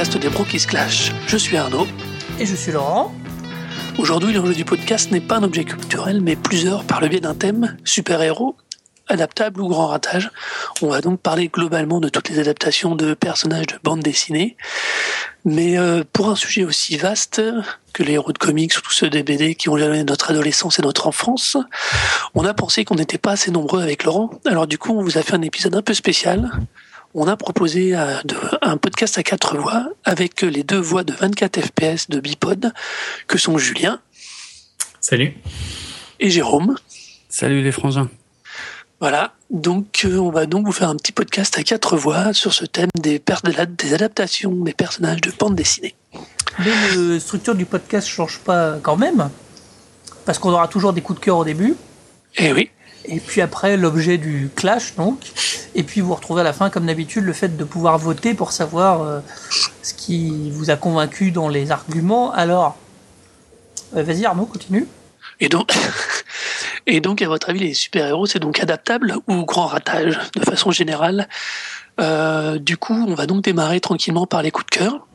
podcast des Bros qui se clash. Je suis Arnaud. Et je suis Laurent. Aujourd'hui, l'enjeu du podcast n'est pas un objet culturel, mais plusieurs par le biais d'un thème, super-héros, adaptable ou grand ratage. On va donc parler globalement de toutes les adaptations de personnages de bande dessinée. Mais euh, pour un sujet aussi vaste que les héros de comics ou tous ceux des BD qui ont jalonné notre adolescence et notre enfance, on a pensé qu'on n'était pas assez nombreux avec Laurent. Alors du coup, on vous a fait un épisode un peu spécial. On a proposé euh, un podcast à quatre voix avec les deux voix de 24 FPS de Bipod que sont Julien. Salut. Et Jérôme. Salut les frangins. Voilà, donc euh, on va donc vous faire un petit podcast à quatre voix sur ce thème des, des adaptations des personnages de bande dessinée. Mais la structure du podcast change pas quand même, parce qu'on aura toujours des coups de cœur au début. Eh oui. Et puis après l'objet du clash donc, et puis vous retrouvez à la fin comme d'habitude le fait de pouvoir voter pour savoir euh, ce qui vous a convaincu dans les arguments. Alors, euh, vas-y Arnaud, continue. Et donc, et donc, à votre avis, les super-héros, c'est donc adaptable ou grand ratage, de façon générale? Euh, Du coup, on va donc démarrer tranquillement par les coups de cœur.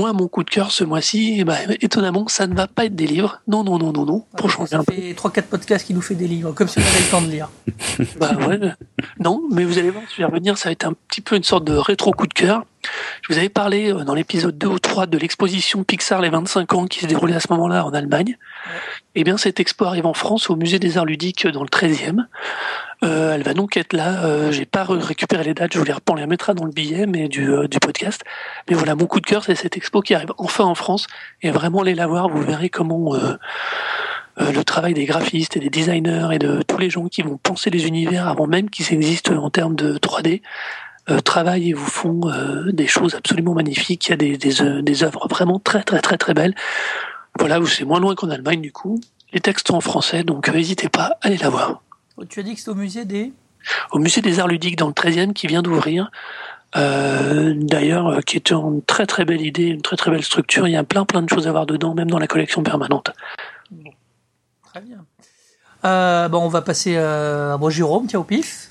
Moi, mon coup de cœur ce mois-ci, eh ben, étonnamment, ça ne va pas être des livres. Non, non, non, non, non. Pour changer ça fait 3-4 podcasts qui nous fait des livres, comme si on avait le temps de lire. bah ouais. Non, mais vous allez voir, je vais revenir, ça va être un petit peu une sorte de rétro coup de cœur. Je vous avais parlé euh, dans l'épisode 2 ou 3 de l'exposition Pixar les 25 ans qui se déroulait à ce moment-là en Allemagne. Eh bien, cette expo arrive en France au musée des Arts Ludiques dans le 13e. Euh, elle va donc être là. Euh, j'ai pas récupéré les dates, je vous les reprends, on les mettra dans le billet mais du, euh, du podcast. Mais voilà, mon coup de cœur, c'est cette expo qui arrive enfin en France. Et vraiment, allez la voir, vous verrez comment euh, le travail des graphistes et des designers et de tous les gens qui vont penser les univers avant même qu'ils existent en termes de 3D. Travaillent et vous font des choses absolument magnifiques. Il y a des, des, des œuvres vraiment très très très très belles. Voilà, c'est moins loin qu'en Allemagne du coup. Les textes sont en français, donc n'hésitez pas, allez la voir. Tu as dit que c'est au musée des Au musée des Arts Ludiques dans le 13e qui vient d'ouvrir. Euh, D'ailleurs, euh, qui est une très très belle idée, une très très belle structure. Il y a plein plein de choses à voir dedans, même dans la collection permanente. Bon. Très bien. Euh, bon, on va passer à bon, Jérôme, tiens au pif.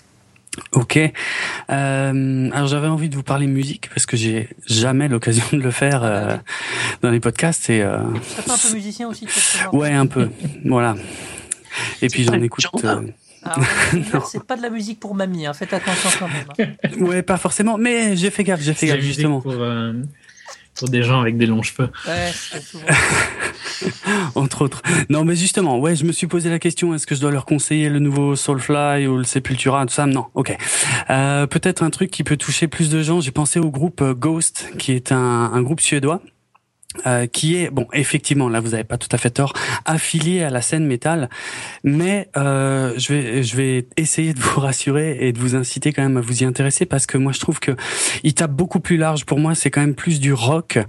Ok. Euh, alors j'avais envie de vous parler musique parce que j'ai jamais l'occasion de le faire euh, dans les podcasts et. Euh... Ça fait un peu musicien aussi. Ouais, un peu. voilà. Et puis j'en écoute. c'est pas de la musique pour mamie, hein. faites attention quand même. Hein. ouais, pas forcément, mais j'ai fait gaffe, j'ai fait gaffe justement. Pour, euh, pour, des gens avec des longs cheveux. Ouais. Entre autres. Non, mais justement, ouais, je me suis posé la question est-ce que je dois leur conseiller le nouveau Soulfly ou le Sepultura, tout ça? Non, ok. Euh, Peut-être un truc qui peut toucher plus de gens. J'ai pensé au groupe euh, Ghost, qui est un, un groupe suédois euh, qui est bon effectivement là vous avez pas tout à fait tort affilié à la scène métal. Mais euh, je vais je vais essayer de vous rassurer et de vous inciter quand même à vous y intéresser parce que moi je trouve que il tape beaucoup plus large. Pour moi c'est quand même plus du rock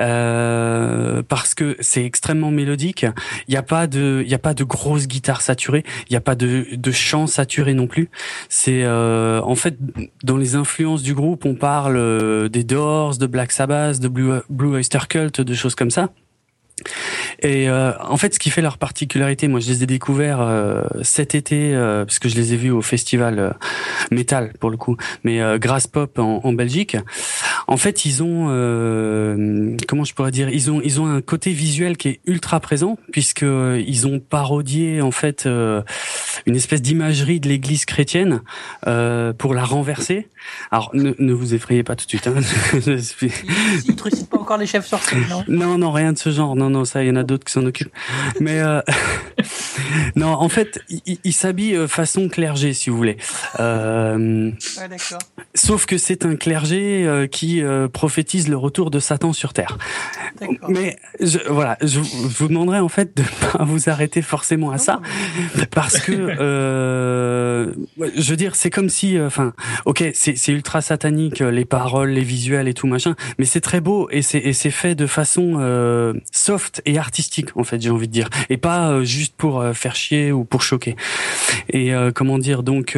euh, parce que c'est extrêmement mélodique. Il n'y a pas de il y a pas de grosses guitares saturées. Il n'y a pas de de chants saturés non plus. C'est euh, en fait dans les influences du groupe on parle euh, des Doors de Black Sabbath de Blue, Blue Oyster Cult de choses comme ça. Et euh, en fait, ce qui fait leur particularité, moi je les ai découverts euh, cet été euh, parce que je les ai vus au festival euh, métal pour le coup, mais Grass Pop en, en, Belgique. En fait, ils ont comment je pourrais dire, ils ont ils ont un côté visuel qui est ultra présent puisque ils ont parodié en fait une espèce d'imagerie de l'Église chrétienne pour la renverser. Alors ne, ne, vous effrayez pas tout de suite. Hein. ils, trucident pas encore les chefs scène, non? Non, non, rien de ce genre. Non, non, ça, il y en a d'autres qui s'en occupent. Mais euh, non, en fait, il, il s'habille façon clergé, si vous voulez. Euh, ouais, d'accord. Sauf que c'est un clergé euh, qui euh, prophétise le retour de Satan sur Terre. Mais je, voilà, je, vous demanderai en fait de pas vous arrêter forcément à ça, parce que euh, je veux dire, c'est comme si, euh, enfin, ok, c'est ultra satanique, les paroles, les visuels et tout machin, mais c'est très beau et c'est c'est fait de façon euh, et artistique en fait, j'ai envie de dire, et pas juste pour faire chier ou pour choquer. Et comment dire donc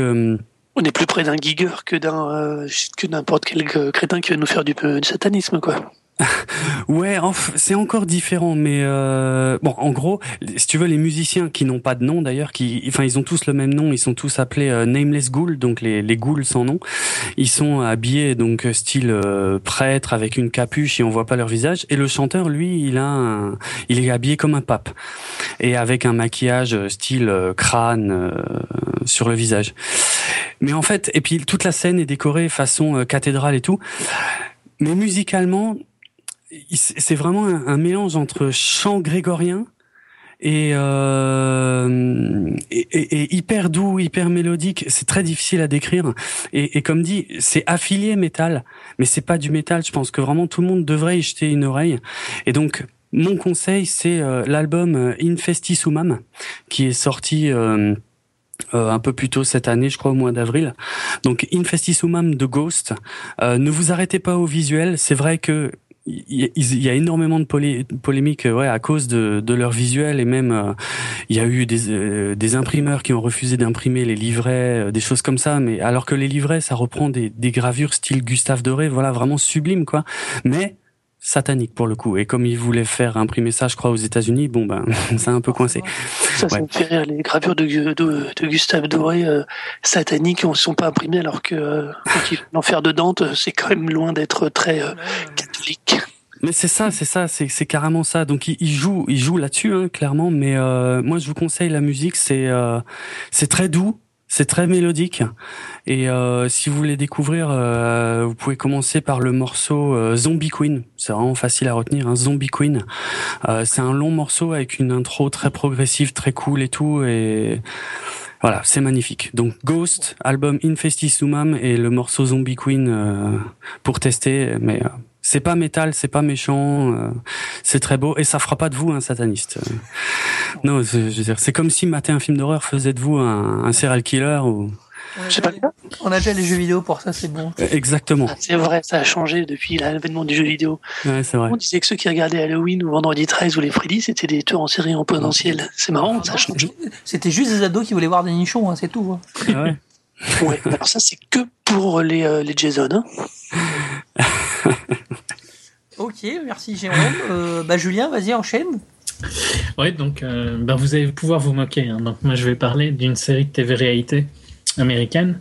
on est plus près d'un Giger que d'un euh, que n'importe quel crétin qui va nous faire du, du satanisme, quoi. ouais, c'est encore différent, mais euh, bon, en gros, si tu veux, les musiciens qui n'ont pas de nom d'ailleurs, qui, enfin, ils ont tous le même nom, ils sont tous appelés euh, nameless ghouls, donc les, les ghouls sans nom. Ils sont habillés donc style euh, prêtre avec une capuche et on voit pas leur visage. Et le chanteur, lui, il a, il est habillé comme un pape et avec un maquillage style crâne sur le visage. Mais en fait, et puis toute la scène est décorée façon cathédrale et tout. Mais musicalement, c'est vraiment un, mélange entre chant grégorien et, euh, et, hyper doux, hyper mélodique. C'est très difficile à décrire. Et, comme dit, c'est affilié métal, mais c'est pas du métal. Je pense que vraiment tout le monde devrait y jeter une oreille. Et donc, mon conseil, c'est euh, l'album euh, Infesti Sumam, qui est sorti. Euh, un peu plus tôt cette année, je crois au mois d'avril. Donc Infesti Sumam de Ghost. ne vous arrêtez pas au visuel. C'est vrai que il y a énormément de polémiques ouais, à cause de, leur visuel et même euh, il y a eu des, euh, des imprimeurs qui ont refusé d'imprimer les livrets, euh, des choses comme ça. Mais alors que les livrets, ça reprend des, des gravures style Gustave Doré, voilà vraiment sublime quoi. Mais satanique pour le coup. Et comme ils voulaient faire imprimer ça, je crois, aux États-Unis, bon ben, ça a un peu coincé. Ça, ça me fait rire. Les gravures de, de, Gustave Doré euh, sataniques ne sont pas imprimées alors que euh, l'enfer de Dante, c'est quand même loin d'être très euh, catholique. Mais c'est ça, c'est ça, c'est c'est carrément ça. Donc il, il joue, il joue là-dessus, hein, clairement. Mais euh, moi, je vous conseille la musique. C'est euh, c'est très doux, c'est très mélodique. Et euh, si vous voulez découvrir, euh, vous pouvez commencer par le morceau euh, Zombie Queen. C'est vraiment facile à retenir, hein, Zombie Queen. c'est un long morceau avec une intro très progressive, très cool et tout. Et voilà, c'est magnifique. Donc Ghost, album Infestis Sumam et le morceau Zombie Queen pour tester. Mais c'est pas métal, c'est pas méchant, c'est très beau et ça fera pas de vous un sataniste. non, je veux dire, c'est comme si mater un film d'horreur faisait de vous un, un serial killer ou on a déjà les jeux vidéo pour ça, c'est bon. Exactement. Ah, c'est vrai, ça a changé depuis l'avènement du jeu vidéo. Ouais, c'est vrai. On disait que ceux qui regardaient Halloween ou Vendredi 13 ou les Freddy, c'était des tueurs en série en potentiel. C'est marrant, ça a changé. C'était juste des ados qui voulaient voir des nichons, hein, c'est tout. Hein. Ah ouais. Ouais, alors ça, c'est que pour les, euh, les Jason. Hein. ok, merci Jérôme. Euh, bah, Julien, vas-y, enchaîne. Oui, donc euh, bah, vous allez pouvoir vous moquer. Hein. Donc moi, je vais parler d'une série de TV-réalité américaine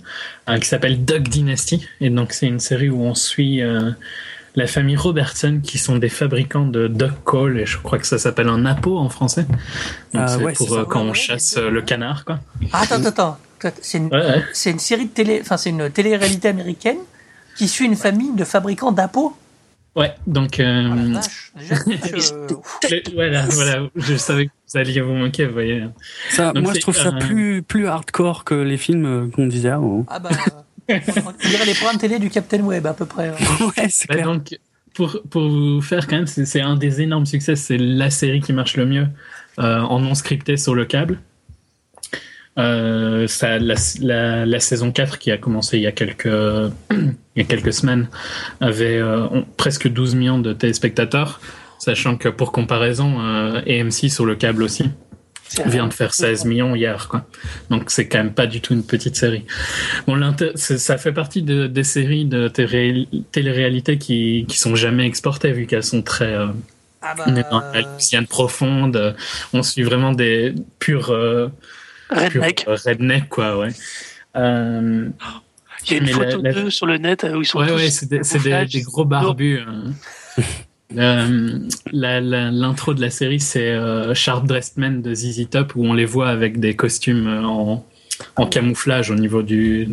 euh, qui s'appelle Duck Dynasty. Et donc, c'est une série où on suit euh, la famille Robertson qui sont des fabricants de duck call et je crois que ça s'appelle un appôt en français. Ah c'est pour euh, quand on chasse le canard, quoi. Ah, attends, attends, C'est une, une, série de télé, enfin, c'est une télé-réalité américaine qui suit une famille de fabricants d'appôts. Ouais, donc. Euh... Oh voilà, voilà, je savais que vous alliez vous manquer, vous voyez. Ça, moi, je trouve ça euh, plus, plus hardcore que les films euh, qu'on disait avant. Ah bah. on dirait les programmes télé du Captain Web, à peu près. ouais, c'est clair. donc, pour, pour vous faire quand même, c'est un des énormes succès, c'est la série qui marche le mieux euh, en non scripté sur le câble. Euh, ça, la, la, la, saison 4 qui a commencé il y a quelques, il y a quelques semaines avait euh, presque 12 millions de téléspectateurs, sachant que pour comparaison, euh, AMC sur le câble aussi vient de faire 16 millions hier. Quoi. Donc c'est quand même pas du tout une petite série. Bon, ça fait partie de, des séries de télé-réalité qui, qui sont jamais exportées vu qu'elles sont très... Euh, ah bah... On profonde, on suit vraiment des purs Redneck. Euh, redneck, quoi, ouais. Euh, il y a une photo d'eux sur le net où ils sont ouais, tous ouais, c'est des, des, des, gros barbus. Hein. Euh, L'intro de la série, c'est euh, Sharp Dressed Men de ZZ Top, où on les voit avec des costumes en, en camouflage au niveau du.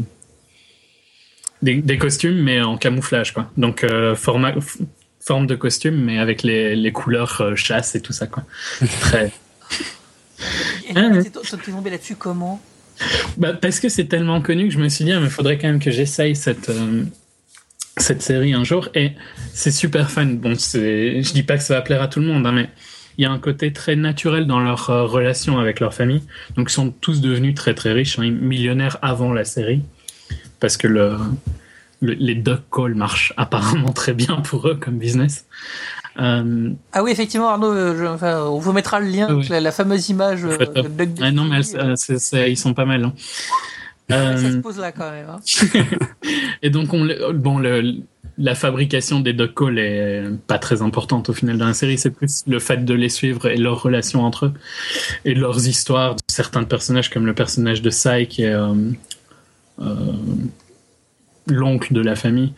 Des, des, costumes, mais en camouflage, quoi. Donc, euh, format, forme de costume, mais avec les, les couleurs euh, chasse et tout ça, quoi. Très. T'es tombé là-dessus comment? Bah, Parce que c'est tellement connu que je me suis dit, ah, il faudrait quand même que j'essaye cette, euh, cette série un jour et c'est super fun. Bon, je dis pas que ça va plaire à tout le monde, hein, mais il y a un côté très naturel dans leur euh, relation avec leur famille. Donc, ils sont tous devenus très très riches, hein, millionnaires avant la série, parce que le, les duck calls marchent apparemment très bien pour eux comme business. Euh, ah oui, effectivement, Arnaud, enfin, on vous mettra le lien, la, fameuse image de Duck ah Non, mais ils sont pas mal. Hein. ça se pose là quand même. Hein. et donc, on, bon, le, la fabrication des duck calls est pas très importante au final dans la série. C'est plus le fait de les suivre et leurs relations entre eux et leurs histoires. Certains personnages, comme le personnage de Sai, qui est euh, euh, l'oncle de la famille,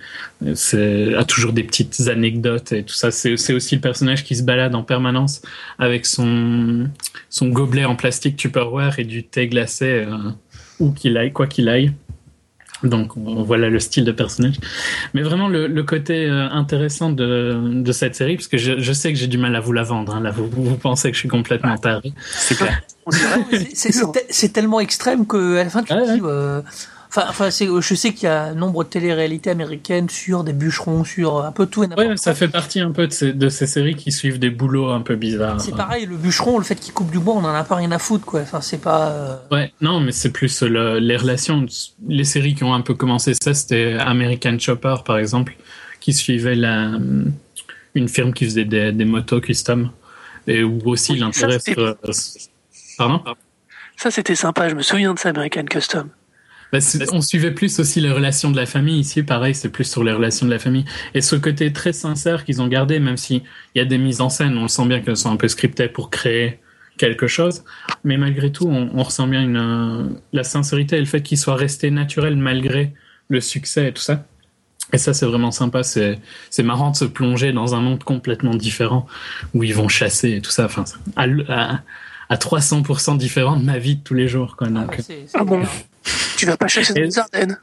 c'est a toujours des petites anecdotes et tout ça. C'est aussi le personnage qui se balade en permanence avec son son gobelet en plastique Tupperware et du thé glacé euh, où qu'il aille, quoi qu'il aille. Donc voilà le style de personnage. Mais vraiment le, côté euh, intéressant de, de, cette série, parce que je, je sais que j'ai du mal à vous la vendre, hein, là vous, vous, pensez que je suis complètement taré. C'est clair. C'est tellement extrême qu'à la fin tu te dis, euh, Enfin, je sais qu'il y a nombre de télé-réalités américaines sur des bûcherons, sur un peu tout et ça fait partie un peu de ces, de ces, séries qui suivent des boulots un peu bizarres. C'est pareil, le bûcheron, le fait qu'il coupe du bois, on en a pas rien à foutre, quoi. Enfin, c'est pas. Euh, ouais, non, mais c'est plus les relations. Les séries qui ont un peu commencé ça, c'était American Chopper, par exemple, qui suivait la, une firme qui faisait des, des motos custom. Et où aussi l'intérêt. Pardon? Ça, c'était sympa, je me souviens de ça, American Custom. Bah, on suivait plus aussi les relations de la famille. Ici, pareil, c'est plus sur les relations de la famille. Et ce côté très sincère qu'ils ont gardé, même s'il y a des mises en scène, on sent bien qu'elles sont un peu scriptées pour créer quelque chose. Mais malgré tout, on, ressent bien une, euh, la sincérité et le fait qu'ils soient restés naturels malgré le succès et tout ça. Et ça, c'est vraiment sympa. C'est, c'est marrant de se plonger dans un monde complètement différent où ils vont chasser et tout ça. Enfin, à, à, 300% différent de ma vie de tous les jours. Quoi. Donc, ah, ah bon tu vas pas chasser dans les Ardennes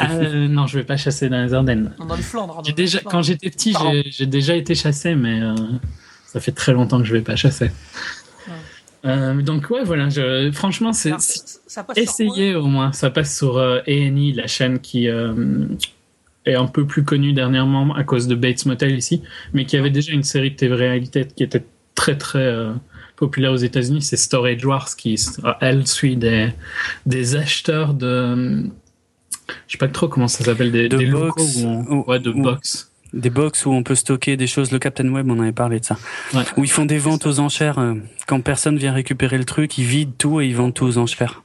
euh, Non, je vais pas chasser dans les Ardennes. Dans les Flandres. déjà, quand j'étais petit, j'ai déjà été chassé, mais euh, ça fait très longtemps que je vais pas chasser. Euh, donc ouais, voilà. Je, franchement, c'est essayer au moins. Ça passe sur A&E, la chaîne qui est un peu plus connue dernièrement à cause de Bates Motel ici, mais qui avait déjà une série de télé-réalité qui était très très populaire aux États-Unis, c'est Storage Wars qui, elle, suit des, des acheteurs de. Je sais pas trop comment ça s'appelle, des, de des box, ouais, de box. Des box où on peut stocker des choses. Le Captain Web, on avait parlé de ça. Où ils font des ventes aux enchères. Euh, quand personne vient récupérer le truc, ils vident tout et ils vendent tout aux enchères.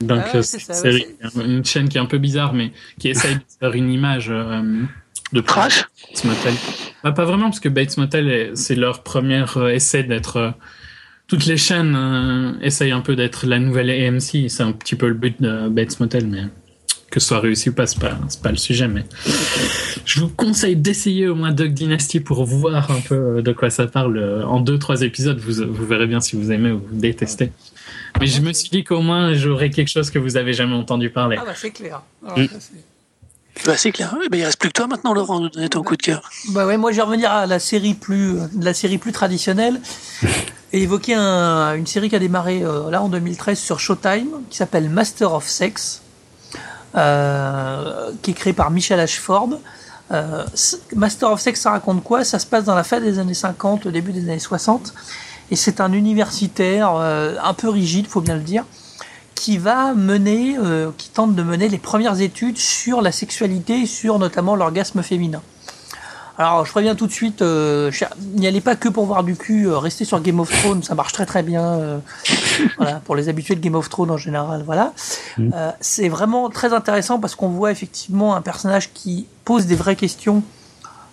Donc ah c'est une chaîne qui est un peu bizarre, mais qui essaye de faire une image euh, de Crash Motel. Bah, pas vraiment, parce que Bates Motel, c'est leur premier euh, essai d'être. Euh, toutes les chaînes euh, essayent un peu d'être la nouvelle AMC. C'est un petit peu le but de Bates Motel, mais que ce soit réussi ou pas, c'est pas, pas le sujet. Mais je vous conseille d'essayer au moins Dog Dynasty pour voir un peu de quoi ça parle. En deux, trois épisodes, vous, vous verrez bien si vous aimez ou vous détestez. Mais je me suis dit qu'au moins j'aurais quelque chose que vous avez jamais entendu parler. Ah bah c'est clair. Alors, mm. Bah, c'est clair. Eh ben, il reste plus que toi maintenant, Laurent, de donner ton coup de cœur. Bah ouais, moi je vais revenir à la série plus, la série plus traditionnelle et évoquer une série qui a démarré euh, là en 2013 sur Showtime, qui s'appelle Master of Sex, euh, qui est créé par Michel Ashford. Euh, Master of Sex, ça raconte quoi? Ça se passe dans la fin des années 50, au début des années 60, et c'est un universitaire un peu rigide, faut bien le dire, qui va mener, euh, qui tente de mener les premières études sur la sexualité, sur notamment l'orgasme féminin. Alors je préviens tout de suite, euh, n'y allez pas que pour voir du cul, euh, restez sur Game of Thrones, ça marche très très bien. Euh, voilà, pour les habitués de Game of Thrones en général, voilà. Mm. c'est vraiment très intéressant parce qu'on voit effectivement un personnage qui pose des vraies questions.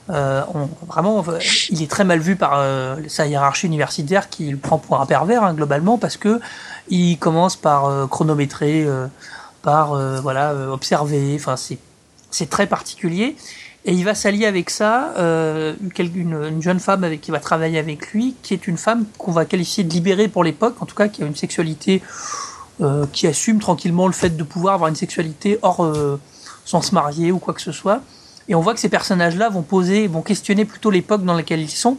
On, vraiment, il est très mal vu par sa hiérarchie universitaire qui le prend pour un pervers hein, globalement parce que il commence par euh, chronométrer, euh, par euh, voilà observer. Enfin, c'est très particulier. Et il va s'allier avec ça euh, une, une, jeune femme avec qui va travailler avec lui, qui est une femme qu'on va qualifier de libérée pour l'époque, en tout cas qui a une sexualité euh, qui assume tranquillement le fait de pouvoir avoir une sexualité hors euh, sans se marier ou quoi que ce soit. Et on voit que ces personnages-là vont poser, vont questionner plutôt l'époque dans laquelle ils sont,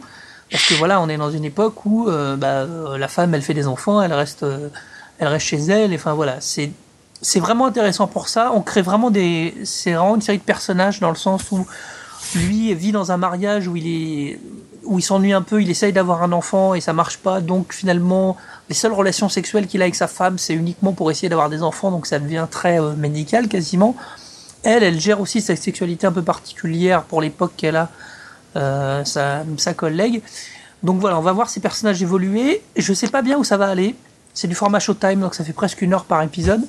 parce que voilà, on est dans une époque où euh, bah, euh, la femme, elle fait des enfants, elle reste, euh, elle reste chez elle. Et enfin voilà, c'est c'est vraiment intéressant pour ça. On crée vraiment des, c'est vraiment une série de personnages dans le sens où lui vit dans un mariage où il est, où il s'ennuie un peu, il essaye d'avoir un enfant et ça marche pas. Donc finalement, les seules relations sexuelles qu'il a avec sa femme, c'est uniquement pour essayer d'avoir des enfants. Donc ça devient très médical quasiment. Elle, elle gère aussi sa sexualité un peu particulière pour l'époque qu'elle a, euh, sa, sa collègue. Donc voilà, on va voir ces personnages évoluer. Je sais pas bien où ça va aller. C'est du format Showtime, donc ça fait presque une heure par épisode.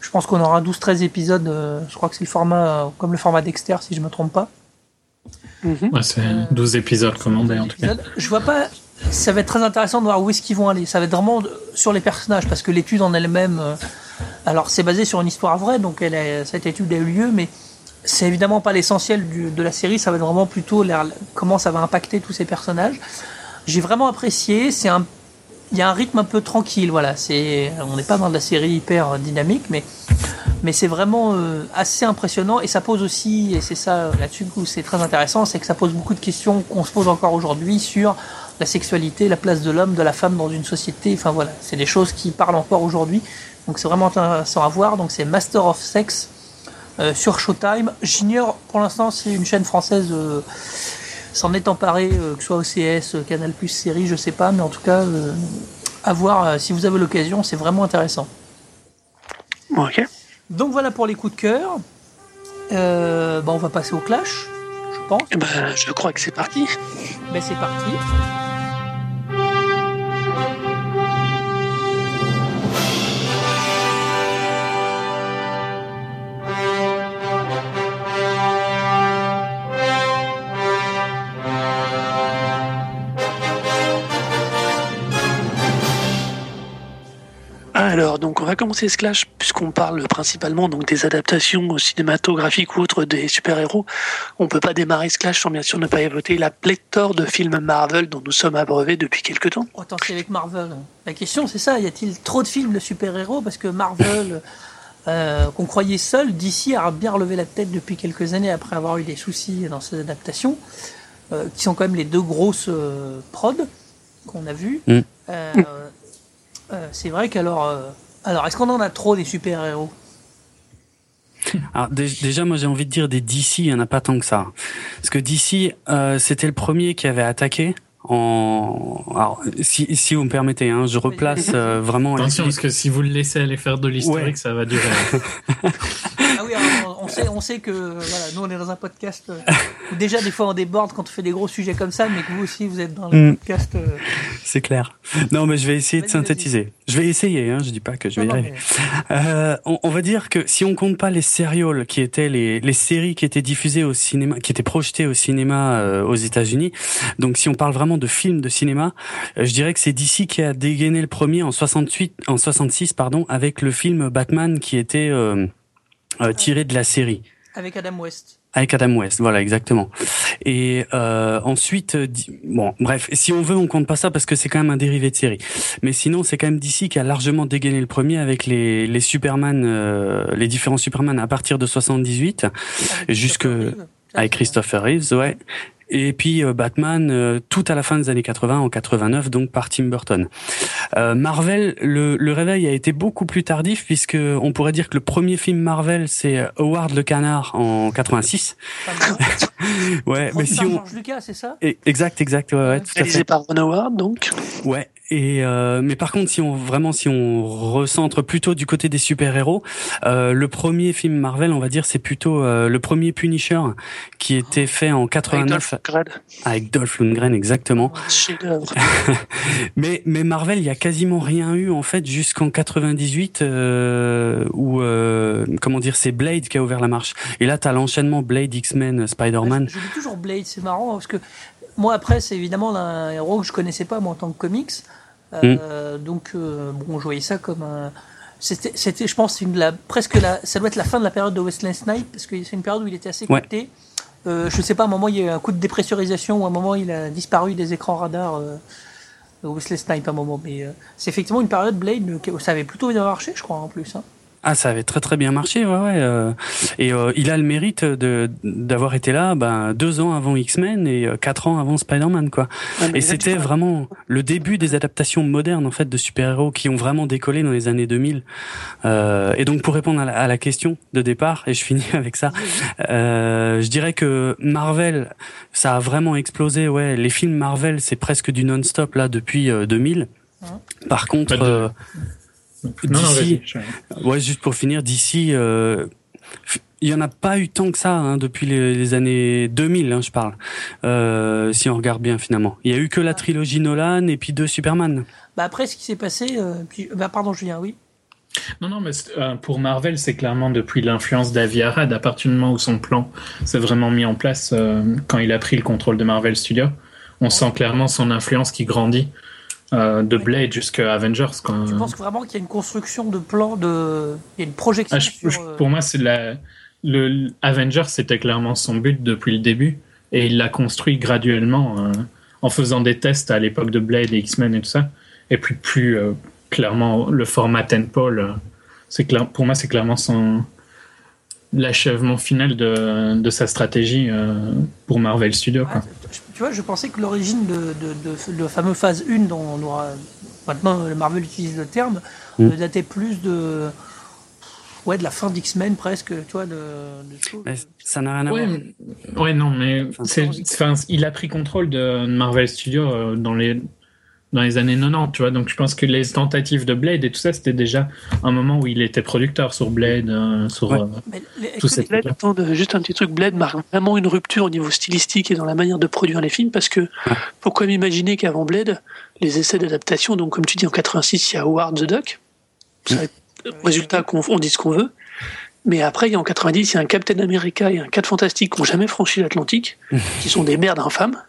Je pense qu'on aura 12-13 épisodes. euh, je crois que c'est le format, euh, comme le format Dexter, si je me trompe pas. Mhm. Ouais, c'est 12 épisodes commandés en tout cas. Je vois pas. Ça va être très intéressant de voir où est-ce qu'ils vont aller. Ça va être vraiment sur les personnages parce que l'étude en elle-même. Alors c'est basé sur une histoire vraie, donc cette étude a eu lieu, mais c'est évidemment pas l'essentiel de la série. Ça va être vraiment plutôt comment ça va impacter tous ces personnages. J'ai vraiment apprécié. Il y a un rythme un peu tranquille, voilà. On n'est pas dans de la série hyper euh, dynamique, mais mais c'est vraiment euh, assez impressionnant et ça pose aussi, et c'est ça euh, là-dessus où c'est très intéressant, c'est que ça pose beaucoup de questions qu'on se pose encore aujourd'hui sur la sexualité, la place de l'homme, de la femme dans une société. Enfin voilà, c'est des choses qui parlent encore aujourd'hui. Donc c'est vraiment intéressant à voir. Donc c'est Master of Sex euh, sur Showtime. J'ignore pour l'instant c'est une chaîne française euh, s'en est emparée, euh, que ce soit OCS, Canal Plus série, je sais pas, mais en tout cas à voir si vous avez l'occasion, c'est vraiment intéressant. Ok. Donc voilà pour les coups de cœur. Bah, on va passer au clash, je pense. Eh ben, je crois que c'est parti. Ben c'est parti. Alors, donc, on va commencer ce clash puisqu'on parle principalement donc des adaptations cinématographiques ou autres des super-héros. On peut pas démarrer ce clash sans bien sûr ne pas évoquer la pléthore de films Marvel dont nous sommes abreuvés depuis quelque temps. Autant c'est avec Marvel. La question c'est ça, y a-t-il trop de films de super-héros? Parce que Marvel, euh, qu'on croyait seul, DC a bien relevé la tête depuis quelques années après avoir eu des soucis dans ses adaptations, euh, qui sont quand même les deux grosses euh, prods qu'on a vues. Mm. Euh, c'est vrai qu'alors... euh, alors, est-ce qu'on en a trop des super-héros? Alors, dé- déjà, moi, j'ai envie de dire des DC, il y en a pas tant que ça. Parce que DC, euh, c'était le premier qui avait attaqué. En, alors, si, si vous me permettez, hein, je replace euh, vraiment. les- Attention, parce que si vous le laissez aller faire de l'historique, Ouais. ça va durer. Ah oui, alors, on sait, on sait que voilà, nous on est dans un podcast euh, où déjà des fois on déborde quand on fait des gros sujets comme ça, mais que vous aussi vous êtes dans le Mm. podcast. euh, C'est clair. Non, mais je vais essayer de synthétiser. Je vais essayer, hein, je dis pas que je vais y non, non, arriver. mais- Euh, on, on va dire que si on compte pas les sérioles qui étaient les, les séries qui étaient diffusées au cinéma, qui étaient projetées au cinéma euh, aux États-Unis, donc si on parle vraiment de films de cinéma, euh, je dirais que c'est DC qui a dégainé le premier en 68, en 66 pardon, avec le film Batman qui était euh, tiré de la série. Avec Adam West. Avec Adam West, voilà exactement. Et euh, ensuite, euh, bon, bref, si on veut, on compte pas ça parce que c'est quand même un dérivé de série. Mais sinon, c'est quand même DC qui a largement dégainé le premier avec les les Superman, euh, les différents Superman à partir de 78 Avec Jusque- avec Christopher Reeves, ouais. Et puis euh, Batman, euh, tout à la fin des années 80, en 89, donc par Tim Burton. Euh, Marvel, le, le réveil a été beaucoup plus tardif puisque on pourrait dire que le premier film Marvel, c'est Howard le Canard en 86. Pas mal. Ouais, mais si par on... George Lucas, c'est ça? Eh, Exact, exact, ouais, ouais, tout à fait. par Ron Howard, donc? Ouais. Et euh, mais par contre, si on vraiment si on recentre plutôt du côté des super héros, euh, le premier film Marvel, on va dire, c'est plutôt euh, le premier Punisher qui était fait en Avec 89 Dolph Lundgren. avec Dolph Lundgren, exactement. Chef-d'œuvre. Mais mais Marvel, il y a quasiment rien eu en fait jusqu'en 98 euh, où euh, comment dire, c'est Blade qui a ouvert la marche. Et là, t'as l'enchaînement Blade, X-Men, Spider-Man. Je, je dis toujours Blade, c'est marrant parce que moi après c'est évidemment un héros que je connaissais pas moi en tant que comics. Euh, Donc euh, bon, je voyais ça comme un c'était, c'était, je pense, une, la, presque la, ça doit être la fin de la période de Wesley Snipes, parce que c'est une période où il était assez Ouais. coté. Euh, je sais pas, à un moment, il y a eu un coup de dépressurisation, ou à un moment, il a disparu des écrans radars, euh, de Wesley Snipes à un moment. Mais euh, c'est effectivement une période Blade, qui- ça avait plutôt bien marché, je crois, en plus. Hein. Ah, ça avait très très bien marché, ouais, ouais. euh, et euh, il a le mérite de d'avoir été là, ben deux ans avant X-Men et euh, quatre ans avant Spider-Man, quoi. Ouais, Et c'était vraiment le début des adaptations modernes en fait de super-héros qui ont vraiment décollé dans les années 2000. Euh, et donc pour répondre à la, à la question de départ, et je finis avec ça, euh, je dirais que Marvel, ça a vraiment explosé. Ouais, les films Marvel, c'est presque du non-stop là depuis euh, 2000. Par contre, euh, Non, non, je- Ouais, juste pour finir, d'ici, euh, il y en a pas eu tant que ça hein, depuis les, les années 2000, hein, je parle. Euh, si on regarde bien finalement, il y a eu que la trilogie Nolan et puis deux Superman. Bah après, ce qui s'est passé, euh, puis, bah pardon Julien, oui. Non, non, mais euh, pour Marvel, c'est clairement depuis l'influence d'Avi Arad, à partir du moment où son plan s'est vraiment mis en place euh, quand il a pris le contrôle de Marvel Studios. On sent clairement son influence qui grandit euh, de Blade jusqu'à Avengers. Quoi. Tu penses vraiment qu'il y a une construction de plan, de... il y a une projection Ah, je- sur... je- euh, pour moi, c'est la, le Avengers, c'était clairement son but depuis le début, et il l'a construit graduellement euh, en faisant des tests à l'époque de Blade et X-Men et tout ça, et puis plus euh, clairement le format Tenpole. c'est clair, pour moi, c'est clairement son l'achèvement final de, de sa stratégie pour Marvel Studios. ouais, Quoi. Je- tu vois, je pensais que l'origine de, de, de, de fameux phase 1 dont on aura... maintenant le Marvel utilise le terme, Mm. euh, datait plus de ouais de la fin d'X-Men presque, tu vois, de, de choses. Mais ça n'a rien à Ouais, voir. mais- ouais, non, mais Enfin, c'est, il a pris contrôle de Marvel Studios euh, dans les dans les années 90, tu vois. Donc je pense que les tentatives de Blade et tout ça, c'était déjà un moment où il était producteur sur Blade, euh, sur. Ouais. euh, Mais les- est-ce tout ça. Blade, attends, juste un petit truc, Blade marque vraiment une rupture au niveau stylistique et dans la manière de produire les films parce que faut quand même imaginer qu'avant Blade, les essais d'adaptation, donc comme tu dis en 86, il y a Howard the Duck. Ça, résultat, qu'on on dit ce qu'on veut. Mais après, il y a en 90, il y a un Captain America et un 4 Fantastique qui n'ont jamais franchi l'Atlantique, qui sont des merdes infâmes.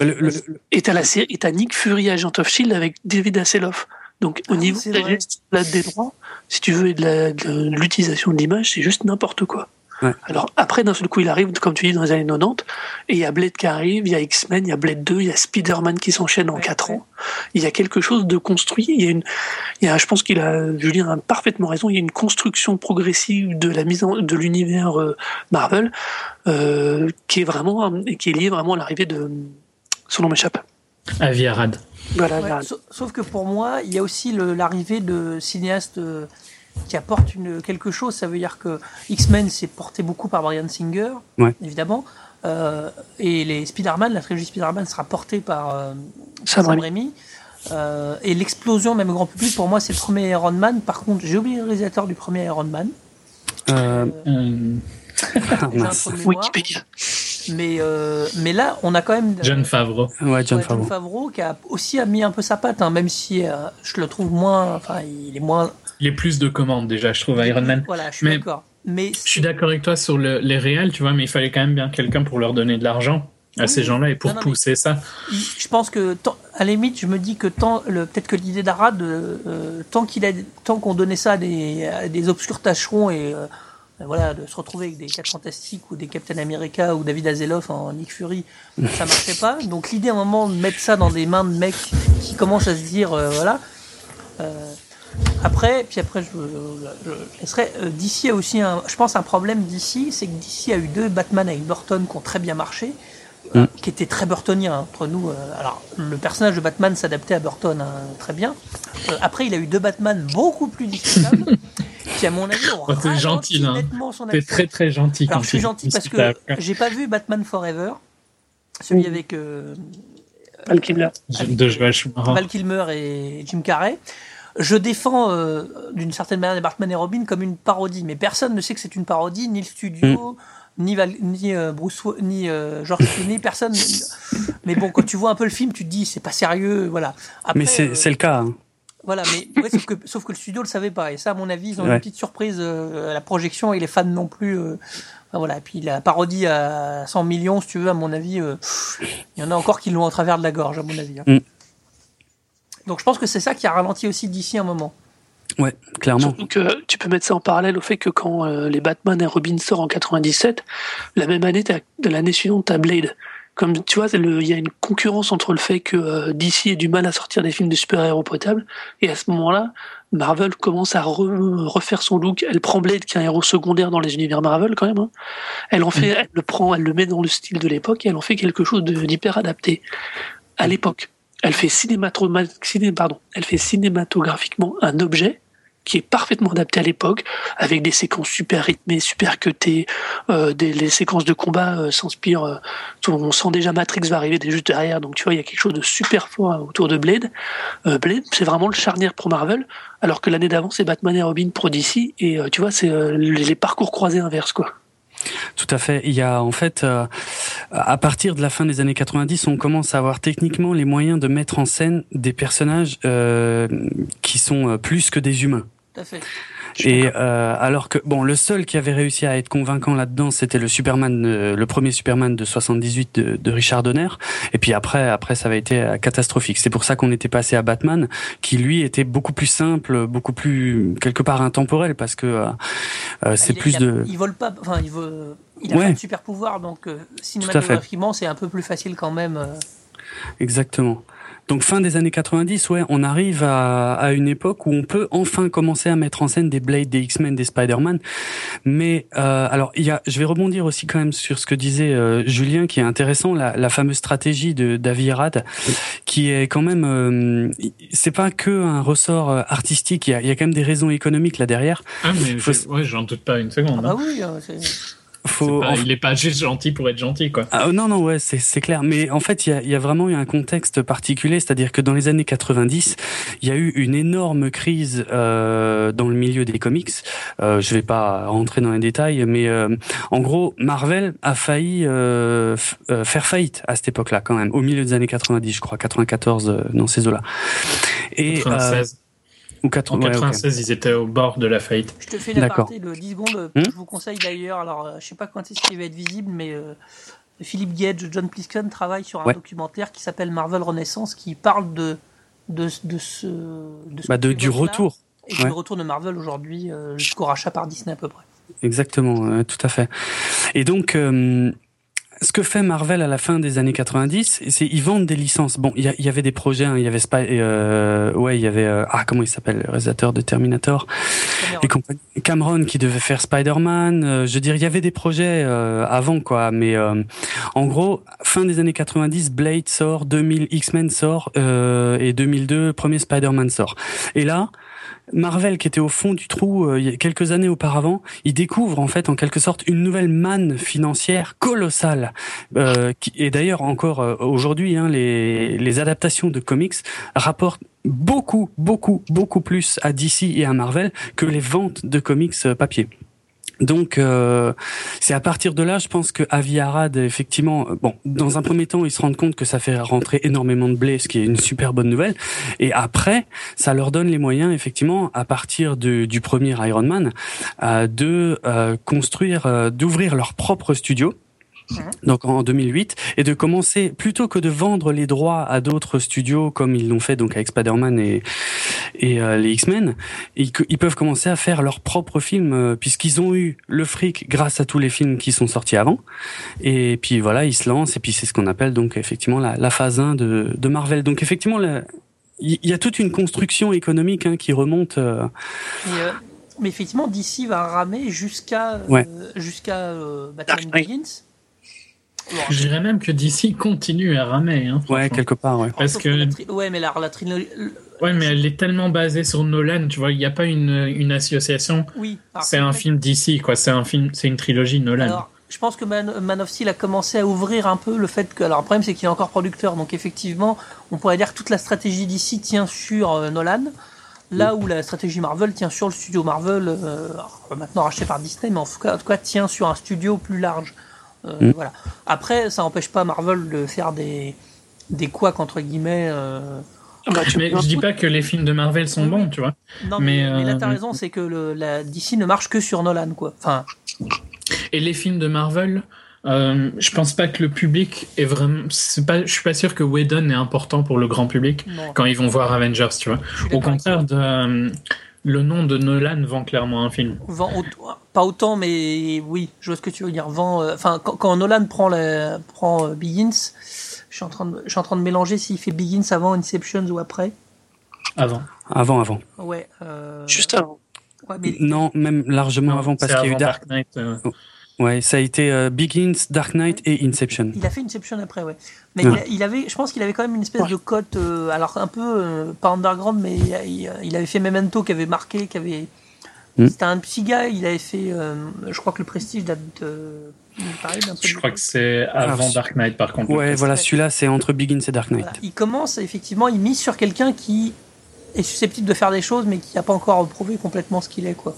Le- le- le- Et t'as la série, et t'as Nick Fury, Agent of Shield avec David Hasselhoff. Donc au Ah, niveau de la gestion des droits, si tu veux, et de la- de l'utilisation de l'image, c'est juste n'importe quoi. Ouais. Alors après, d'un seul coup, il arrive, comme tu dis, dans les années 90, et il y a Blade qui arrive, il y a X-Men, il y a Blade 2, il y a Spider-Man qui s'enchaîne en Ouais, 4 ouais. ans. Il y a quelque chose de construit. Il y a une, il y a, je pense qu'il a, Julien a parfaitement raison. Il y a une construction progressive de la mise en, de l'univers euh, Marvel euh, qui est vraiment, et qui est liée vraiment à l'arrivée de, son nom m'échappe. Avi Arad. Voilà. Sa- sauf que pour moi, il y a aussi l'arrivée de cinéastes euh, qui apportent une, quelque chose. Ça veut dire que X-Men s'est porté beaucoup par Brian Singer, Ouais. évidemment. Euh, et les Spider-Man, la trilogie Spider-Man sera portée par euh, Sam Sam Raimi. Raimi. Euh, et l'explosion, même au grand public, pour moi, c'est le premier Iron Man. Par contre, j'ai oublié le réalisateur du premier Iron Man. Euh. Wikipédia. Mais, euh, mais là, on a quand même. John Favreau. Ouais, John Ouais, Favreau. qui a aussi a mis un peu sa patte, hein, même si euh, je le trouve moins. Enfin, il est moins. Il a plus de commandes déjà, je trouve, à Iron Man. Voilà, je suis Mais- d'accord. Mais Je suis d'accord avec toi sur le- les réels, tu vois, mais il fallait quand même bien quelqu'un pour leur donner de l'argent à Oui, ces gens-là et pour non, non, mais- pousser ça. je pense que tant- à la limite, je me dis que tant le peut-être que l'idée d'Arad, euh, euh, tant qu'il a, tant qu'on donnait ça à des, à des obscurs tâcherons et euh, voilà, de se retrouver avec des 4 Fantastiques ou des Captain America ou David Hasselhoff en Nick Fury, ça marchait pas. Donc l'idée à un moment de mettre ça dans des mains de mecs qui commencent à se dire, euh, voilà. euh, après, puis après, je, je, je laisserai. euh, DC a aussi, un, je pense, un problème d'ici, c'est que DC a eu deux Batman avec Burton qui ont très bien marché, euh, qui étaient très Burtonien hein, entre nous. euh, alors, le personnage de Batman s'adaptait à Burton hein, très bien. Euh, après, il a eu deux Batman beaucoup plus discutables, qui, à mon avis, ont Oh, ralenti gentil, nettement son très très gentil. Alors quand je suis gentil parce que avec- j'ai pas vu Batman Forever, celui Ouh. avec euh, Val Kilmer. Schumacher. Val Kilmer et Jim Carrey. Je défends euh, d'une certaine manière Batman et Robin comme une parodie, mais personne ne sait que c'est une parodie, ni le studio, ni, Val, ni euh, Bruce, ni euh, George Clooney, personne. Mais bon, quand tu vois un peu le film, tu te dis c'est pas sérieux, voilà. Après, Mais c'est le cas. hein. voilà, mais ouais, sauf, que, sauf que le studio le savait pas. Et ça, à mon avis, ils ont Ouais. une petite surprise à la projection et les fans non plus. enfin, voilà. Et puis la parodie à 100 millions, si tu veux, à mon avis, il y en a encore qui l'ont en travers de la gorge, à mon avis. hein. Mm. Donc je pense que c'est ça qui a ralenti aussi d'ici un moment. Ouais, clairement. Surtout que tu peux mettre ça en parallèle au fait que quand euh, les Batman et Robin sortent en 97, la même année, de l'année suivante, t'as Blade. Comme tu vois, il y a une concurrence entre le fait que euh, DC ait du mal à sortir des films de super-héros potables, et à ce moment-là, Marvel commence à refaire son look. Elle prend Blade, qui est un héros secondaire dans les univers Marvel quand même. Hein. Elle en fait, mm. elle le prend, elle le met dans le style de l'époque et elle en fait quelque chose d'hyper adapté à l'époque. Elle fait, cinématographiquement un objet qui est parfaitement adapté à l'époque, avec des séquences super rythmées, super cutées, euh, des, les séquences de combat euh, s'inspirent, euh, on sent déjà Matrix va arriver juste derrière, donc tu vois, il y a quelque chose de super fort autour de Blade. Euh, Blade, c'est vraiment le charnière pour Marvel, alors que l'année d'avant, c'est Batman et Robin pour DC, et tu vois, c'est les parcours croisés inverses, quoi. Tout à fait. Il y a en fait, euh, à partir de la fin des années 90, on commence à avoir techniquement les moyens de mettre en scène des personnages euh, qui sont euh, plus que des humains. Et euh, alors que bon, le seul qui avait réussi à être convaincant là-dedans, c'était le Superman, euh, le premier Superman de 78 de, de, Richard Donner. Et puis après, après, ça avait été euh, catastrophique. C'est pour ça qu'on était passé à Batman, qui lui était beaucoup plus simple, beaucoup plus quelque part intemporel, parce que euh, euh c'est plus de. Il vole pas, enfin, il vole. Il a pas de super pouvoir, donc cinématographiquement, c'est un peu plus facile quand même. Exactement. Donc fin des années 90, ouais, on arrive à, à, une époque où on peut enfin commencer à mettre en scène des Blade, des X-Men, des Spider-Man. Mais euh, alors, il y a, je vais rebondir aussi quand même sur ce que disait euh, Julien, qui est intéressant, la, la fameuse stratégie de Davirad, qui est quand même, euh, c'est pas que un ressort euh, artistique. Il y a, il y a quand même des raisons économiques là derrière. Ah mais ouais, j'en doute pas une seconde. Ah bah oui. Faut, il est pas juste gentil pour être gentil, quoi. Ah, non, non, ouais, c'est clair. Mais en fait, il y a, y a, vraiment eu un contexte particulier, c'est-à-dire que dans les années 90, il y a eu une énorme crise euh, dans le milieu des comics. Euh, je vais pas rentrer dans les détails, mais euh, en gros, Marvel a failli euh, faire faillite à cette époque-là, quand même, au milieu des années 90, je crois, 94, euh, dans ces eaux-là. Et 96. En 96, ils étaient au bord de la faillite. Je te fais une aparté de 10 secondes. Hmm je vous conseille d'ailleurs, alors euh, je sais pas quand est-ce qu'il va être visible, mais euh, Philippe Gage, John Plisken travaillent sur un documentaire qui s'appelle Marvel Renaissance qui parle de, de, de ce. De bah de, du retour. Et du retour de Marvel aujourd'hui euh, jusqu'au rachat par Disney à peu près. Exactement, tout à fait. Et donc, ce que fait Marvel à la fin des années 90, c'est ils vendent des licences. Bon, il y, y, avait des projets, hein, il y avait Spy, euh, ouais, il y avait euh, ah comment il s'appelle, le réalisateur de Terminator, Cameron, et Cameron qui devait faire Spider-Man. Euh, je veux dire, il y avait des projets euh, avant quoi, mais euh, en gros, fin des années 90, Blade sort, 2000 X-Men sort et 2002 premier Spider-Man sort. Et là, Marvel, qui était au fond du trou euh, quelques années auparavant, il découvre en fait en quelque sorte une nouvelle manne financière colossale. Euh, et d'ailleurs encore euh, aujourd'hui, hein, les, les adaptations de comics rapportent beaucoup, beaucoup, beaucoup plus à DC et à Marvel que les ventes de comics papier. Donc euh, c'est à partir de là, je pense que Avi Arad, effectivement, euh, bon, dans un premier temps, ils se rendent compte que ça fait rentrer énormément de blé, ce qui est une super bonne nouvelle. Et après, ça leur donne les moyens, effectivement, à partir du premier Iron Man, euh, de euh, construire, euh, d'ouvrir leur propre studio donc en 2008, et de commencer plutôt que de vendre les droits à d'autres studios comme ils l'ont fait donc avec Spider-Man et, et euh, les X-Men, ils, ils, peuvent commencer à faire leurs propres films euh, puisqu'ils ont eu le fric grâce à tous les films qui sont sortis avant. Et puis voilà, ils se lancent et puis c'est ce qu'on appelle donc effectivement la, la, phase 1 de, de Marvel. Donc effectivement, il y a toute une construction économique hein, qui remonte. Euh, mais effectivement, DC va ramer jusqu'à ouais. jusqu'à Batman Begins. Je dirais même que DC continue à ramer. Hein, ouais, quelque part, ouais. Parce que... Ouais, mais la, la trilogie... Ouais, mais elle est tellement basée sur Nolan, tu vois, il n'y a pas une, une association. Oui. C'est un film DC, quoi. C'est un film, c'est une trilogie Nolan. Alors, je pense que Man, Man, of Steel a commencé à ouvrir un peu le fait que. Alors, le problème, c'est qu'il est encore producteur. Donc, effectivement, on pourrait dire que toute la stratégie DC tient sur euh, Nolan. Là où la stratégie Marvel tient sur le studio Marvel, euh, maintenant racheté par Disney, mais en tout, cas, en tout cas tient sur un studio plus large. Euh, mm. Voilà. Après, ça n'empêche pas Marvel de faire des des couacs entre guillemets. Euh, bah, mais je dis pas que les films de Marvel sont bons, tu vois. Non, mais, mais, là t'as euh, raison, c'est que le, la DC ne marche que sur Nolan, quoi. Enfin. Et les films de Marvel, euh, je pense pas que le public est vraiment. C'est pas. Je suis pas sûr que Whedon est important pour le grand public non. quand ils vont voir Avengers, tu vois. Au contraire de le nom de Nolan vend clairement un film. Vend pas autant, mais oui, je vois ce que tu veux dire. Vend, euh, enfin, quand, quand, Nolan prend, la, prend euh, Begins, je suis en train de, je suis en train de mélanger s'il fait Begins avant Inception ou après. Avant. Avant, avant. Ouais. euh, Juste avant. ouais, mais Non, même largement Non, avant parce qu'il y a eu Dark. Dark Knight. euh, Ouais, ça a été euh, Begins, Dark Knight et Inception. il a fait Inception après, ouais. Mais Ouais. il, avait, je pense qu'il avait quand même une espèce Ouais. de cote, euh, alors un peu euh, pas underground, mais il, avait fait Memento qui avait marqué, qui avait. Hmm. C'était un petit gars, il avait fait. euh, je crois que le Prestige date de. pareil, Je crois que c'est avant Dark Knight, par contre. Ouais, voilà, celui-là, c'est entre Begins et Dark Knight. Voilà. Il commence, effectivement, il mise sur quelqu'un qui est susceptible de faire des choses, mais qui n'a pas encore prouvé complètement ce qu'il est, quoi.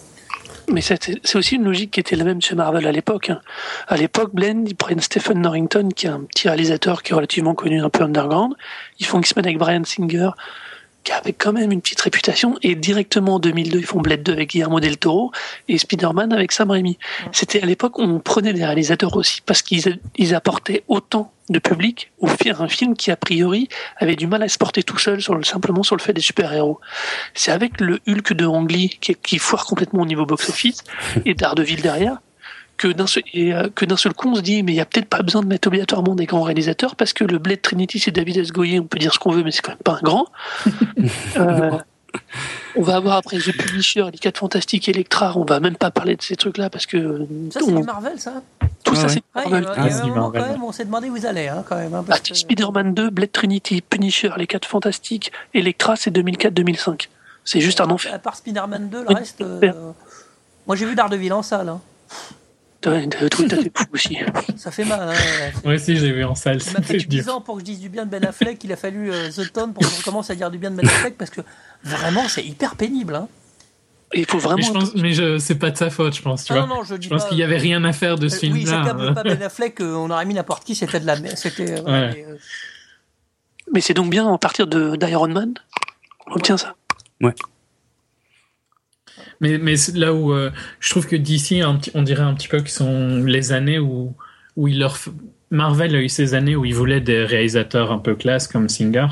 Mais c'est aussi une logique qui était la même chez Marvel à l'époque. hein. À l'époque, Blend, ils prennent Stephen Norrington, qui est un petit réalisateur qui est relativement connu, un peu underground. Ils font X-Men avec Brian Singer, qui avait quand même une petite réputation. Et directement en 2002, ils font Blade 2 avec Guillermo del Toro et Spider-Man avec Sam Raimi. C'était à l'époque où on prenait des réalisateurs aussi, parce qu'ils ils apportaient autant de public au faire un film qui, a priori, avait du mal à se porter tout seul sur le, simplement sur le fait des super-héros. C'est avec le Hulk de Ang Lee qui, qui foire complètement au niveau box-office et Daredevil derrière que d'un seul, et, euh, que d'un seul coup on se dit mais il y a peut-être pas besoin de mettre obligatoirement des grands réalisateurs parce que le Blade Trinity c'est David S. Goyer, on peut dire ce qu'on veut mais c'est quand même pas un grand. Euh, on va avoir après The Punisher, les 4 Fantastiques, Electra, on va même pas parler de ces trucs-là parce que Ça, c'est on- du Marvel, ça tout Ah ça ouais. c'est Ouais, il y a, Marvel. il y a Ah, un moment, Marvel. quand même, on s'est demandé où ils allaient, hein, quand même. hein, Ah, que- Spider-Man 2, Blade Trinity, Punisher, les 4 Fantastiques, Electra c'est 2004-2005. C'est juste un enfer. À part Spider-Man 2, le reste. euh. Moi, j'ai vu Daredevil en salle. hein. Tout fait aussi. Ça fait mal. Hein. Moi aussi, j'ai vu en salle. Il m'a fallu 10 dur. ans pour que je dise du bien de Ben Affleck. Il a fallu euh, The Tone pour que je commence à dire du bien de Ben Affleck parce que vraiment, c'est hyper pénible. Hein. Et il faut Mais vraiment. je pense, mais je, c'est pas de sa faute, je pense, tu Ah vois. non, non, je dis Je pense pas- qu'il y avait rien à faire de ce Euh, oui, film-là. j'accable pas Ben Affleck. euh, on aurait mis n'importe qui. C'était de la merde. C'était. euh, voilà, Ouais. mais, euh, Mais c'est donc bien à partir de d'Iron Man? Qu'on obtient ça? Mais, là où euh, je trouve que petit- on dirait un petit peu que sont les années où, où il leur. Marvel a eu ces années où il voulait des réalisateurs un peu classe comme Singer.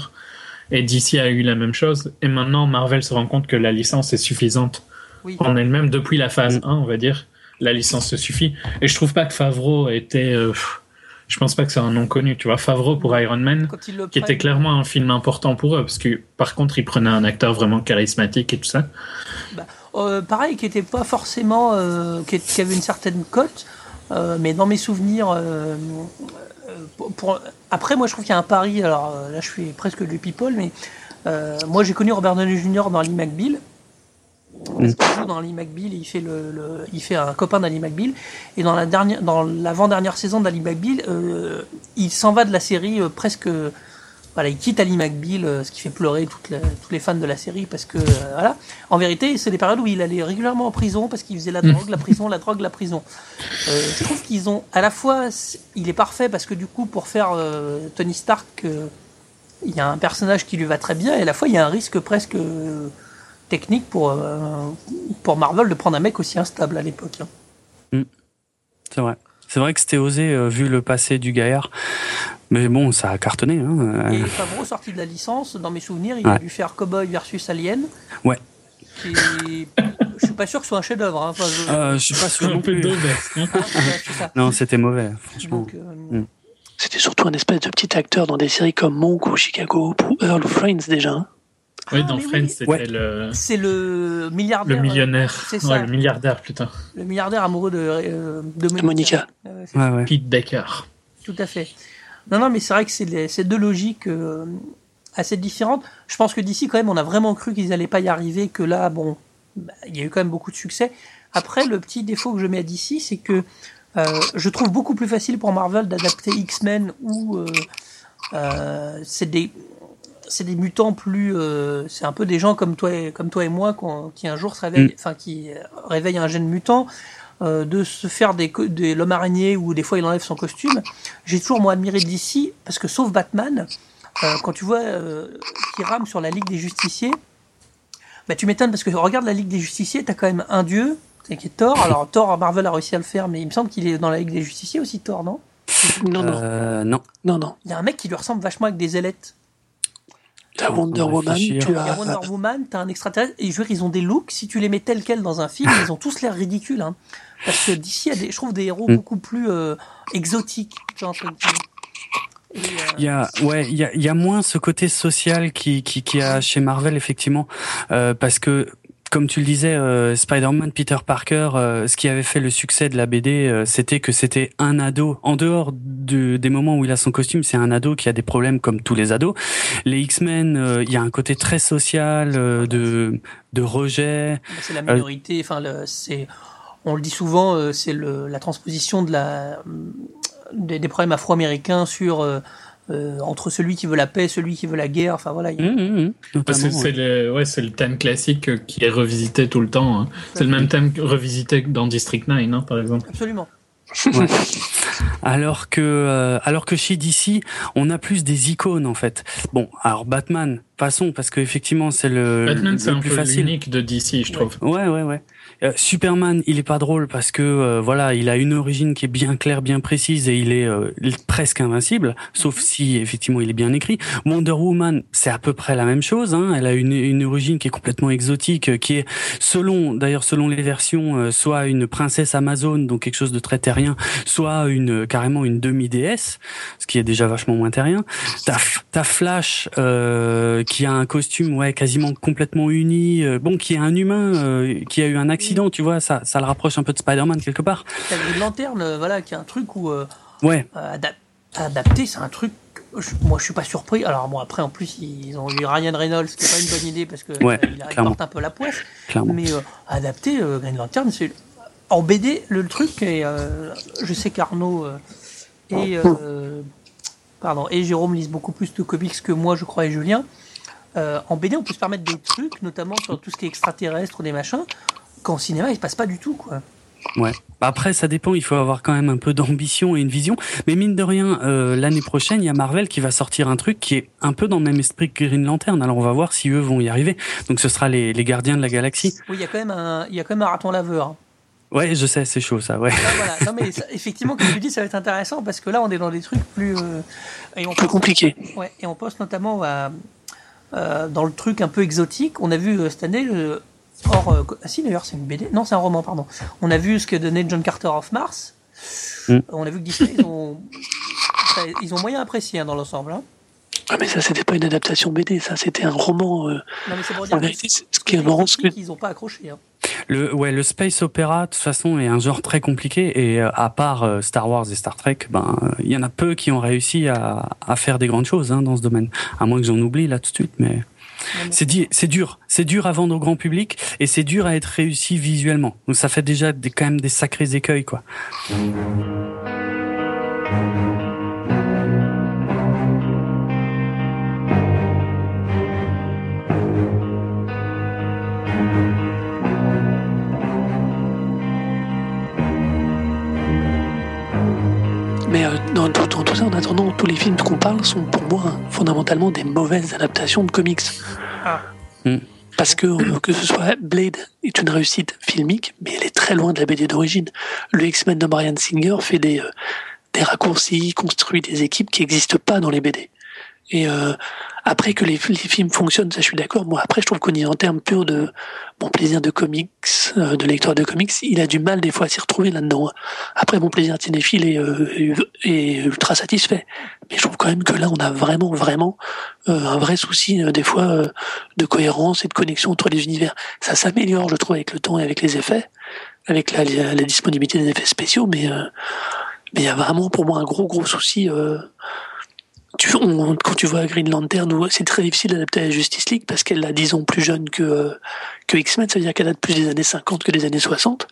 Et DC a eu la même chose. Et maintenant, Marvel se rend compte que la licence est suffisante oui. en elle-même depuis la phase Mm. 1, on va dire. La licence se suffit. Et je trouve pas que Favreau était. euh, je pense pas que c'est un nom connu, tu vois. Favreau pour Iron Man, qui était clairement un film important pour eux, parce que par contre, ils prenaient un acteur vraiment charismatique et tout ça. Euh, pareil, qui était pas forcément, euh, qui, qui avait une certaine cote, euh, mais dans mes souvenirs, pour, pour- après moi je trouve qu'il y a un pari. Alors là je suis presque du people, mais moi j'ai connu Robert Downey Jr. dans Lee McBeal. Parce qu'il joue dans Lee McBeal, il fait le, le- il fait un copain d'Ali McBeal, et dans la dernière, dans l'avant-dernière saison d'Ali McBeal, il s'en va de la série presque voilà, il quitte Ali McBeal, euh, ce qui fait pleurer toutes tous les fans de la série parce que euh, voilà. En vérité, c'est des périodes où il allait régulièrement en prison parce qu'il faisait la drogue, la prison, la drogue, la prison. Euh, je trouve qu'ils ont à la fois, il est parfait parce que du coup, pour faire Tony Stark, il y a un personnage qui lui va très bien et à la fois il y a un risque presque euh, technique pour euh, pour Marvel de prendre un mec aussi instable à l'époque. hein. C'est vrai. C'est vrai que c'était osé euh, vu le passé du gaillard. Mais bon, ça a cartonné. Hein. Et Euh, Favreau, sorti de la licence, dans mes souvenirs, il a dû faire Cowboy versus Alien. Ouais. Et je suis pas sûr que ce soit un chef-d'œuvre. Hein. Enfin, je- euh, je suis pas sûr Un non peu. Ah. Non, c'était mauvais, franchement. Donc, euh, Mm. C'était surtout un espèce de petit acteur dans des séries comme Monk ou Chicago ou Earl of Friends déjà. hein. Oui, Ah, dans Friends, oui. c'était Ouais. le, c'est le milliardaire. le millionnaire. c'est ça. Ouais, le milliardaire, putain. Le milliardaire amoureux de, euh, de Monica. Monica. Ouais. Pete Decker. Tout à fait. Non, non, mais c'est vrai que c'est deux logiques euh, assez différentes. Je pense que d'ici, quand même, on a vraiment cru qu'ils n'allaient pas y arriver, que là, bon, bah, il y a eu quand même beaucoup de succès. Après, le petit défaut que je mets à DC, c'est que euh, je trouve beaucoup plus facile pour Marvel d'adapter X-Men où euh, euh, c'est des c'est des mutants plus euh, c'est un peu des gens comme toi et, comme toi et moi qui un jour se réveillent enfin qui euh, réveillent un gène mutant euh, de se faire des, des l'homme araignée ou des fois il enlève son costume j'ai toujours moi admiré DC parce que sauf Batman euh, quand tu vois euh, qui rame sur la Ligue des Justiciers bah tu m'étonnes parce que regarde la Ligue des Justiciers t'as quand même un dieu qui est Thor alors Thor Marvel a réussi à le faire mais il me semble qu'il est dans la Ligue des Justiciers aussi Thor non? Non, non, Euh, non. non, non. il y a un mec qui lui ressemble vachement avec des ailettes T'as Wonder Woman, tu as. Wonder Woman, t'as un extraterrestre, et je veux dire, ils ont des looks, si tu les mets tels quels dans un film, ils ont tous l'air ridicules. Hein. Parce que d'ici, il y a des, je trouve des héros Mm. beaucoup plus euh, exotiques. Genre, guillemets. Il y a, ouais, il y a, il y a moins ce côté social qui, qui, qui a chez Marvel effectivement, euh, parce que comme tu le disais, euh, Spider-Man, Peter Parker, euh, ce qui avait fait le succès de la BD, euh, c'était que c'était un ado. En dehors de, des moments où il a son costume, c'est un ado qui a des problèmes comme tous les ados. Les X-Men, il y a un côté très social, de, de rejet. C'est la minorité. Enfin, c'est, on le dit souvent, c'est la transposition de la des, des problèmes afro-américains sur euh, entre celui qui veut la paix, celui qui veut la guerre. Enfin voilà. Mmh, mmh, mmh. c'est le, ouais, c'est le thème classique qui est revisité tout le temps. Hein. C'est le même thème revisité dans District 9, hein, par exemple. Absolument. Ouais. alors que euh, alors que chez DC, on a plus des icônes en fait. Bon, alors Batman, passons parce que effectivement c'est le Batman c'est un plus peu facile. l'unique de DC, je trouve. Ouais, ouais, ouais. Euh, Superman, il est pas drôle parce que euh, voilà, il a une origine qui est bien claire, bien précise et il est, euh, presque invincible, sauf si effectivement il est bien écrit. Wonder Woman, c'est à peu près la même chose. Hein, elle a une, une, origine qui est complètement exotique, qui est selon, d'ailleurs selon les versions, soit une princesse amazone, donc quelque chose de très terrien, soit une carrément une demi-déesse, ce qui est déjà vachement moins terrien. T'as as Flash qui a un costume ouais quasiment complètement uni, bon qui est un humain qui a eu un accident tu vois, ça, ça le rapproche un peu de Spider-Man quelque part. Une lanterne, euh, voilà, qui est un truc où. Euh, ouais. Euh, adapté, c'est un truc. moi, je suis pas surpris. Alors, bon, après, en plus, ils ont eu Ryan Reynolds, ce qui est pas une bonne idée parce que il, porte un peu la poisse. Mais adapté, Green Lantern, c'est. En BD, le, truc, et je sais qu'Arnaud et. pardon, et Jérôme lisent beaucoup plus de comics que moi, je crois, et Julien. en BD, on peut se permettre des trucs, notamment sur tout ce qui est extraterrestre ou des machins, qu'en cinéma, il se passe pas du tout, quoi. Ouais. Après, ça dépend. Il faut avoir quand même un peu d'ambition et une vision. Mais mine de rien, euh, l'année prochaine, il y a Marvel qui va sortir un truc qui est un peu dans le même esprit que Green Lantern. Alors, on va voir si eux vont y arriver. Donc, ce sera les, les Gardiens de la Galaxie. Oui, il y a quand même un, il y a quand même un raton laveur. Hein. Ouais, je sais, c'est chaud ça. Ouais. voilà. Non, mais effectivement, comme tu dis, ça va être intéressant parce que là, on est dans des trucs plus euh, et on plus compliqués. Ouais, et on pense notamment à, euh, dans le truc un peu exotique. On a vu cette année Or, euh, ah si d'ailleurs c'est une BD, non c'est un roman pardon. On a vu ce que donnait John Carter of Mars. Mm. On a vu que Disney ils ont, ils ont moyen apprécié hein, dans l'ensemble. Hein. Ah mais ça c'était pas une adaptation BD, ça c'était un roman. Euh, non mais c'est pour dire. ce qui est marrant, que ils ont pas accroché. Hein. Le ouais le space opéra de toute façon est un genre très compliqué et euh, à part Star Wars et Star Trek, ben il y en a peu qui ont réussi à, à faire des grandes choses hein, dans ce domaine. À moins que j'en oublie là tout de suite, mais. C'est c'est dur, c'est dur à vendre au grand public et c'est dur à être réussi visuellement. Donc ça fait déjà des, quand même des sacrés écueils quoi. Mais euh, dans, tout ça, en attendant, tous les films qu'on parle sont pour moi fondamentalement des mauvaises adaptations de comics. Ah. Hmm. Parce que euh, que ce soit Blade est une réussite filmique, mais elle est très loin de la BD d'origine. Le X-Men de Brian Singer fait des, euh, des raccourcis, construit des équipes qui n'existent pas dans les BD. Et euh, après que les, films fonctionnent, ça je suis d'accord. Moi après je trouve qu'on y en termes purs de mon plaisir de comics, euh, de lecteur de comics, il a du mal des fois à s'y retrouver là-dedans. Après mon plaisir cinéphile est, euh, est, ultra satisfait. Mais je trouve quand même que là on a vraiment vraiment euh, un vrai souci des fois de cohérence et de connexion entre les univers. Ça s'améliore je trouve avec le temps et avec les effets, avec la, la, la disponibilité des effets spéciaux, mais mais il y a vraiment pour moi un gros gros souci tu, quand tu vois Green Lantern, c'est très difficile d'adapter à la Justice League parce qu'elle a 10 ans plus jeune que, euh, que X-Men, ça veut dire qu'elle date plus des années 50 que des années 60.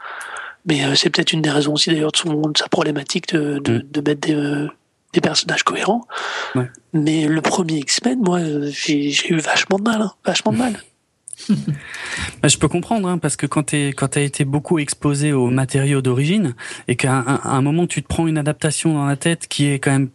Mais euh, c'est peut-être une des raisons aussi d'ailleurs de, son, de sa problématique de, de, mm. de mettre des, euh, des, personnages cohérents. Ouais. Mais le premier X-Men, moi, j'ai eu vachement de mal, hein, vachement de mal. Je peux comprendre, hein, parce que quand tu as été beaucoup exposé aux matériaux d'origine et qu'à un, moment tu te prends une adaptation dans la tête qui est quand même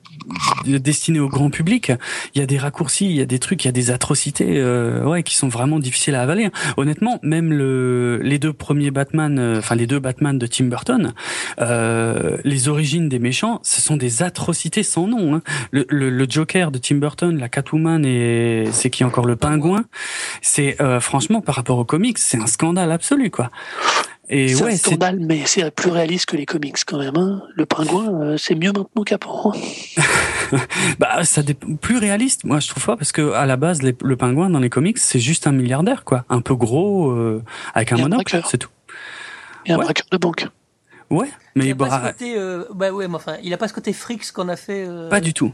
destinée au grand public, il y a des raccourcis, il y a des trucs, il y a des atrocités, euh, ouais, qui sont vraiment difficiles à avaler. Honnêtement, même le, les deux premiers Batman, euh, enfin les deux Batman de Tim Burton, euh, les origines des méchants, ce sont des atrocités sans nom. Hein. Le, le, le, Joker de Tim Burton, la Catwoman et c'est qui encore le Pingouin, c'est euh, franchement, par rapport aux comics, c'est un scandale absolu, quoi. Et C'est ouais, un scandale, mais c'est plus réaliste que les comics quand même. hein. Le pingouin, euh, c'est mieux maintenant qu'avant. bah ça plus réaliste. Moi, je trouve pas parce que à la base, les- le pingouin dans les comics, c'est juste un milliardaire, quoi, un peu gros, euh, avec un monocle, c'est tout. Et un Ouais. braqueur de banque. Ouais, Il mais a pas ce côté, euh, bah ouais, mais enfin, il a pas ce côté Frix qu'on a fait. euh, pas du tout.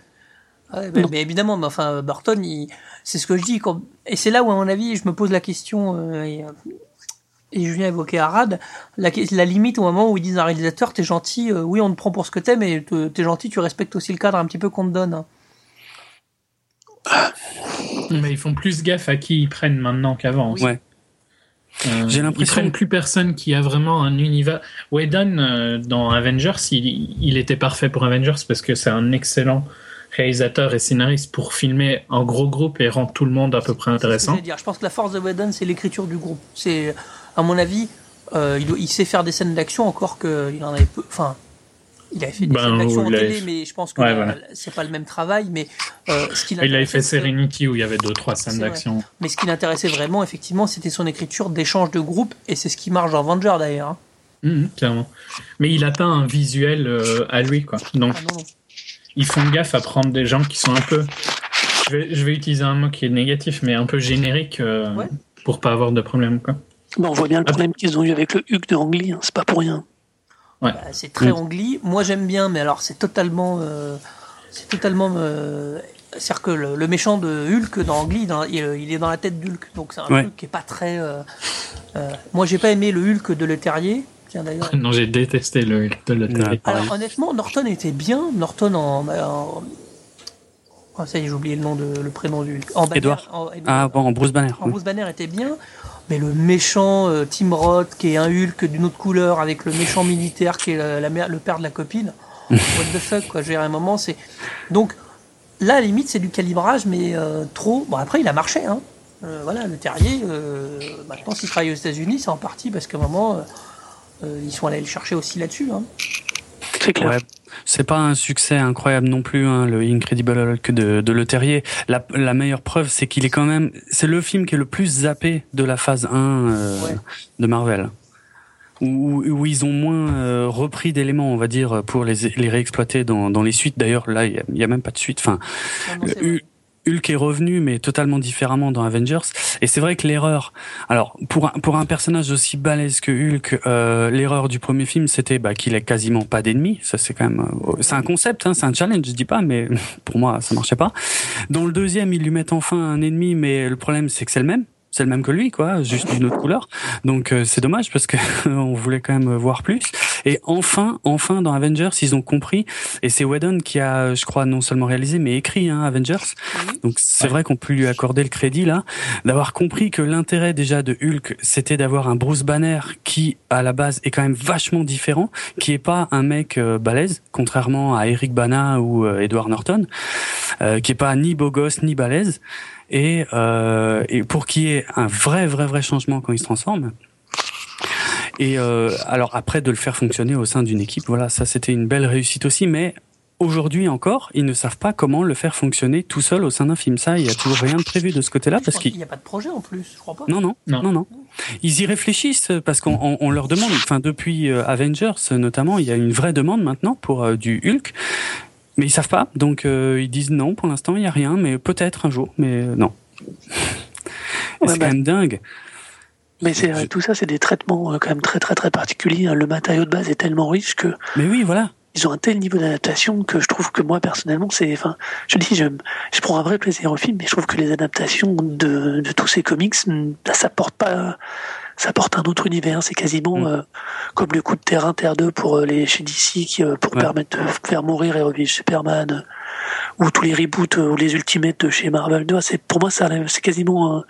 Ouais, mais, évidemment, mais enfin, Burton, il- c'est ce que je dis. Quand... Et c'est là où, à mon avis, je me pose la question, euh, et, euh, et Julien évoquait Arad, la, la limite au moment où ils disent à un réalisateur, t'es gentil, euh, oui, on te prend pour ce que t'es, mais te- t'es gentil, tu respectes aussi le cadre un petit peu qu'on te donne. hein. Mais ils font plus gaffe à qui ils prennent maintenant qu'avant. aussi. Ouais. Euh, J'ai Ils l'impression- prennent plus personne qui a vraiment un univers. Whedon, euh, dans Avengers, il, il était parfait pour Avengers parce que c'est un excellent réalisateur et scénariste pour filmer en gros groupe et rendre tout le monde à peu près C'est ce que intéressant. dire. Je pense que la force de Whedon, c'est l'écriture du groupe. C'est, à mon avis, euh, il, doit- il sait faire des scènes d'action encore qu'il en avait peu. Enfin, il avait fait des Ben, scènes d'action en télé, mais je pense que Ouais, voilà. c'est pas le même travail. Mais euh, ce qui Il avait fait Serenity où il y avait deux trois scènes d'action. Mais ce qui l'intéressait vraiment, effectivement, c'était son écriture d'échange de groupe, et c'est ce qui marche dans Avenger d'ailleurs. hein. Mhm, clairement. Mais il a pas un visuel euh, à lui, quoi. Donc Ah non, non. Ils font gaffe à prendre des gens qui sont un peu. Je vais, je vais utiliser un mot qui est négatif, mais un peu générique euh, Ouais. pour pas avoir de problème, quoi. Bah, on voit bien le problème qu'ils ont eu avec le Huc de Angly, hein, c'est pas pour rien. Bah, c'est très. Angli. Moi, j'aime bien, mais alors c'est totalement, euh, c'est totalement. euh, C'est-à-dire que le, le méchant de Hulk dans Angli, dans- il, il est dans la tête d'Hulk, donc c'est un Ouais. truc qui est pas très. euh, euh, moi, j'ai pas aimé le Hulk de Le Terrier. Tiens d'ailleurs. Non, j'ai détesté le télé. Ouais. Alors honnêtement, Norton était bien. Norton en. en- Oh, ça y est, j'ai oublié le nom de le prénom du Hulk. En Banner- Edward. en- Edward. Ah bon, Bruce Banner. En oui. Bruce Banner était bien, mais le méchant euh, Tim Roth, qui est un Hulk d'une autre couleur, avec le méchant militaire qui est la, la mère- le père de la copine, what the fuck, quoi. Je veux dire, à un moment, c'est. Donc, là, à la limite, c'est du calibrage, mais euh, trop. Bon, après, il a marché, hein. Euh, voilà, le terrier, euh, maintenant, s'il travaille aux États-Unis, c'est en partie parce qu'à un moment, euh, ils sont allés le chercher aussi là-dessus. Hein. C'est clair. Ouais. C'est pas un succès incroyable non plus, hein, le Incredible Hulk de, de Le Terrier. La, la meilleure preuve, c'est qu'il est quand même, c'est le film qui est le plus zappé de la phase 1 euh, Ouais. de Marvel. Où, où ils ont moins euh, repris d'éléments, on va dire, pour les, les réexploiter dans, dans les suites. D'ailleurs, là, il y a- même pas de suite. Enfin, Non, non. Hulk est revenu, mais totalement différemment dans Avengers. Et c'est vrai que l'erreur, alors pour un, pour un personnage aussi balèze que Hulk, euh, l'erreur du premier film, c'était bah, qu'il a quasiment pas d'ennemis. Ça c'est quand même, euh, c'est un concept, hein, c'est un challenge, je dis pas, mais pour moi ça marchait pas. Dans le deuxième, ils lui mettent enfin un ennemi, mais le problème c'est que c'est le même. C'est le même que lui, quoi, juste d'une autre couleur. Donc euh, c'est dommage parce que on voulait quand même voir plus. Et enfin, enfin dans Avengers, ils ont compris. Et c'est Whedon qui a, je crois, non seulement réalisé mais écrit hein, Avengers. Donc c'est Ouais. vrai qu'on peut lui accorder le crédit là, d'avoir compris que l'intérêt déjà de Hulk, c'était d'avoir un Bruce Banner qui à la base est quand même vachement différent, qui est pas un mec euh, balèze, contrairement à Eric Bana ou euh, Edward Norton, euh, qui est pas ni beau gosse ni balèze, et, euh, et pour qu'il y ait un vrai vrai vrai changement quand il se transforme. Et euh, alors après de le faire fonctionner au sein d'une équipe, voilà, ça c'était une belle réussite aussi, mais aujourd'hui encore, ils ne savent pas comment le faire fonctionner tout seul au sein d'un film. Ça, il y a toujours rien de prévu de ce côté-là parce qu'il n'y a pas de projet en plus, je crois pas. non, non, non, Non. non, Ils y réfléchissent parce qu'on on, on leur demande. Enfin, depuis euh, Avengers notamment, il y a une vraie demande maintenant pour euh, du Hulk, mais ils savent pas. Donc euh, ils disent non. Pour l'instant, il y a rien, mais peut-être un jour. Mais euh, non. Ouais, c'est bah, quand même dingue. Mais c'est Je- tout ça, c'est des traitements euh, quand même très très très particuliers. hein. Le matériau de base est tellement riche que Mais oui, voilà. ils ont un tel niveau d'adaptation que je trouve que moi personnellement, c'est, enfin, je dis, je, je prends un vrai plaisir au film, mais je trouve que les adaptations de, de tous ces comics, bah, ça porte pas, ça porte un autre univers. C'est quasiment Mm. euh, comme le coup de terrain Terre 2 pour euh, les chez DC, qui, euh, pour Ouais. permettre de faire mourir et revivre Superman, ou tous les reboots ou les Ultimates de chez Marvel. C'est pour moi, ça, c'est quasiment, un-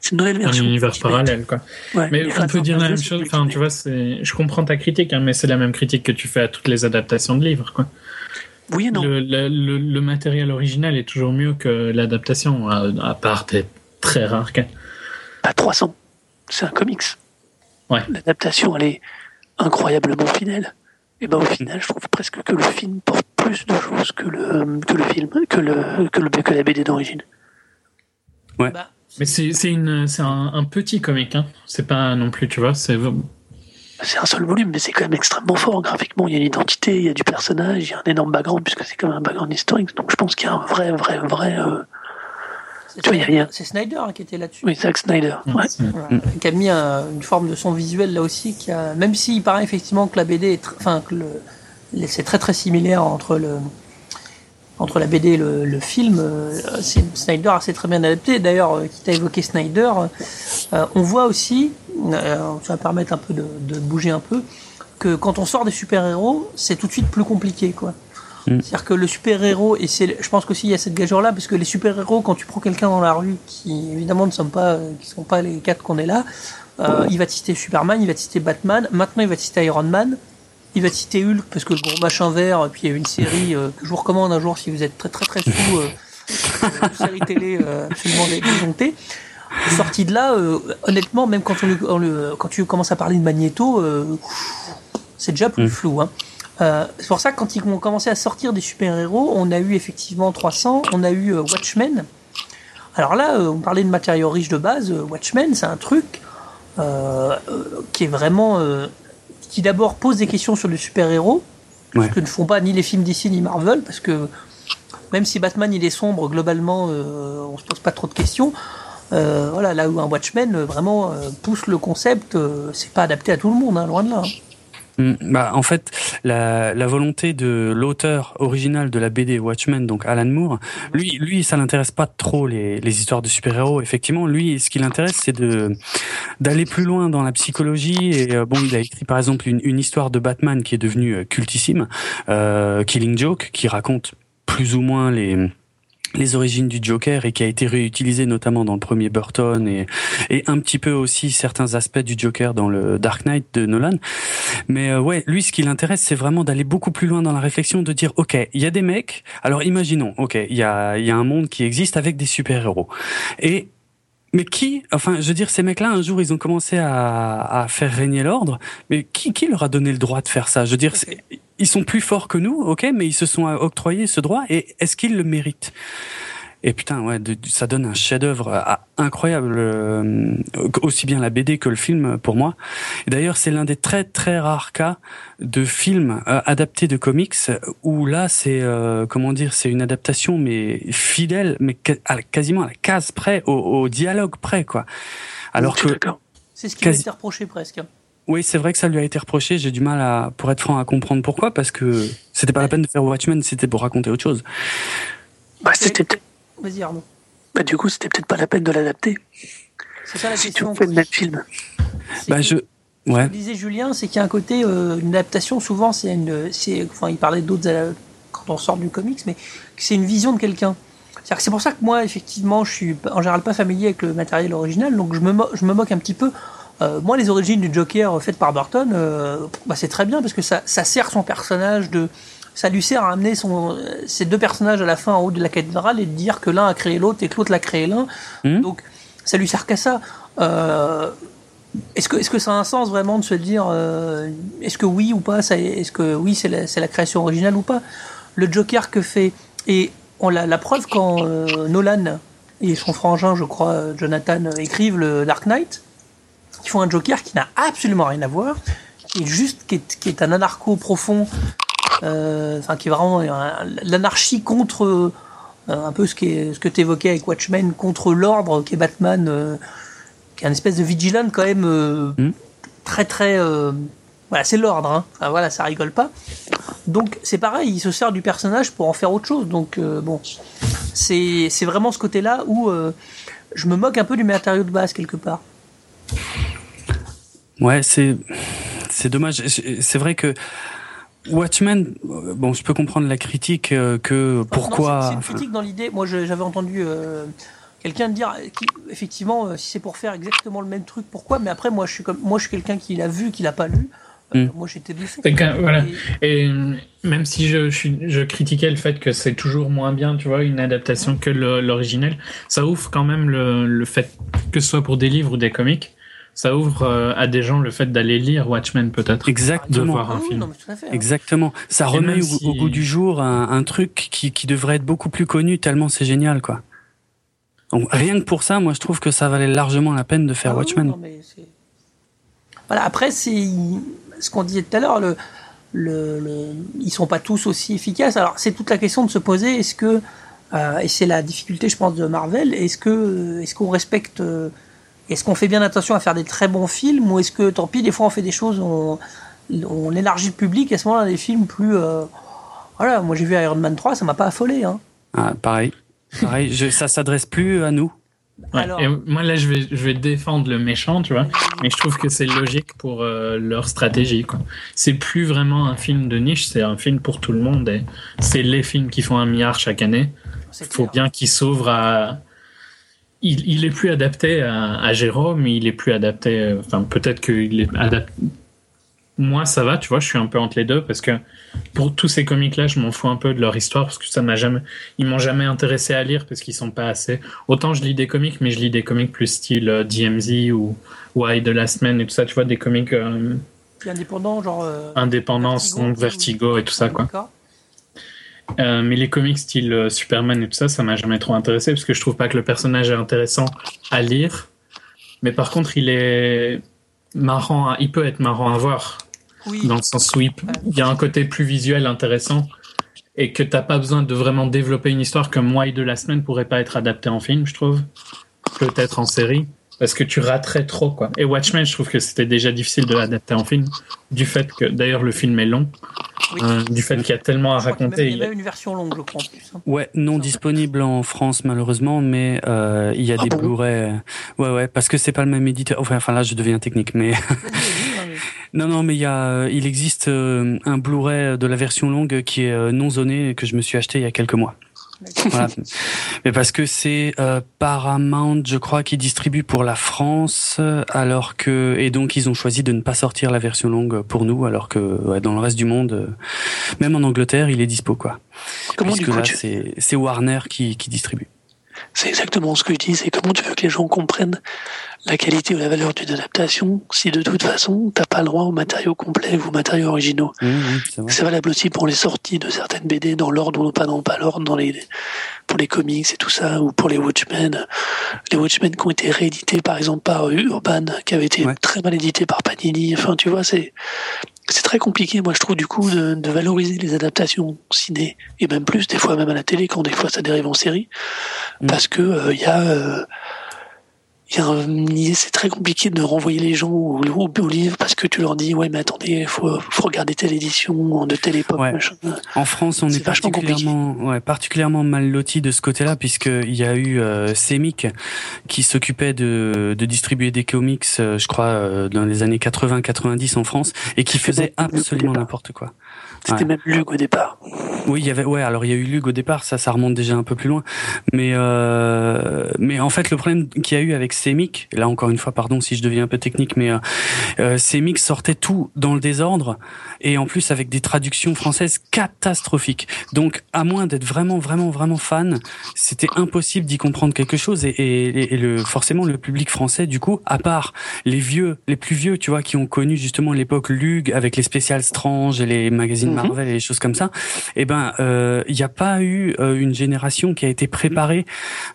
c'est une nouvelle Un version. univers Ultimate. parallèle, quoi. Ouais, Mais on peut dire la même chose. Enfin, tu vois. Je comprends ta critique, hein, mais c'est la même critique que tu fais à toutes les adaptations de livres, quoi. Oui et non. Le, le, le- le matériel original est toujours mieux que l'adaptation, à, à part des très rares cas. Pas 300. C'est un comics. Ouais. L'adaptation, elle est incroyablement fidèle. Et ben au final, je trouve presque que le film porte plus de choses que le que le film, que le que le que la BD d'origine. Bah, Mais c'est c'est une c'est un, un petit comic, hein. C'est pas non plus, tu vois. C'est c'est un seul volume, mais c'est quand même extrêmement fort graphiquement. Il y a une identité, il y a du personnage, il y a un énorme background, puisque c'est quand même un background historique. Donc je pense qu'il y a un vrai, vrai, vrai. Euh... Tu vois, il y a rien. C'est Snyder hein, qui était là-dessus. Oui, Zack Snyder. Ouais. Voilà. Qui a mis un, une forme de son visuel là aussi, qui a, même s'il paraît effectivement que la BD est, enfin que le, c'est très très similaire entre le entre la BD et le, le film, euh, Snyder a assez très bien adapté. D'ailleurs, euh, quitte à évoquer Snyder, euh, on voit aussi, euh, ça va permettre un peu de, de, bouger un peu, que quand on sort des super-héros, c'est tout de suite plus compliqué, quoi. Mm. C'est-à-dire que le super-héros, et c'est, je pense qu'aussi il y a cette gageure-là, parce que les super-héros, quand tu prends quelqu'un dans la rue, qui évidemment ne sont pas, qui sont pas les quatre qu'on est là, euh, il va te citer Superman, il va te citer Batman, maintenant il va te citer Iron Man, il va citer Hulk parce que le gros machin vert, puis il y a une série euh, que je vous recommande un jour si vous êtes très très très sous, euh, une série télé euh, absolument déjonctée. Sorti de là, euh, honnêtement, même quand, on, on le, quand tu commences à parler de Magneto, euh, c'est déjà plus mmh. flou. Hein. Euh, c'est pour ça que quand ils ont commencé à sortir des super-héros, on a eu effectivement 300, on a eu Watchmen. Alors là, on parlait de matériaux riches de base. Watchmen, c'est un truc qui est vraiment qui d'abord pose des questions sur le super-héros, ouais. ce que ne font pas ni les films d'ici ni Marvel, parce que même si Batman il est sombre, globalement, euh, on se pose pas trop de questions. Euh, voilà, là où un Watchmen euh, vraiment euh, pousse le concept, euh, c'est pas adapté à tout le monde, hein, loin de là. Hein. Mm, bah, en fait, la, volonté de l'auteur original de la BD Watchmen, donc Alan Moore, lui, lui, ça l'intéresse pas trop les, histoires de super-héros. Effectivement, lui, ce qui l'intéresse, c'est de d'aller plus loin dans la psychologie. Et euh, bon, il a écrit par exemple une, une histoire de Batman qui est devenue cultissime, euh, Killing Joke, qui raconte plus ou moins les les origines du Joker et qui a été réutilisé notamment dans le premier Burton et, et un petit peu aussi certains aspects du Joker dans le Dark Knight de Nolan. Mais euh, ouais, lui, ce qui l'intéresse, c'est vraiment d'aller beaucoup plus loin dans la réflexion, de dire, ok, il y a des mecs, alors imaginons, ok, il y a, y a un monde qui existe avec des super-héros. Et mais qui, enfin, je veux dire, ces mecs-là, un jour, ils ont commencé à, à faire régner l'ordre. Mais qui, qui leur a donné le droit de faire ça? Je veux dire, ils sont plus forts que nous, ok, mais ils se sont octroyés ce droit. Et est-ce qu'ils le méritent? Et putain, ouais, de, de, ça donne un chef-d'œuvre euh, incroyable, euh, aussi bien la BD que le film pour moi. D'ailleurs, c'est l'un des très très rares cas de films euh, adaptés de comics où là, c'est euh, comment dire, c'est une adaptation mais fidèle, mais à, quasiment à la case près, au, au dialogue près, quoi. Alors que c'est ce qui quasi... a été reproché presque. Oui, c'est vrai que ça lui a été reproché. J'ai du mal à, pour être franc, à comprendre pourquoi, parce que c'était pas la peine de faire Watchmen, c'était pour raconter autre chose. Bah, c'était Vas-y Arnaud. Bah du coup, c'était peut-être pas la peine de l'adapter. C'est ça la si question. tu fais le même film. Bah je. Ouais. Ce que disait Julien, c'est qu'il y a un côté, euh, une adaptation, souvent, c'est une. Enfin, il parlait d'autres euh, quand on sort du comics, mais c'est une vision de quelqu'un. C'est pour ça que moi, effectivement, je suis en général pas familier avec le matériel original, donc je me, mo je me moque un petit peu. Euh, moi, les origines du Joker faites par Burton, euh, bah, c'est très bien parce que ça, ça sert son personnage de, ça lui sert à amener son, ces deux personnages à la fin en haut de la cathédrale et de dire que l'un a créé l'autre et que l'autre l'a créé l'un. Mmh. Donc, ça lui sert qu'à ça. Euh, est-ce que, est-ce que ça a un sens vraiment de se dire, euh, est-ce que oui ou pas, est-ce que oui c'est la, c'est la création originale ou pas? Le Joker que fait et on l'a la preuve quand euh, Nolan et son frangin, je crois, Jonathan, écrivent le Dark Knight, ils font un Joker qui n'a absolument rien à voir, qui est juste, qui est, qui est un anarcho profond euh, enfin qui est vraiment l'anarchie contre euh, un peu ce, qui est, ce que tu évoquais avec Watchmen contre l'ordre qui est Batman euh, qui est un espèce de vigilante quand même mm. très très voilà c'est l'ordre hein. enfin, voilà ça rigole pas donc c'est pareil il se sert du personnage pour en faire autre chose donc bon c'est vraiment ce côté là où je me moque un peu du matériau de base quelque part ouais c'est c'est dommage c'est vrai que Watchmen, bon, je peux comprendre la critique euh, que pourquoi. C'est une critique dans l'idée. Moi, j'avais entendu euh, quelqu'un dire, qui, effectivement, euh, si c'est pour faire exactement le même truc, pourquoi? Mais après, moi, je suis comme, moi, je suis quelqu'un qui l'a vu, qui l'a pas lu. Mm. Moi, j'étais bluffé. Voilà. Et... et, même si je, je, je, critiquais le fait que c'est toujours moins bien, tu vois, une adaptation que l'original, ça ouvre quand même le, le fait que ce soit pour des livres ou des comics ça ouvre euh, à des gens le fait d'aller lire Watchmen peut-être. Exactement. De voir un ah, film. Non, fait, hein. Exactement. Ça Et remet au, si... au, goût du jour un, un truc qui, qui, devrait être beaucoup plus connu tellement c'est génial quoi. Donc rien que pour ça, moi je trouve que ça valait largement la peine de faire Ah Watchmen. non, mais c'est- voilà, après, c'est ce qu'on disait tout à l'heure, le, le, le- ils sont pas tous aussi efficaces. Alors, c'est toute la question de se poser est-ce que, euh, et c'est la difficulté, je pense, de Marvel, est-ce que, est-ce qu'on respecte, euh, est-ce qu'on fait bien attention à faire des très bons films, ou est-ce que, tant pis, des fois on fait des choses, on, on élargit le public, et à ce moment-là, des films plus. euh, voilà, moi j'ai vu Iron Man 3, ça m'a pas affolé. Hein. Ah, pareil. Pareil, je, ça s'adresse plus à nous. Ouais, Alors- et moi là je vais je vais défendre le méchant tu vois mais je trouve que c'est logique pour euh, leur stratégie quoi c'est plus vraiment un film de niche c'est un film pour tout le monde et c'est les films qui font un milliard chaque année C'est faut clair. bien qu'il s'ouvre à il, il est plus adapté à, à Jérôme il est plus adapté euh, enfin peut-être qu'il est adapté moi ça va tu vois je suis un peu entre les deux parce que pour tous ces comics là je m'en fous un peu de leur histoire parce que ça m'a jamais ils m'ont jamais intéressé à lire parce qu'ils sont pas assez autant je lis des comics mais je lis des comics plus style euh, DMZ ou Why the Last Man et tout ça tu vois des comics euh, Puis indépendant, genre. euh, indépendance Vertigo. Vertigo et tout ça quoi d'accord. Euh, mais les comics style euh, Superman et tout ça, ça m'a jamais trop intéressé parce que je trouve pas que le personnage est intéressant à lire. Mais par contre, il est marrant, à- il peut être marrant à voir Oui. dans le sens où il, y a un côté plus visuel intéressant et que t'as pas besoin de vraiment développer une histoire comme Why de la semaine pourrait pas être adapté en film, je trouve. Peut-être en série. Parce que tu raterais trop, quoi. Et Watchmen, je trouve que c'était déjà difficile de l'adapter en film. Du fait que, d'ailleurs, le film est long. Oui. Euh, du fait qu'il y a tellement à Je raconter. Il y il a y a- même une version longue, je crois, en plus. hein. Ouais, non disponible en France malheureusement, mais euh, il y a Ah des bon Blu-ray. Ouais, ouais, parce que c'est pas le même éditeur. Enfin, enfin là, je deviens technique, mais non, non, mais il y a, euh, il existe euh, un Blu-ray de la version longue qui est euh, non zoné et que je me suis acheté il y a quelques mois. Voilà. Mais parce que c'est euh, Paramount, je crois, qui distribue pour la France, euh, alors que et donc ils ont choisi de ne pas sortir la version longue pour nous, alors que ouais, dans le reste du monde, euh, même en Angleterre, il est dispo quoi. Comment du Puisque coup là, tu- c'est c'est Warner qui, qui distribue. C'est exactement ce que je dis, c'est comment tu veux que les gens comprennent la qualité ou la valeur d'une adaptation si de toute façon t'as pas le droit aux matériaux complets ou aux matériaux originaux. Mmh, mmh, c'est valable aussi pour les sorties de certaines BD dans l'ordre ou pas dans pas l'ordre, dans les pour les comics et tout ça, ou pour les Watchmen. Les Watchmen qui ont été réédités par exemple par Urban, qui avait été Ouais. très mal édité par Panini. Enfin, tu vois, c'est c'est très compliqué, moi je trouve du coup de, de valoriser les adaptations ciné et même plus des fois même à la télé quand des fois ça dérive en série, Mm. parce que euh, il y a euh, y a un- c'est très compliqué de renvoyer les gens au, au, au livre parce que tu leur dis ouais mais attendez faut, faut regarder telle édition de telle époque Ouais. En France, on est, particulièrement, ouais, particulièrement mal loti de ce côté-là, puisqu'il y a eu euh, Semic qui s'occupait de, de distribuer des comics, euh, je crois, euh, dans les années 80-90 en France, et qui faisait absolument n'importe quoi. C'était Ouais. même Lug au départ. Oui, il y avait, ouais, alors il y a eu Lug au départ, ça, ça remonte déjà un peu plus loin, mais euh, mais en fait le problème qu'il y a eu avec Semic, là encore une fois, pardon si je deviens un peu technique, mais euh, euh, Semic sortait tout dans le désordre et en plus avec des traductions françaises catastrophiques. Donc à moins d'être vraiment vraiment vraiment fan, c'était impossible d'y comprendre quelque chose et, et, et le forcément le public français du coup, à part les vieux, les plus vieux, tu vois, qui ont connu justement l'époque Lug avec les spéciales Strange et les magazines. Marvel et les choses comme ça, eh ben euh, il n'y a pas eu euh, une génération qui a été préparée,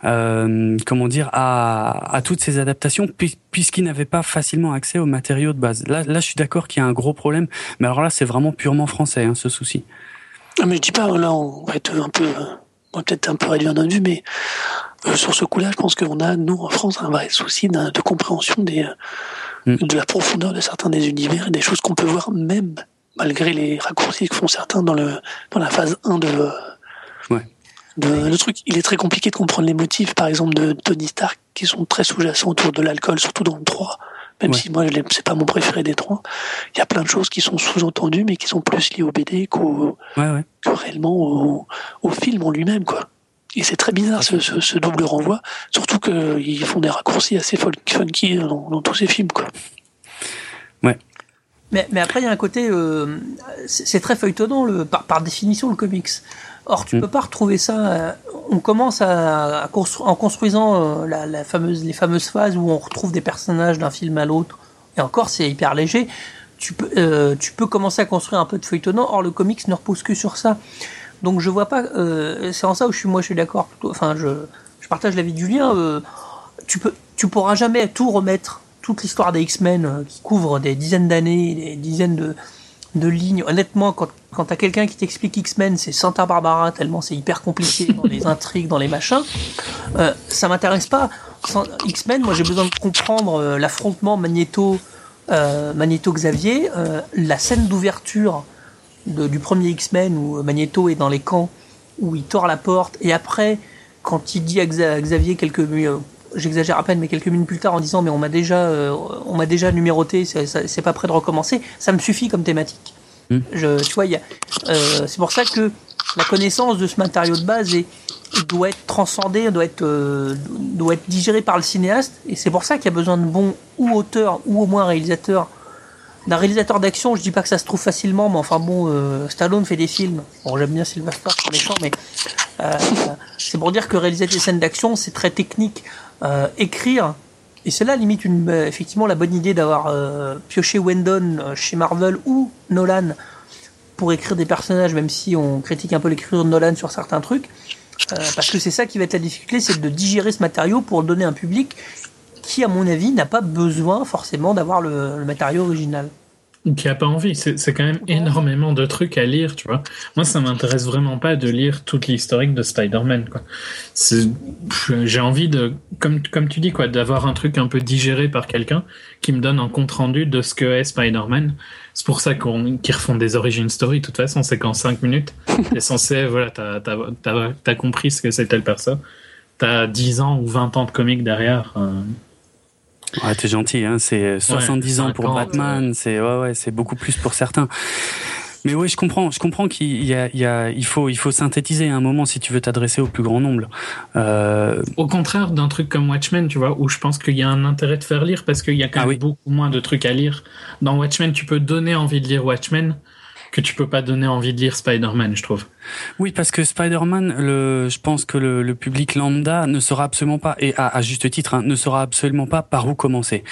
euh, comment dire, à, à toutes ces adaptations puis- puisqu'ils n'avaient pas facilement accès aux matériaux de base. Là, là, je suis d'accord qu'il y a un gros problème, mais alors là, c'est vraiment purement français, hein, ce souci. Ah, mais je dis pas là on va être un peu euh, on va peut-être un peu réduire notre vue mais euh, sur ce coup-là je pense qu'on a nous en France un vrai souci de compréhension des euh, Mm. de la profondeur de certains des univers et des choses qu'on peut voir même malgré les raccourcis que font certains dans le dans la phase 1 de euh, Ouais. de, le truc, il est très compliqué de comprendre les motifs, par exemple, de Tony Stark, qui sont très sous-jacents autour de l'alcool, surtout dans le 3. Même Ouais. si moi, c'est pas mon préféré des trois. Il y a plein de choses qui sont sous-entendues, mais qui sont plus liées au BD qu'au, Ouais, que réellement au, au film en lui-même, quoi. Et c'est très bizarre ce, ce, ce double renvoi, surtout qu'ils font des raccourcis assez funky dans, dans tous ces films, quoi. Mais, mais après, il y a un côté, euh, c'est très feuilletonnant le, par, par définition le comics. Or, tu Mm. peux pas retrouver ça. euh, on commence à, à constru- en construisant euh, la, la fameuse, les fameuses phases où on retrouve des personnages d'un film à l'autre. Et encore, c'est hyper léger. Tu peux, euh, tu peux commencer à construire un peu de feuilletonnant. Or, le comics ne repose que sur ça. Donc, je vois pas. c'est en ça où je suis, moi, je suis d'accord. Enfin, je, je partage l'avis de Julien. Euh, tu peux, tu pourras jamais tout remettre, toute l'histoire des X-Men euh, qui couvre des dizaines d'années, des dizaines de, lignes. Honnêtement, quand, quand t'as quelqu'un qui t'explique X-Men, c'est Santa Barbara, tellement c'est hyper compliqué dans les intrigues, dans les machins, euh, ça m'intéresse pas. X-Men, moi j'ai besoin de comprendre euh, l'affrontement Magneto, euh, Magneto Xavier, euh, la scène d'ouverture du premier X-Men où Magneto est dans les camps, où il tord la porte, et après, quand il dit à Xavier quelques j'exagère à peine, mais quelques minutes plus tard en disant mais on m'a déjà, euh, on m'a déjà numéroté, c'est pas prêt de recommencer, ça me suffit comme thématique. Hmm. Je, tu vois, euh, c'est pour ça que la connaissance de ce matériau de base est, doit être transcendée, doit être, euh, doit être digérée par le cinéaste, et c'est pour ça qu'il y a besoin de bons ou auteurs ou au moins réalisateurs. D'un réalisateur d'action, je dis pas que ça se trouve facilement, mais enfin bon, euh, Stallone fait des films. Bon, j'aime bien Sylvester, c'est méchant, mais euh, c'est pour dire que réaliser des scènes d'action, c'est très technique. Euh, écrire, et c'est là limite une, euh, effectivement la bonne idée d'avoir euh, pioché Wendon chez Marvel ou Nolan pour écrire des personnages, même si on critique un peu l'écriture de Nolan sur certains trucs, parce que c'est ça qui va être la difficulté, c'est de digérer ce matériau pour le donner à un public qui, à mon avis, n'a pas besoin forcément d'avoir le matériau original qui a pas envie. C'est quand même énormément de trucs à lire, tu vois. Moi, ça m'intéresse vraiment pas de lire toute l'historique de Spider-Man, quoi. J'ai envie de, comme, comme tu dis, quoi, d'avoir un truc un peu digéré par quelqu'un qui me donne un compte rendu de ce que est Spider-Man. C'est pour ça qu'ils refont des origin story. De toute façon, c'est qu'en 5 minutes, t'es censé, voilà, t'as as, as, compris ce que c'est telle personne. T'as 10 ans ou 20 ans de comics derrière. Euh, Ouais, t'es gentil, hein. C'est 70 ans pour Batman. C'est ouais, ouais, c'est beaucoup plus pour certains. Mais oui, je comprends. Je comprends qu'il y a, il y a, il faut, il faut synthétiser à un moment si tu veux t'adresser au plus grand nombre. Euh... Au contraire d'un truc comme Watchmen, tu vois, où je pense qu'il y a un intérêt de faire lire parce qu'il y a quand ah même beaucoup moins de trucs à lire. Dans Watchmen, tu peux donner envie de lire Watchmen que tu peux pas donner envie de lire Spider-Man, je trouve. Oui, parce que Spider-Man, le, je pense que le, le, public lambda ne saura absolument pas, et à, à juste titre, hein, ne saura absolument pas par où commencer.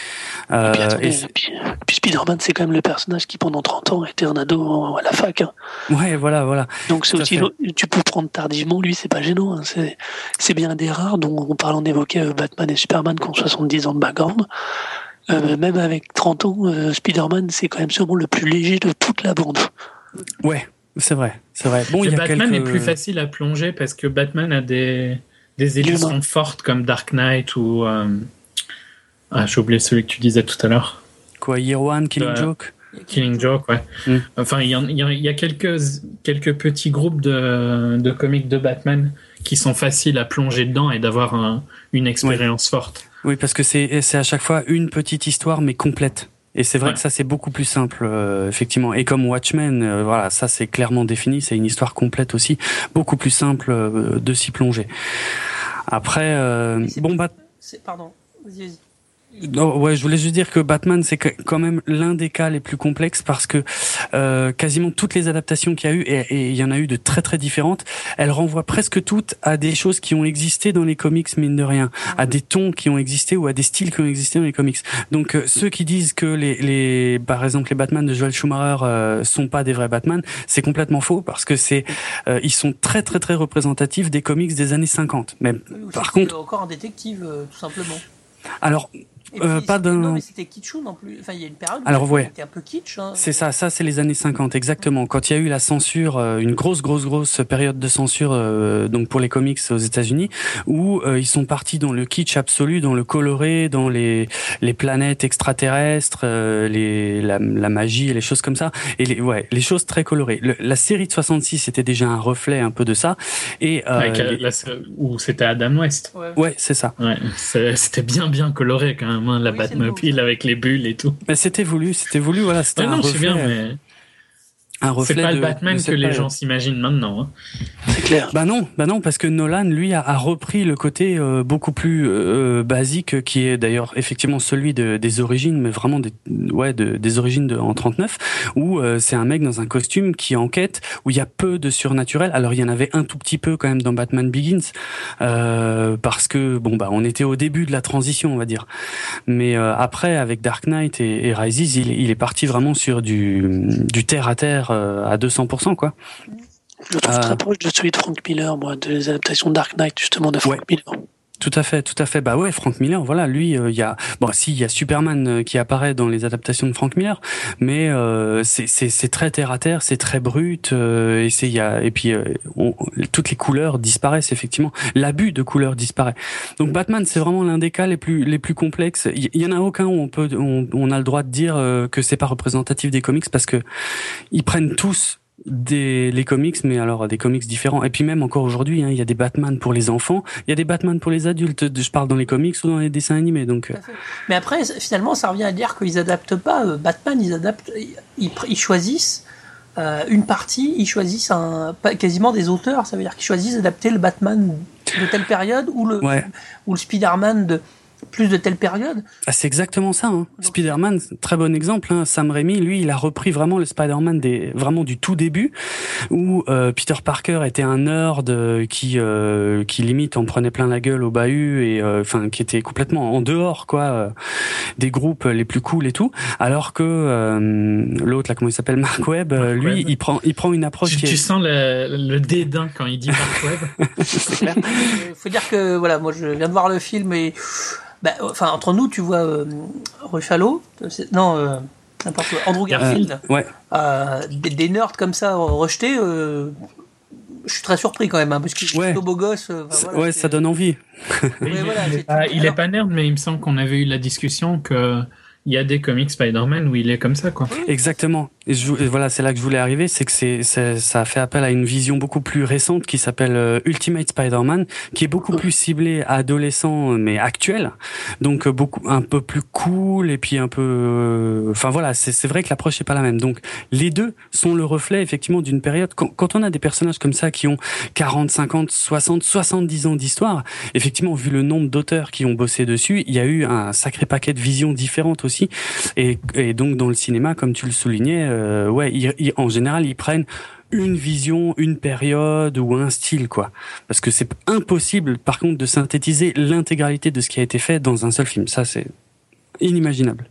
Euh, et puis, puis, Spider-Man, c'est quand même le personnage qui pendant 30 ans était un ado à la fac. Hein. Ouais, voilà, voilà. Donc c'est aussi, tu peux prendre tardivement, lui, c'est pas gênant. Hein. C'est bien des rares, dont on parle, on évoquait euh, Batman et Superman qui ont 70 ans de background. Euh, même avec 30 ans, euh, Spider-Man, c'est quand même sûrement le plus léger de toute la bande. Ouais, c'est vrai, c'est vrai. Bon, il y a Batman est plus facile à plonger parce que Batman a des des fortes comme Dark Knight ou euh... ah j'ai oublié celui que tu disais tout à l'heure. Quoi, Year One, Killing Joke? Killing Joke, ouais. Mm. Enfin, il y, y, y, a quelques quelques petits groupes de de comics de Batman qui sont faciles à plonger dedans et d'avoir un, une expérience forte. Oui, parce que c'est c'est à chaque fois une petite histoire mais complète. Et c'est vrai que ça c'est beaucoup plus simple euh, effectivement. Et comme Watchmen, euh, voilà, ça c'est clairement défini, c'est une histoire complète aussi, beaucoup plus simple euh, de s'y plonger. Après, bon bah. Pardon. Vas-y, ouais, je voulais juste dire que Batman, c'est quand même l'un des cas les plus complexes parce que euh, quasiment toutes les adaptations qu'il y a eu, et il y en a eu de très très différentes, elles renvoient presque toutes à des choses qui ont existé dans les comics, mine de rien, à des tons qui ont existé ou à des styles qui ont existé dans les comics. Donc euh, ceux qui disent que les, les, par exemple, les Batman de Joel Schumacher euh, sont pas des vrais Batman, c'est complètement faux parce que c'est, euh, ils sont très très très représentatifs des comics des années 50. Mais par contre, encore un détective, tout simplement. Alors, euh, pas d'un. Non, mais c'était kitschou non plus. Enfin, il y a une période. Alors ouais. C'était un peu kitsch. Hein. C'est ça. Ça, c'est les années 50 exactement. Quand il y a eu la censure, euh, une grosse, grosse, grosse période de censure, euh, donc pour les comics aux États-Unis, où euh, ils sont partis dans le kitsch absolu, dans le coloré, dans les les planètes extraterrestres, les la, la, magie, les choses comme ça, et les ouais, les choses très colorées. Le, la série de 66 était déjà un reflet un peu de ça. Et Avec, la, où c'était Adam West. Ouais, ouais c'est ça. Ouais, c'était bien, bien coloré quand même la Batmobile avec les bulles et tout. Mais c'était voulu, c'était voulu, voilà. C'était non, je bien, mais un reflet. C'est pas le Batman que les gens s'imaginent maintenant. Hein. C'est clair. Bah non, bah non, parce que Nolan, lui, a, a repris le côté euh, beaucoup plus euh, basique, qui est d'ailleurs effectivement celui de, des origines, mais vraiment des, ouais, de, des origines de, en 39, où euh, c'est un mec dans un costume qui enquête, où il y a peu de surnaturel. Alors il y en avait un tout petit peu quand même dans Batman Begins, parce que bon bah on était au début de la transition, on va dire. Mais après, avec Dark Knight et, et Rises, il, il est parti vraiment sur du, du terre à terre euh, à 200%, quoi. Je trouve très euh, proche de celui de Frank Miller, moi, des adaptations Dark Knight, justement, de Frank Miller. Tout à fait, tout à fait. Bah ouais, Frank Miller, voilà, lui, il y a bon, si il y a Superman qui apparaît dans les adaptations de Frank Miller, mais euh, c'est très terre à terre, c'est très brut, et c'est y a et puis toutes les couleurs disparaissent effectivement. L'abus de couleurs disparaît. Donc Batman, c'est vraiment l'un des cas les plus les plus complexes. Il y, en a aucun où on peut on a le droit de dire que c'est pas représentatif des comics parce que ils prennent tous des les comics, mais alors des comics différents. Et puis même encore aujourd'hui, hein, il y a des Batman pour les enfants, il y a des Batman pour les adultes. Je parle dans les comics ou dans les dessins animés. Donc. Euh. Mais après, finalement, ça revient à dire qu'ils adaptent pas euh, Batman, ils adaptent, ils, choisissent euh, une partie, ils choisissent un, quasiment des auteurs. Ça veut dire qu'ils choisissent d'adapter le Batman de telle période ou le ou le Spider-Man de plus de telle période. Ah, c'est exactement ça. Hein. Spider-Man, très bon exemple. Hein. Sam Raimi, lui, il a repris vraiment le Spider-Man des vraiment du tout début, où euh, Peter Parker était un nerd euh, qui euh, qui limite en prenait plein la gueule au bahut et euh, enfin qui était complètement en dehors quoi des groupes les plus cool et tout, alors que l'autre là comment il s'appelle Mark Webb, lui, il prend il prend une approche. Tu, qui tu sens le, le, dédain quand il dit Mark Webb. c'est clair. Faut dire que voilà, moi je viens de voir le film et bah, enfin, entre nous, tu vois euh, Ruffalo, non, euh, Andrew Garfield, ouais. Euh, des, nerds comme ça rejetés. je suis très surpris quand même, hein, parce qu'il est plutôt beau gosse. ouais, ça donne envie. il, est, pas, il est pas nerd, mais il me semble qu'on avait eu la discussion que il y a des comics Spider-Man où il est comme ça, quoi. Exactement. Et, je, voilà, c'est là que je voulais arriver, c'est que c'est, ça a fait appel à une vision beaucoup plus récente qui s'appelle euh, Ultimate Spider-Man, qui est beaucoup plus ciblée à adolescents mais actuel, donc euh, beaucoup un peu plus cool et puis un peu, euh, enfin voilà, c'est vrai que l'approche est pas la même. Donc les deux sont le reflet effectivement d'une période. Quand, quand, on a des personnages comme ça qui ont 40, 50, 60, 70 ans d'histoire, effectivement vu le nombre d'auteurs qui ont bossé dessus, il y a eu un sacré paquet de visions différentes aussi et, donc dans le cinéma, comme tu le soulignais, euh, ouais, en général, ils prennent une vision, une période ou un style, quoi. Parce que c'est impossible, par contre, de synthétiser l'intégralité de ce qui a été fait dans un seul film. Ça, c'est inimaginable.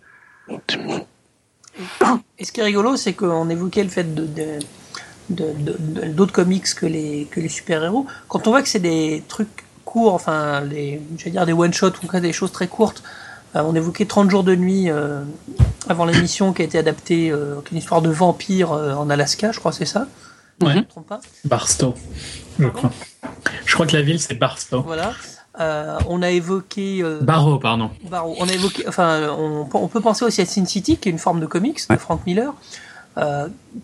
Et ce qui est rigolo, c'est qu'on évoquait le fait d'autres comics que les, super-héros. Quand on voit que c'est des trucs courts, enfin, les, dire des one-shots ou des choses très courtes, on évoquait 30 jours de nuit euh, avant l'émission qui a été adaptée, euh, qui est une histoire de vampire en Alaska, je crois, c'est ça Ouais. Je trompe pas Barstow, je crois. Je crois que la ville c'est Barstow. Voilà. on a évoqué. Barrow, pardon. Barrow. On a évoqué. Enfin, on, peut penser aussi à Sin City, qui est une forme de comics de Frank Miller,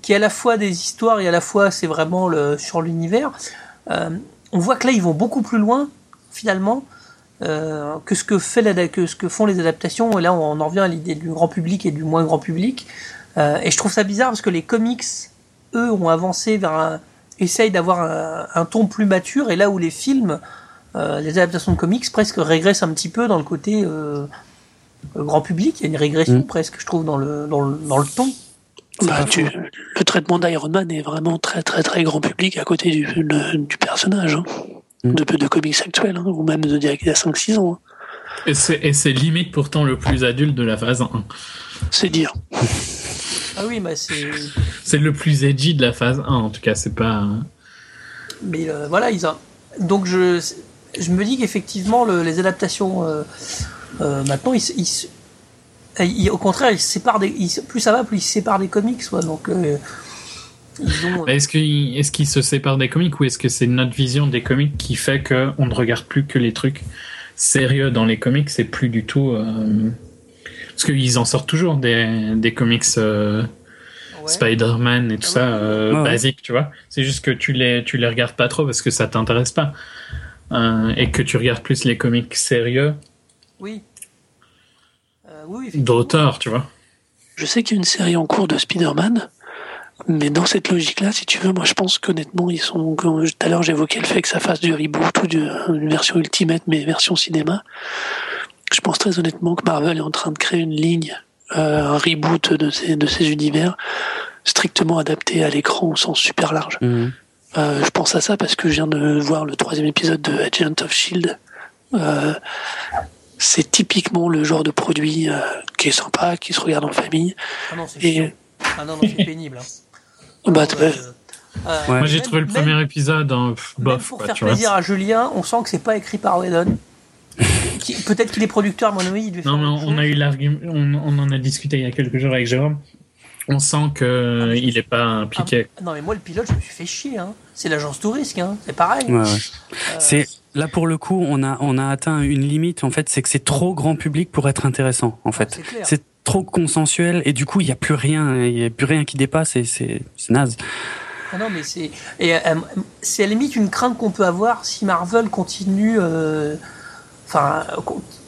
qui est à la fois des histoires et à la fois c'est vraiment le, sur l'univers. on voit que là ils vont beaucoup plus loin finalement euh, que ce que fait la, que ce que font les adaptations. Et là, on en revient à l'idée du grand public et du moins grand public. Euh, et je trouve ça bizarre parce que les comics, eux, ont avancé vers un, essayent d'avoir un, ton plus mature. Et là où les films, euh, les adaptations de comics presque régressent un petit peu dans le côté grand public. Il y a une régression mm. presque, je trouve, dans le dans le, dans le ton. Bah, le traitement d'Iron Man est vraiment très très très grand public à côté du, du personnage. Hein. Mm. de, de comics actuels, hein, ou même de il y a 5-6 ans. Hein. Et c'est limite pourtant le plus adulte de la phase 1. C'est dire. ah oui, mais c'est. C'est le plus edgy de la phase 1, en tout cas, c'est pas. Mais euh, voilà, ils ont. Donc je, je me dis qu'effectivement, le, les adaptations, euh, euh, maintenant, ils, ils, au contraire, ils séparent des, plus ça va, plus ils se séparent des comics, soit. Donc euh, est-ce qu'ils est qu se séparent des comics ou est-ce que c'est notre vision des comics qui fait qu'on ne regarde plus que les trucs sérieux dans les comics C'est plus du tout. Euh... Parce qu'ils en sortent toujours des, des comics euh... Spider-Man et tout ah ça, euh, basique, tu vois. C'est juste que tu les, tu les regardes pas trop parce que ça t'intéresse pas. Euh, et que tu regardes plus les comics sérieux. Oui. oui D'auteurs, tu vois. Je sais qu'il y a une série en cours de Spider-Man mais dans cette logique-là, si tu veux, moi je pense qu'honnêtement, ils sont. Tout à l'heure, j'évoquais le fait que ça fasse du reboot ou d'une version ultimate, mais version cinéma. Je pense très honnêtement que Marvel est en train de créer une ligne, euh, un reboot de ces, de ces univers, strictement adapté à l'écran au sens super large. Mhm. Euh, je pense à ça parce que je viens de voir le troisième épisode de Agent of Shield. Euh, c'est typiquement le genre de produit euh, qui est sympa, qui se regarde en famille. Ah non, et, ah non, non c'est pénible. Hein. Bah, euh, Moi j'ai trouvé le premier épisode en bof. pour faire plaisir à Julien, on sent que c'est pas écrit par Whedon. Peut-être qu'il est producteur, mon ami. Il non, mais on, a eu l'argument, on, on, en a discuté il y a quelques jours avec Jérôme. On sent qu'il ah, il n'est pas impliqué. Ah, non, mais moi, le pilote, je me suis fait chier. Hein. C'est l'agence touriste, hein. c'est pareil. Ouais, ouais. Euh... C'est là pour le coup, on a on a atteint une limite. En fait, c'est que c'est trop grand public pour être intéressant. En fait, c'est trop consensuel et du coup, il y a plus rien, il y a plus rien qui dépasse et c'est naze. Ah non, mais c'est euh, c'est à la limite une crainte qu'on peut avoir si Marvel continue, euh, enfin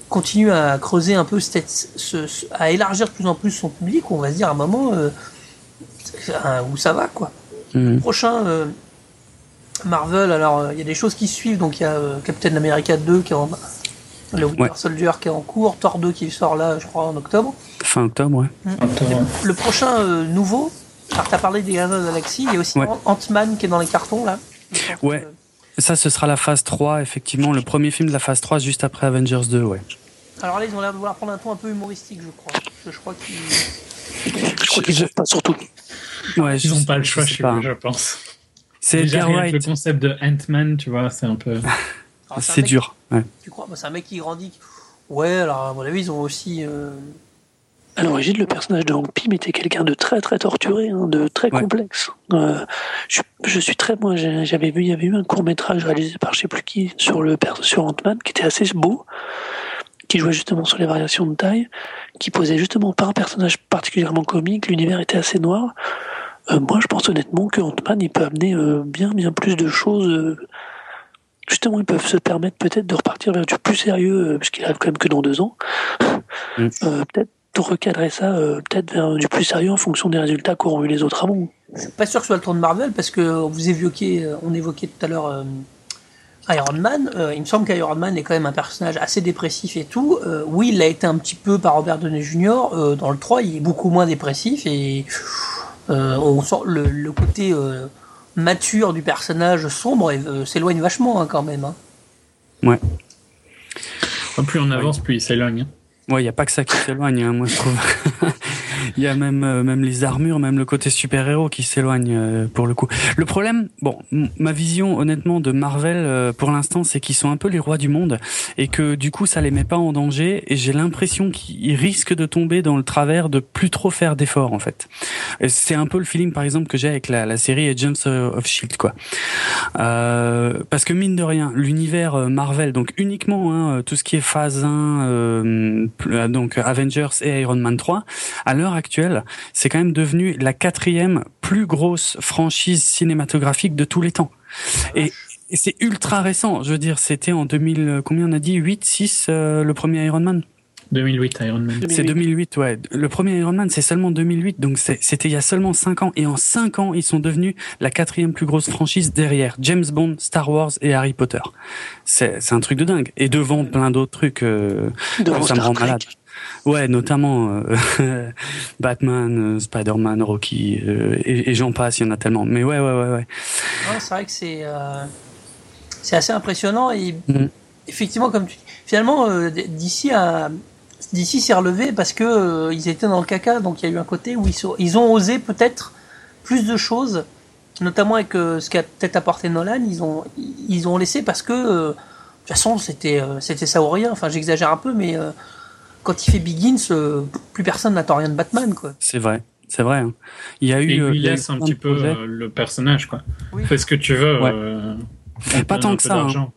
continue à creuser un peu cette, ce, à élargir de plus en plus son public. On va se dire à un moment euh, où ça va quoi. Mmh. Prochain Marvel, alors il y a des choses qui suivent. Donc il y a Captain America 2 qui est en le Winter Soldier qui est en cours, Thor 2 qui sort là, je crois, en octobre. Fin octobre, ouais. Mmh. Le, prochain nouveau, alors, t'as parlé des Gardiens de la Galaxie, il y a aussi Ant-Man qui est dans les cartons, là. Ouais. Ça, ce sera la phase 3, effectivement, le premier film de la phase 3, juste après Avengers 2, ouais. Alors là, ils ont l'air de vouloir prendre un ton un peu humoristique, je crois. Je crois qu'ils. Je crois qu'ils pas surtout. Ouais, ils n'ont pas le choix, je, pas. je pense. C'est. Le concept de Ant-Man, tu vois, c'est un peu. c'est dur. Ouais. Tu crois bah, C'est un mec qui grandit. Ouais, alors à mon avis, ils ont aussi. Euh, à l'origine, le personnage de Hank Pym était quelqu'un de très très torturé, hein, de très complexe. Euh, je, je, suis très moi, j'avais vu, il y avait eu un court métrage réalisé par je sais plus qui sur le sur Ant-Man qui était assez beau, qui jouait justement sur les variations de taille, qui posait justement pas un personnage particulièrement comique. L'univers était assez noir. Euh, moi, je pense honnêtement que Ant-Man il peut amener euh, bien bien plus de choses. Euh, justement, ils peuvent se permettre peut-être de repartir vers du plus sérieux, euh, puisqu'il arrive quand même que dans deux ans. Mm. peut-être recadrer ça euh, peut-être vers du plus sérieux en fonction des résultats qu'auront eu les autres avant. Je suis pas sûr que ce soit le tour de Marvel parce que vous évoquiez, euh, on évoquait tout à l'heure euh, Iron Man. il me semble qu'Iron Man est quand même un personnage assez dépressif et tout. oui, il a été un petit peu par Robert Downey Jr. dans le 3, il est beaucoup moins dépressif et on sent le, côté mature du personnage sombre s'éloigne vachement hein, quand même. Hein. Ouais. Plus on avance, plus il s'éloigne. Hein. Ouais, il n'y a pas que ça qui s'éloigne, hein, moi je trouve. Il y a même euh, même les armures, même le côté super-héros qui s'éloigne euh, pour le coup. Le problème, bon, ma vision honnêtement de Marvel euh, pour l'instant, c'est qu'ils sont un peu les rois du monde et que du coup ça les met pas en danger et j'ai l'impression qu'ils risquent de tomber dans le travers de plus trop faire d'efforts en fait. C'est un peu le feeling par exemple que j'ai avec la, la série Agents of Shield quoi. Euh, parce que mine de rien, l'univers Marvel, donc uniquement hein, tout ce qui est phase 1, donc Avengers et Iron Man 3, à l'heure actuelle, c'est quand même devenu la quatrième plus grosse franchise cinématographique de tous les temps. Et, c'est ultra récent. Je veux dire, c'était en 2000, combien on a dit? 8, 6, euh, le premier Iron Man? 2008 Iron Man. C'est 2008, ouais. Le premier Iron Man, c'est seulement 2008, donc c'était il y a seulement 5 ans. Et en 5 ans, ils sont devenus la quatrième plus grosse franchise derrière James Bond, Star Wars et Harry Potter. C'est un truc de dingue. Et devant plein d'autres trucs, euh, ça me rend malade. Ouais, notamment euh, Batman, euh, Spider-Man, Rocky euh, et, j'en passe, il y en a tellement. Mais ouais, ouais, ouais, ouais. c'est vrai que c'est c'est assez impressionnant et mm. effectivement, comme tu finalement, d'ici à d'ici s'est relevé parce que ils étaient dans le caca, donc il y a eu un côté où ils, sont, ils ont osé peut-être plus de choses, notamment avec ce qu'a peut-être apporté Nolan. Ils ont ils ont laissé parce que de toute façon c'était c'était ça ou rien. Enfin, j'exagère un peu, mais quand il fait Begins, euh, plus personne n'attend rien de Batman, quoi. C'est vrai. C'est vrai. Hein. Il y a eu. il euh, laisse un petit peu euh, le personnage, quoi. Fais ce que tu veux. pas tant que ça. Hein.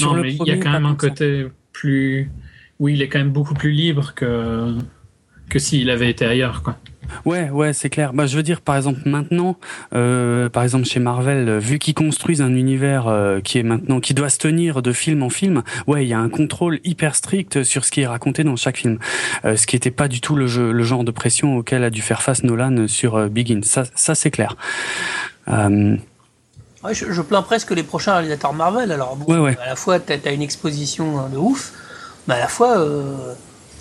non, mais il y a quand même un côté plus. Oui, il est quand même beaucoup plus libre que que s'il avait été ailleurs, quoi. Ouais, ouais, c'est clair. Bah, je veux dire, par exemple, maintenant, euh, par exemple chez Marvel, vu qu'ils construisent un univers euh, qui est maintenant, qui doit se tenir de film en film, ouais, il y a un contrôle hyper strict sur ce qui est raconté dans chaque film, euh, ce qui n'était pas du tout le, jeu, le genre de pression auquel a dû faire face Nolan sur euh, Begin. Ça, ça c'est clair. Euh, ouais, je, je, plains presque les prochains réalisateurs Marvel. Alors, bon, ouais, ouais. à la fois, t'as as une exposition de ouf, mais à la fois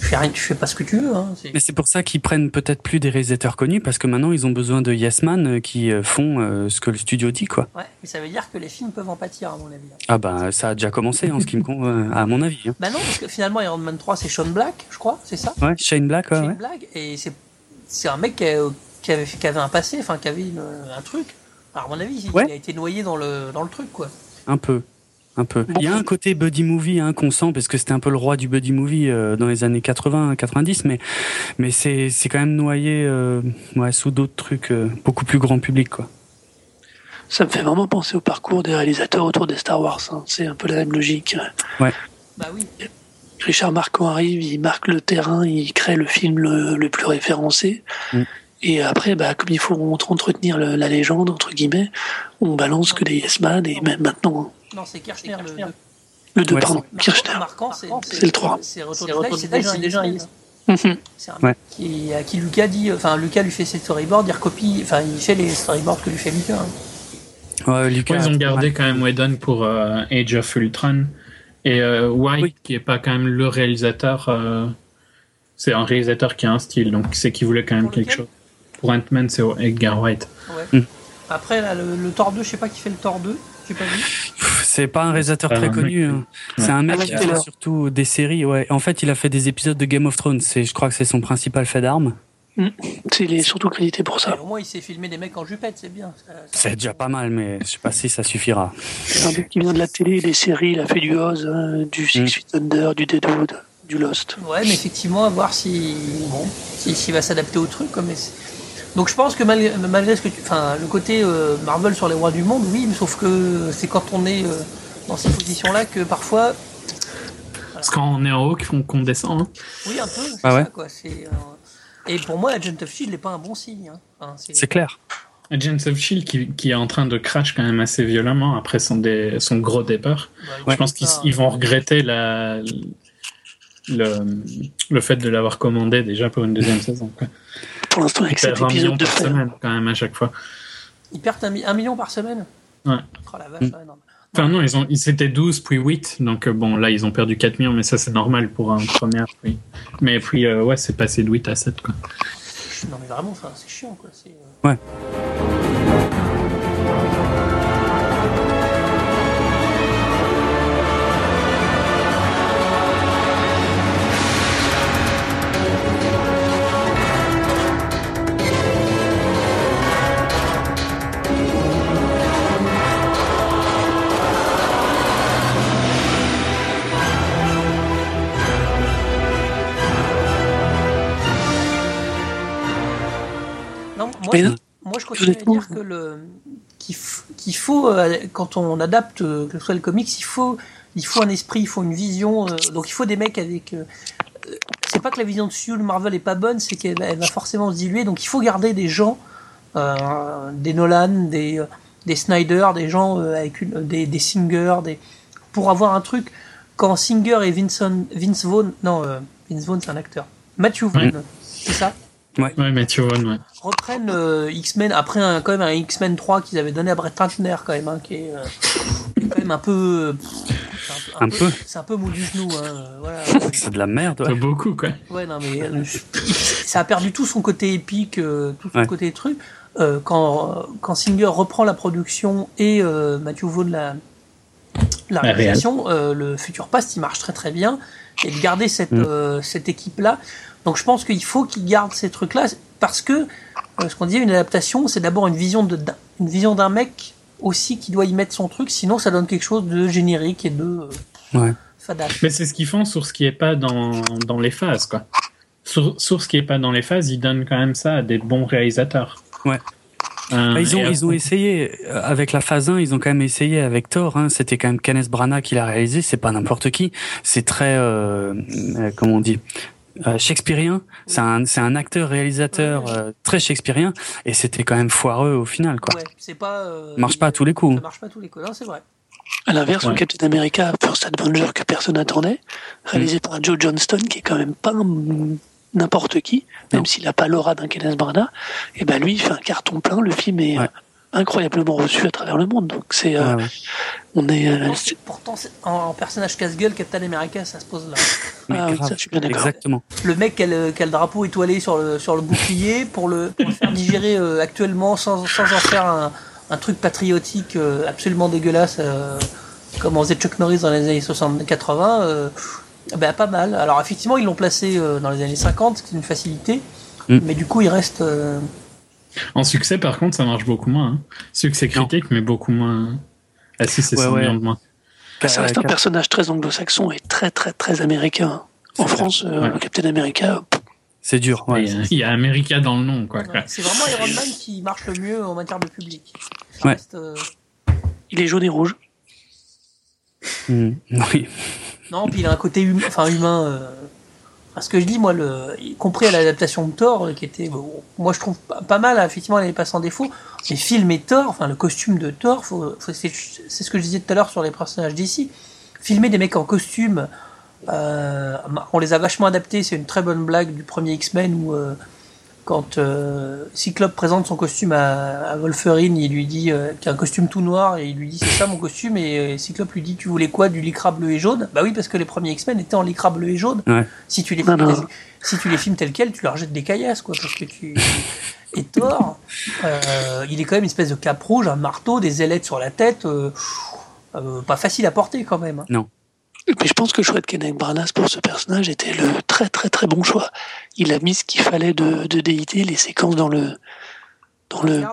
fais rien, tu fais pas ce que tu veux. Hein, Mais c'est pour ça qu'ils prennent peut-être plus des réalisateurs connus parce que maintenant ils ont besoin de yes man euh, qui euh, font euh, ce que le studio dit quoi. Ouais, mais ça veut dire que les films peuvent en pâtir à mon avis. Hein. Ah bah ça a déjà commencé en ce qui me compte à mon avis. Hein. Bah non parce que finalement Iron Man 3 c'est Sean Black, je crois, c'est ça? Ouais, Shane Black. Ouais, Shane Black et c'est c'est un mec qui, avait qui avait un passé, enfin qui avait un truc. Alors à mon avis il, a été noyé dans le dans le truc quoi. Un peu. Un peu. Il y a un côté buddy movie hein, qu'on sent parce que c'était un peu le roi du buddy movie euh, dans les années 80, 90, mais mais c'est c'est quand même noyé euh, ouais, sous d'autres trucs euh, beaucoup plus grand public quoi. Ça me fait vraiment penser au parcours des réalisateurs autour des Star Wars. hein. C'est un peu la même logique. Bah oui. Richard Marquand arrive, il marque le terrain, il crée le film le, le plus référencé. Mm. Et après, bah, comme il faut entretenir le- la légende, entre guillemets, on balance que des Yes Man et même maintenant Non, c'est Kirchner le. le- le 2, Ouais, pardon, Marquant- Kirchner. C'est le 3. C'est Retour c'est déjà un Mhm. C'est un Ouais. qui, à qui Lucas dit, enfin Lucas lui fait ses storyboards, il recopie, enfin il fait les storyboards que lui fait Lucas. hein. Ouais, Lucas. Ouais, ils ont gardé quand même Whedon pour euh, Age of Ultron. Et euh, White, Oui. qui est pas quand même le réalisateur, euh, c'est un réalisateur qui a un style, donc c'est qu'il voulait quand même Pour quelque chose. Pour Ant-Man, c'est Edgar White. Ouais. Mm. Après là, le, le Thor 2, je sais pas qui fait le Thor 2, pas vu. C'est pas un réalisateur C'est très un connu. mec, hein. C'est un mec Alan qui fait surtout des séries. Ouais. En fait, il a fait des épisodes de Game of Thrones. C'est, je crois que c'est son principal fait d'armes. C'est- Il est surtout crédité pour ça. au moins il s'est filmé des mecs en jupette, c'est bien. Ça- ça- C'est déjà pas mal, mais je sais pas si ça suffira. C'est un mec qui vient de la télé, des séries, il a fait du Oz, hein, du Six Mm. Feet Under, du Deadwood, du Lost. Ouais, mais effectivement, à voir si bon, si- s'il va s'adapter au truc. Comme donc je pense que malgré, malgré ce que tu, enfin le côté euh, Marvel sur les rois du monde, oui, mais sauf que c'est quand on est euh, dans ces positions-là que parfois, Parce que quand on est en haut, qu'on qu'on descend. hein. oui, un peu. c'est Ah ouais ça, quoi. C'est, euh, et pour moi, Agent of Shield n'est pas un bon signe. hein. Enfin, c'est- clair. Agents of Shield qui, qui est en train de crash quand même assez violemment après son, dé- son gros départ. bah, Je pense qu'ils vont regretter la, le, le fait de l'avoir commandé déjà pour une deuxième saison. Quoi. Pour l'instant, avec Ils cet perdent un million épisode de par fer. semaine quand même à chaque fois. Ils perdent un, mi- un million par semaine? Ouais. Oh la vache, Mm. ouais, non. Enfin non, ils ont, ils étaient 12 puis 8, donc euh, bon là ils ont perdu 4 millions, mais ça c'est normal pour un premier. Oui. Mais puis euh, ouais, c'est passé de 8 à 7 quoi. Non mais vraiment, c'est chiant quoi. C'est, euh, Ouais. Moi, je, moi je continue à dire que le qu'il faut euh, quand on adapte euh, que ce soit le comics, il faut il faut un esprit, il faut une vision. euh, donc il faut des mecs avec. c'est pas que la vision de Sue Marvel est pas bonne, c'est qu'elle va- forcément se diluer. Donc il faut garder des gens, euh, des Nolan, des des Snyder, des gens avec une, des des Singer, des pour avoir un truc. Quand Singer et Vincent, Vince Vaughn, non, euh, Vince Vaughn c'est un acteur. Matthew Vaughn, c'est ça? Ouais, mais tu vois, ouais. reprennent euh, X-Men après un, quand même un X-Men 3 qu'ils avaient donné à Brett Ratner quand même hein, qui est euh, quand même un peu euh, c'est Un peu. c'est un peu mou du genou hein, voilà C'est de la merde. C'est Ouais. beaucoup quoi. ouais non mais euh, ça a perdu tout son côté épique euh, tout son Ouais. côté truc Euh, quand quand Singer reprend la production et euh, Matthew Vaughn la la réal. réalisation euh, le futur past il marche très très bien et de garder cette Mm. euh, cette équipe là donc je pense qu'il faut qu'ils gardent ces trucs là parce que euh, ce qu'on dit une adaptation c'est d'abord une vision de d'un- une vision d'un mec aussi qui doit y mettre son truc sinon ça donne quelque chose de générique et de euh, Ouais. Mais c'est ce qu'ils font sur ce qui est pas dans, dans les phases quoi. Sur, sur ce qui est pas dans les phases, ils donnent quand même ça à des bons réalisateurs. Ouais. Euh, Bah, ils ont ils ont essayé avec la phase 1, ils ont quand même essayé avec Thor. Hein, C'était quand même Kenneth Branagh qui l'a réalisé. C'est pas n'importe qui. C'est très euh, euh, comment on dit. Euh, Shakespearien, c'est un c'est un acteur réalisateur euh, très Shakespearien et c'était quand même foireux au final quoi. ouais c'est pas euh, Marche pas à tous les coups. ça marche pas à tous les coups non c'est vrai À l'inverse, Ouais. le Captain America First Avenger que personne n'attendait, réalisé par Joe Johnston, qui est quand même pas n'importe qui, même Non. s'il n'a pas l'aura d'un Kenneth Branagh, et ben lui, il fait un carton plein. Le film est Ouais. Incroyablement reçu à travers le monde. Donc c'est, euh, Ouais, ouais. on est, euh, Pourtant, en, en personnage casse-gueule Captain America ça se pose là Mais Ah oui, grave. ça, je suis bien d'accord. Exactement. le mec qui a le, qui a le drapeau étoilé sur le, sur le bouclier pour le, pour le faire digérer euh, actuellement sans, sans en faire un, un truc patriotique euh, absolument dégueulasse euh, comme en faisait Chuck Norris dans les années 60-80 euh, ben, pas mal alors effectivement ils l'ont placé euh, dans les années 50 c'est une facilité Mm. mais du coup il reste euh, En succès, par contre, ça marche beaucoup moins. hein. Succès critique, mais beaucoup moins. Ah si, c'est Ouais, 100 ouais. millions de moins. Ça reste un personnage très anglo-saxon et très très très américain. En France, euh, Ouais. le Captain America, C'est dur. Ouais. Il y a- il y a America dans le nom, quoi. Ouais, C'est vraiment Iron Man qui marche le mieux en matière de public. Ça Ouais. reste, euh, il est jaune et rouge. Mm. Oui. Non, puis il a un côté hum- enfin, humain. Euh... enfin, ce que je dis, moi, le... y compris à l'adaptation de Thor, qui était, moi je trouve pas, mal, effectivement, elle n'est pas sans défaut. Mais filmer Thor, enfin le costume de Thor, faut, faut- c'est c'est ce que je disais tout à l'heure sur les personnages d'ici. Filmer des mecs en costume, euh, on les a vachement adaptés. C'est une très bonne blague du premier X-Men où euh, quand euh, Cyclope présente son costume à, à Wolverine, il lui dit euh, qu'il a un costume tout noir et il lui dit c'est ça mon costume et euh, Cyclope lui dit tu voulais quoi du lycra bleu et jaune? Bah oui parce que les premiers X-Men étaient en lycra bleu et jaune. Ouais. Si tu les Non, filmes non. si tu les filmes tels quels, tu leur jettes des caillasses quoi parce que tu et Thor, euh, il est quand même une espèce de cap rouge, un marteau, des ailettes sur la tête, euh, pas facile à porter quand même. hein. Et puis je pense que le choix de Kenneth Branagh pour ce personnage était le très très très bon choix. Il a mis ce qu'il fallait de, de déité. Les séquences dans le dans le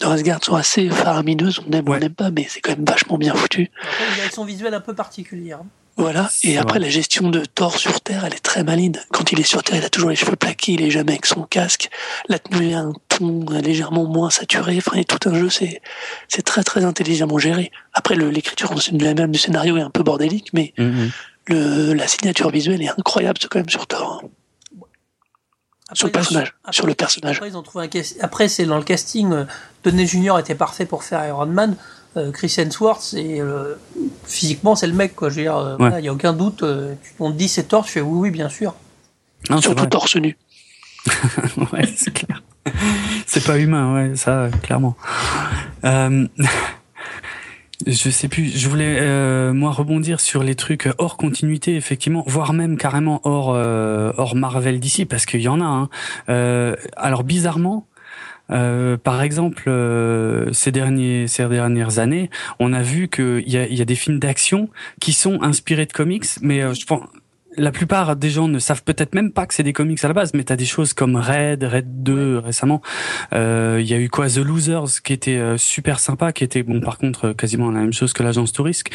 dans Asgard sont assez faramineuses. On aime ou on n'aime pas, mais c'est quand même vachement bien foutu. Après, une direction visuelle un peu particulière. Voilà. Et après, vrai. la gestion de Thor sur Terre, elle est très maligne. Quand il est sur Terre, il a toujours les cheveux plaqués, il est jamais avec son casque. La tenue a un ton légèrement moins saturé. Enfin, et tout un jeu, c'est, c'est très très intelligemment géré. Après, l'écriture même du scénario est un peu bordélique, mais Mhm. le, la signature visuelle est incroyable, quand même sur Thor. hein. Sur le personnage, après- sur le personnage. Après, ils ont trouvé un cas- Après, c'est dans le casting. euh, Downey Junior était parfait pour faire Iron Man. Euh, Chris Hemsworth, c'est euh, physiquement c'est le mec quoi. Je veux dire, euh, voilà, il y a aucun doute. euh, on te dit c'est Thor, tu fais oui oui bien sûr. Non, Surtout vrai. torse nu. ouais, c'est clair. C'est pas humain, ouais, ça, clairement. Euh, je sais plus, je voulais, euh, moi, rebondir sur les trucs hors continuité, effectivement, voire même carrément hors, euh, hors Marvel d'ici, parce qu'il y en a. Hein. Euh, alors, bizarrement, euh, par exemple, euh, ces derniers, ces dernières années, on a vu qu'il y a, y a des films d'action qui sont inspirés de comics, mais euh, je pense, la plupart des gens ne savent peut-être même pas que c'est des comics à la base, mais t'as des choses comme Red, Red 2 récemment. Euh, Il y a eu quoi? The Losers qui était euh, super sympa, qui était bon par contre euh, quasiment la même chose que l'agence Tourisque.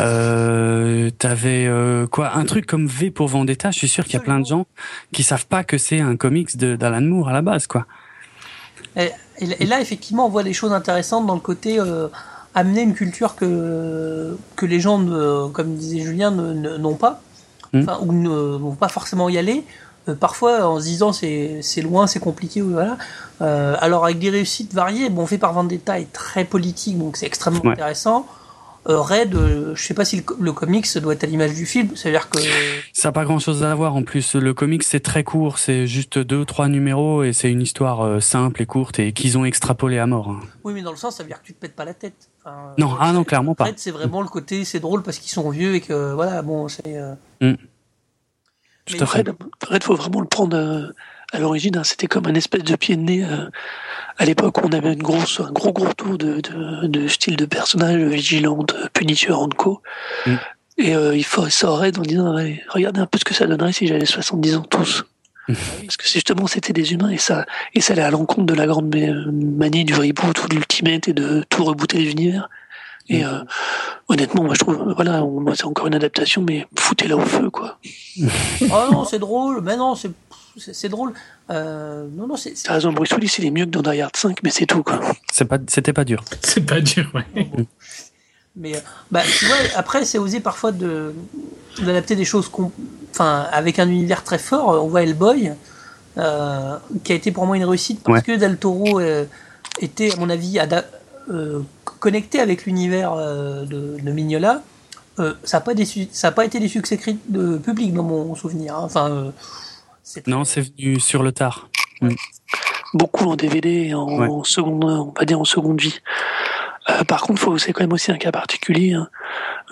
Euh, T'avais euh, quoi? Un truc comme V pour Vendetta. Je suis sûr qu'il y a plein de gens qui savent pas que c'est un comics d'Alan Moore à la base quoi. Et, et là effectivement on voit des choses intéressantes dans le côté euh, amener une culture que que les gens ne- comme disait Julien n'ont pas, Mm. enfin ou ne vont pas forcément y aller. Euh, parfois en se disant c'est loin, c'est compliqué, voilà. Euh, alors avec des réussites variées, bon fait par Vendetta est très politique, donc c'est extrêmement Ouais. intéressant. Euh, Red, euh, je sais pas si le, le comics doit être à l'image du film, ça veut dire que Ça n'a pas grand chose à voir en plus. Le comics c'est très court, c'est juste deux trois numéros et c'est une histoire euh, simple et courte et qu'ils ont extrapolé à mort. hein. oui mais dans le sens ça veut dire que tu te pètes pas la tête. Enfin, Non, euh, ah non, clairement pas. Red c'est vraiment le côté c'est drôle parce qu'ils sont vieux et que voilà bon c'est euh, fait. Red, Red, faut vraiment le prendre euh, à l'origine. hein. C'était comme un espèce de pied de nez euh, à l'époque on avait une grosse, un gros gros tour de, de, de style de personnage vigilante, Punisher, Co. Mm. Et euh, il faut ça Red en disant regardez un peu ce que ça donnerait si j'avais 70 ans tous. Parce que justement c'était des humains et ça et ça allait à l'encontre de la grande ma- manie du reboot ou de l'ultimate et de tout rebooter les univers. Et euh, honnêtement, moi je trouve, voilà, c'est encore une adaptation, mais foutez-la au feu, quoi. oh non c'est drôle mais non c'est c'est c'est drôle euh, non non c'est T'as raison, Bruce Willis, il est mieux que dans Die Hard 5, mais c'est tout, quoi. C'est pas, c'était pas dur. C'est pas dur, ouais. mais euh, bah tu vois après c'est osé parfois de d'adapter des choses enfin avec un univers très fort on voit Hellboy euh, qui a été pour moi une réussite parce Ouais. que Del Toro euh, était à mon avis euh, connecté avec l'univers euh, de, de Mignola Euh, ça n'a pas, été des succès de public dans mon souvenir hein. enfin euh, Non, c'est venu sur le tard. Beaucoup en DVD et en, Ouais. en seconde, on va dire en seconde vie. Euh, par contre, faut, c'est quand même aussi un cas particulier. hein.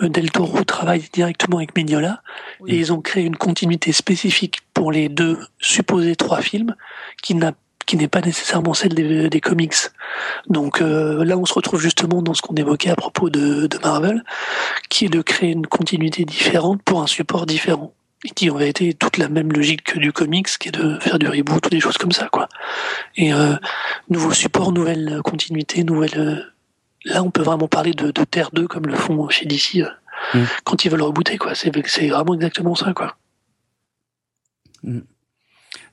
Euh, Del Toro travaille directement avec Mignola Oui. et ils ont créé une continuité spécifique pour les deux supposés trois films qui n'a qui n'est pas nécessairement celle des, des comics. Donc euh, là, on se retrouve justement dans ce qu'on évoquait à propos de, de Marvel, qui est de créer une continuité différente pour un support différent. Qui en vérité est toute la même logique que du comics, qui est de faire du reboot ou des choses comme ça, quoi. Et euh, nouveau support, nouvelle continuité, nouvelle. euh, Là, on peut vraiment parler de, de Terre 2 comme le font chez DC. euh. Mm. quand ils veulent rebooter, quoi. C'est c'est vraiment exactement ça, quoi.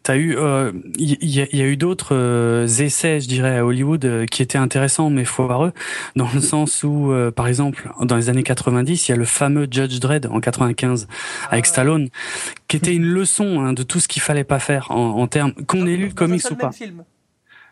T'as eu, il y, a- y a eu d'autres euh, essais, je dirais, à Hollywood euh, qui étaient intéressants mais foireux, dans le sens où, euh, par exemple, dans les années 90, il y a le fameux Judge Dredd en 95 avec Ah. Stallone, qui était une leçon hein, de tout ce qu'il fallait pas faire en, en termes qu'on ait lu le comics ou pas. film.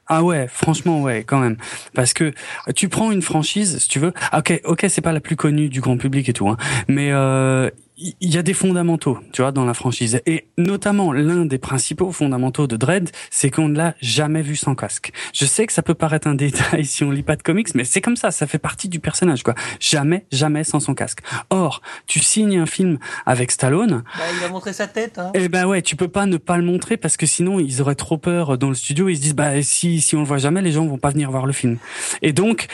Ah ouais, franchement ouais, quand même. Parce que euh, tu prends une franchise, si tu veux. ah, Ok, ok, c'est pas la plus connue du grand public et tout, hein, mais euh, il y, a des fondamentaux, tu vois, dans la franchise. Et notamment l'un des principaux fondamentaux de Dread, c'est qu'on ne l'a jamais vu sans casque. Je sais que ça peut paraître un détail si on lit pas de comics, mais c'est comme ça, ça fait partie du personnage, quoi. Jamais, jamais sans son casque. Or, tu signes un film avec Stallone. Bah, il a montré sa tête. Hein. Eh ben ouais, tu peux pas ne pas le montrer parce que sinon ils auraient trop peur dans le studio. Ils se disent bah si si on le voit jamais, les gens vont pas venir voir le film. Et donc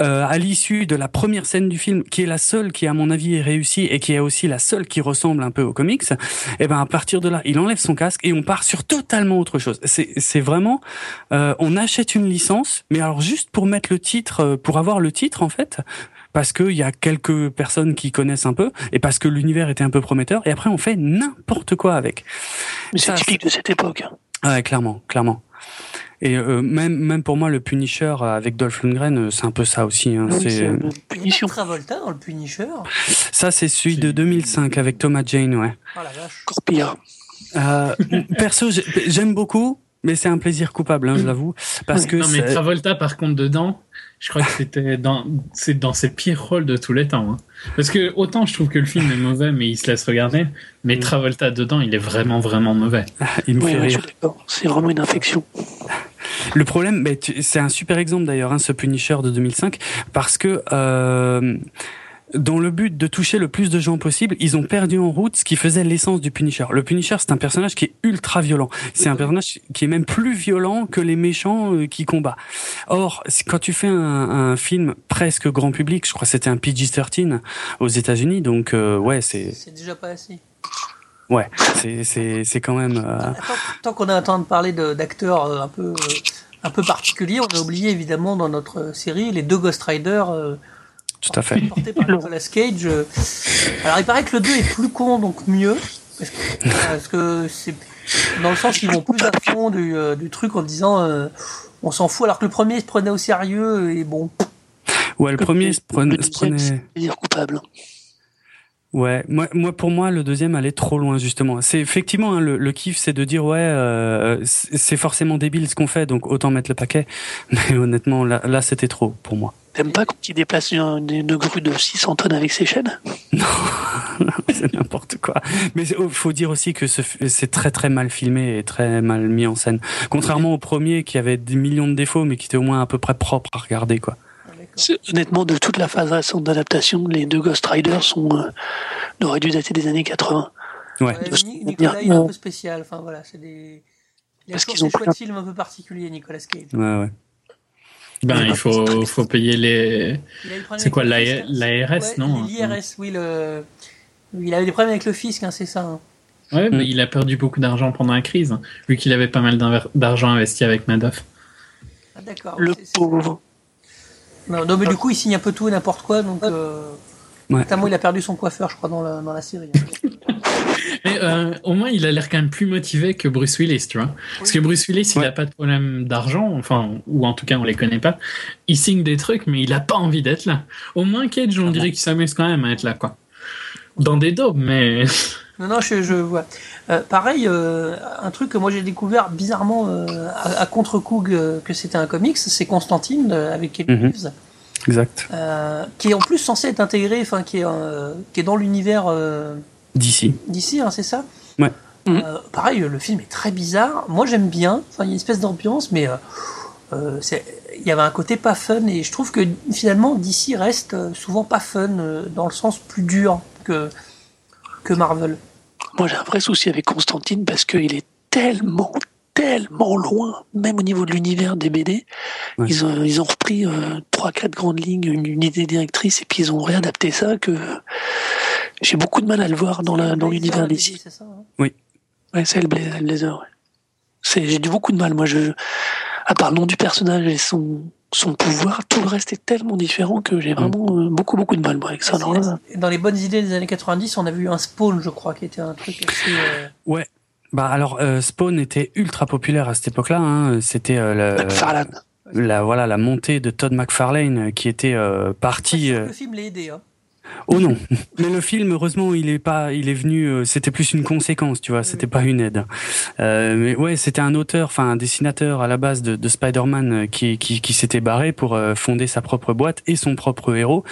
euh, à l'issue de la première scène du film, qui est la seule qui à mon avis est réussie et qui est aussi la seule qui ressemble un peu aux comics, eh ben à partir de là, il enlève son casque et on part sur totalement autre chose. C'est c'est vraiment euh, on achète une licence, mais alors juste pour mettre le titre, euh, pour avoir le titre en fait parce qu'il y a quelques personnes qui connaissent un peu et parce que l'univers était un peu prometteur et après on fait n'importe quoi avec. Mais c'est typique de cette époque. Ouais, clairement, clairement. Et euh, même même pour moi le Punisher avec Dolph Lundgren, euh, c'est un peu ça aussi. Hein. Oui, C'est pas Travolta dans le Punisher. ça, c'est celui de 2005 avec Thomas Jane, ouais. Oh la vache. Encore pire. Euh, perso, j'ai- j'aime beaucoup, mais c'est un plaisir coupable, hein, je l'avoue, parce que Non, mais Travolta, par contre, dedans, je crois que c'était dans, c'est dans ses pires rôles de tous les temps. hein. Parce que autant je trouve que le film est mauvais, mais il se laisse regarder, mais Mm. Travolta dedans, il est vraiment, vraiment mauvais. il me Oui, fait rire. C'est vraiment une infection. Le problème, mais tu- c'est un super exemple d'ailleurs, hein, ce Punisher de 2005, parce que euh, dans le but de toucher le plus de gens possible, ils ont perdu en route ce qui faisait l'essence du Punisher. Le Punisher, c'est un personnage qui est ultra violent. C'est un personnage qui est même plus violent que les méchants euh, qui combat. Or, quand tu fais un, un film presque grand public, je crois que c'était un PG-13 aux États-Unis, donc euh, ouais, c'est C'est déjà pas assez. ouais, c'est c'est c'est quand même. euh, Tant, tant qu'on a un temps de parler d'acteurs euh, un peu euh, un peu particuliers, on a oublié évidemment dans notre série les deux Ghost Rider euh, tout à fait. portés par Nicolas Cage. euh. Alors il paraît que le 2 est plus con donc mieux parce que, c'est dans le sens qu'ils vont plus à fond du, euh, du truc en disant euh, on s'en fout alors que le premier se prenait au sérieux et bon Ouais, le premier se prenait, Le se prenait- coupable. Ouais, moi, moi pour moi le deuxième allait trop loin justement. C'est effectivement hein, le, le kiff, c'est de dire ouais, euh, c'est c'est forcément débile ce qu'on fait, donc autant mettre le paquet. Mais honnêtement, là, là c'était trop pour moi. T'aimes pas quand il déplace une, une grue de 600 tonnes avec ses chaînes? C'est n'importe quoi. Mais c'est- oh, faut dire aussi que ce c'est très très mal filmé et très mal mis en scène. Contrairement au premier qui avait des millions de défauts, mais qui était au moins à peu près propre à regarder quoi. Honnêtement, de toute la phase récente d'adaptation, les deux Ghost Riders sont, euh, auraient dû dater des années 80. Ouais. Nicolas il est un peu spécial enfin voilà c'est des il a Parce qu'ils ont des choix plein- de films un peu particuliers Nicolas Cage Ouais ouais. Ben, il faut, faut payer les. C'est quoi, hein. l'ARS, Ouais, non L'IRS, oui, le... il avait des problèmes avec le fisc, hein, c'est ça. hein. Ouais, mais Mm. il a perdu beaucoup d'argent pendant la crise, hein, vu qu'il avait pas mal d'argent investi avec Madoff. Ah, d'accord. Le pauvre. Non, non, mais du coup, il signe un peu tout et n'importe quoi, donc. Euh... Ouais. Notamment, il a perdu son coiffeur, je crois, dans la, dans la série. Mais euh, au moins, il a l'air quand même plus motivé que Bruce Willis, tu vois. Parce que Bruce Willis, il Ouais. a pas de problème d'argent, enfin, ou en tout cas, on les connaît pas. Il signe des trucs, mais il a pas envie d'être là. Au moins, Cage, on dirait qu'il s'amuse quand même à être là, quoi. Dans des daubes, mais. Non, non, je, je vois. Euh, pareil, euh, un truc que moi j'ai découvert bizarrement euh, à, à contre-coup que, que c'était un comics, c'est Constantine avec Kelly. Reeves, Exact. euh, qui est en plus censé être intégré, enfin qui est euh, qui est dans l'univers euh, D'ici. d'ici, hein, c'est ça? Ouais. Euh, pareil, le film est très bizarre. Moi, j'aime bien. Enfin, il y a une espèce d'ambiance, mais euh, euh, c'est- il y avait un côté pas fun. Et je trouve que finalement, DC reste euh, souvent pas fun euh, dans le sens plus dur que que Marvel. Moi, j'ai un vrai souci avec Constantine parce qu'il est tellement, tellement loin, même au niveau de l'univers des BD. Ouais. Ils, ont, ils ont repris euh, trois, quatre grandes lignes, une, une idée directrice, et puis ils ont réadapté ça que j'ai beaucoup de mal à le voir dans la dans Blazer, l'univers la d'ici. C'est ça. hein Ouais, c'est le Bla- le Blazer. Ouais. C'est j'ai du beaucoup de mal. Moi, je à part le nom du personnage et son son pouvoir, tout le reste est tellement différent que j'ai vraiment euh, beaucoup beaucoup de mal moi, avec ça. Alors là, Dans les bonnes idées des années 90, on a vu un Spawn, je crois, qui était un truc assez. euh, Ouais. Bah alors euh, Spawn était ultra populaire à cette époque-là. Hein. C'était euh, la, la voilà la montée de Todd McFarlane qui était euh, parti. Le film l'ait aidé. Hein. Oh non. Mais le film, heureusement, il est pas, il est venu. euh, c'était plus une conséquence, tu vois. C'était pas une aide. Euh, mais ouais, c'était un auteur, enfin un dessinateur à la base de, de Spider-Man euh, qui, qui, qui s'était barré pour euh, fonder sa propre boîte et son propre héros.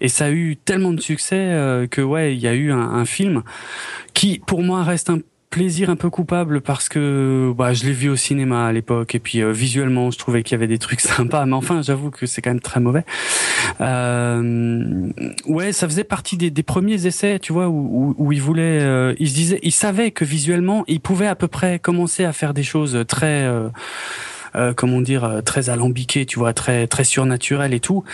Et ça a eu tellement de succès que ouais, il y a eu un, un film qui, pour moi, reste un plaisir un peu coupable parce que bah, je l'ai vu au cinéma à l'époque et puis euh, visuellement je trouvais qu'il y avait des trucs sympas. Mais enfin j'avoue que c'est quand même très mauvais. Euh, ouais ça faisait partie des, premiers essais tu vois où, où, où il voulait euh, il se disait il savait que visuellement il pouvait à peu près commencer à faire des choses très euh, euh, comment dire euh, très alambiquées tu vois très très surnaturelles et tout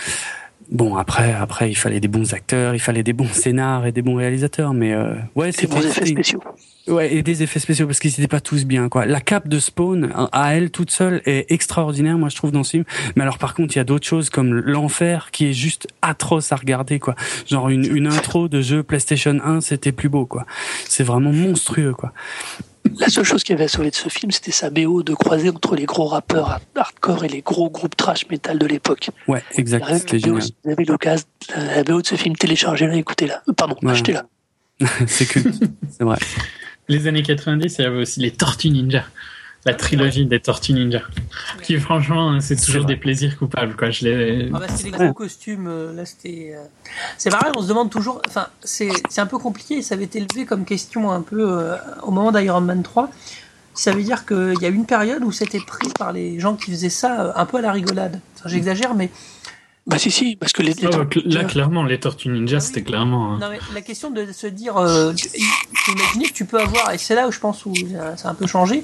Bon après après il fallait des bons acteurs, il fallait des bons scénars et des bons réalisateurs mais euh, ouais Des bons c'était effets spéciaux. Ouais, et des effets spéciaux parce qu'ils n'étaient pas tous bien quoi. La cape de Spawn à- à elle toute seule est extraordinaire moi je trouve dans ce film. Mais alors par contre, il y a d'autres choses comme l'enfer qui est juste atroce à regarder quoi. Genre une, une intro de jeu PlayStation 1, c'était plus beau quoi. C'est vraiment monstrueux quoi. La seule chose qui avait sauvé de ce film, c'était sa BO de croisée entre les gros rappeurs hard- hardcore et les gros groupes trash metal de l'époque. Ouais, exact, c'était la BO, génial. si vous avez l'occasion, la BO de ce film, téléchargez-la, écoutez-la. Euh, Pardon, Ouais. achetez-la. c'est culte, c'est vrai. Les années 90, il y avait aussi les Tortues Ninja. La trilogie des Tortues Ninja. Qui, franchement, c'est toujours vrai. des plaisirs coupables, quoi. Je l'ai. Ah bah, c'est les gros costumes. euh, Là, c'était. euh, C'est pareil, on se demande toujours. Enfin, c'est c'est un peu compliqué. Ça avait été élevé comme question un peu euh, au moment d'Iron Man 3. Ça veut dire qu'il y a eu une période où c'était pris par les gens qui faisaient ça euh, un peu à la rigolade. Enfin, J'exagère, mais Bah si, si, parce que les... les cl- là, clairement, les Tortues Ninja, Ah oui. c'était clairement. hein. Non, mais la question de se dire, euh, imaginer que tu peux avoir, et c'est là où je pense où ça a un peu changé,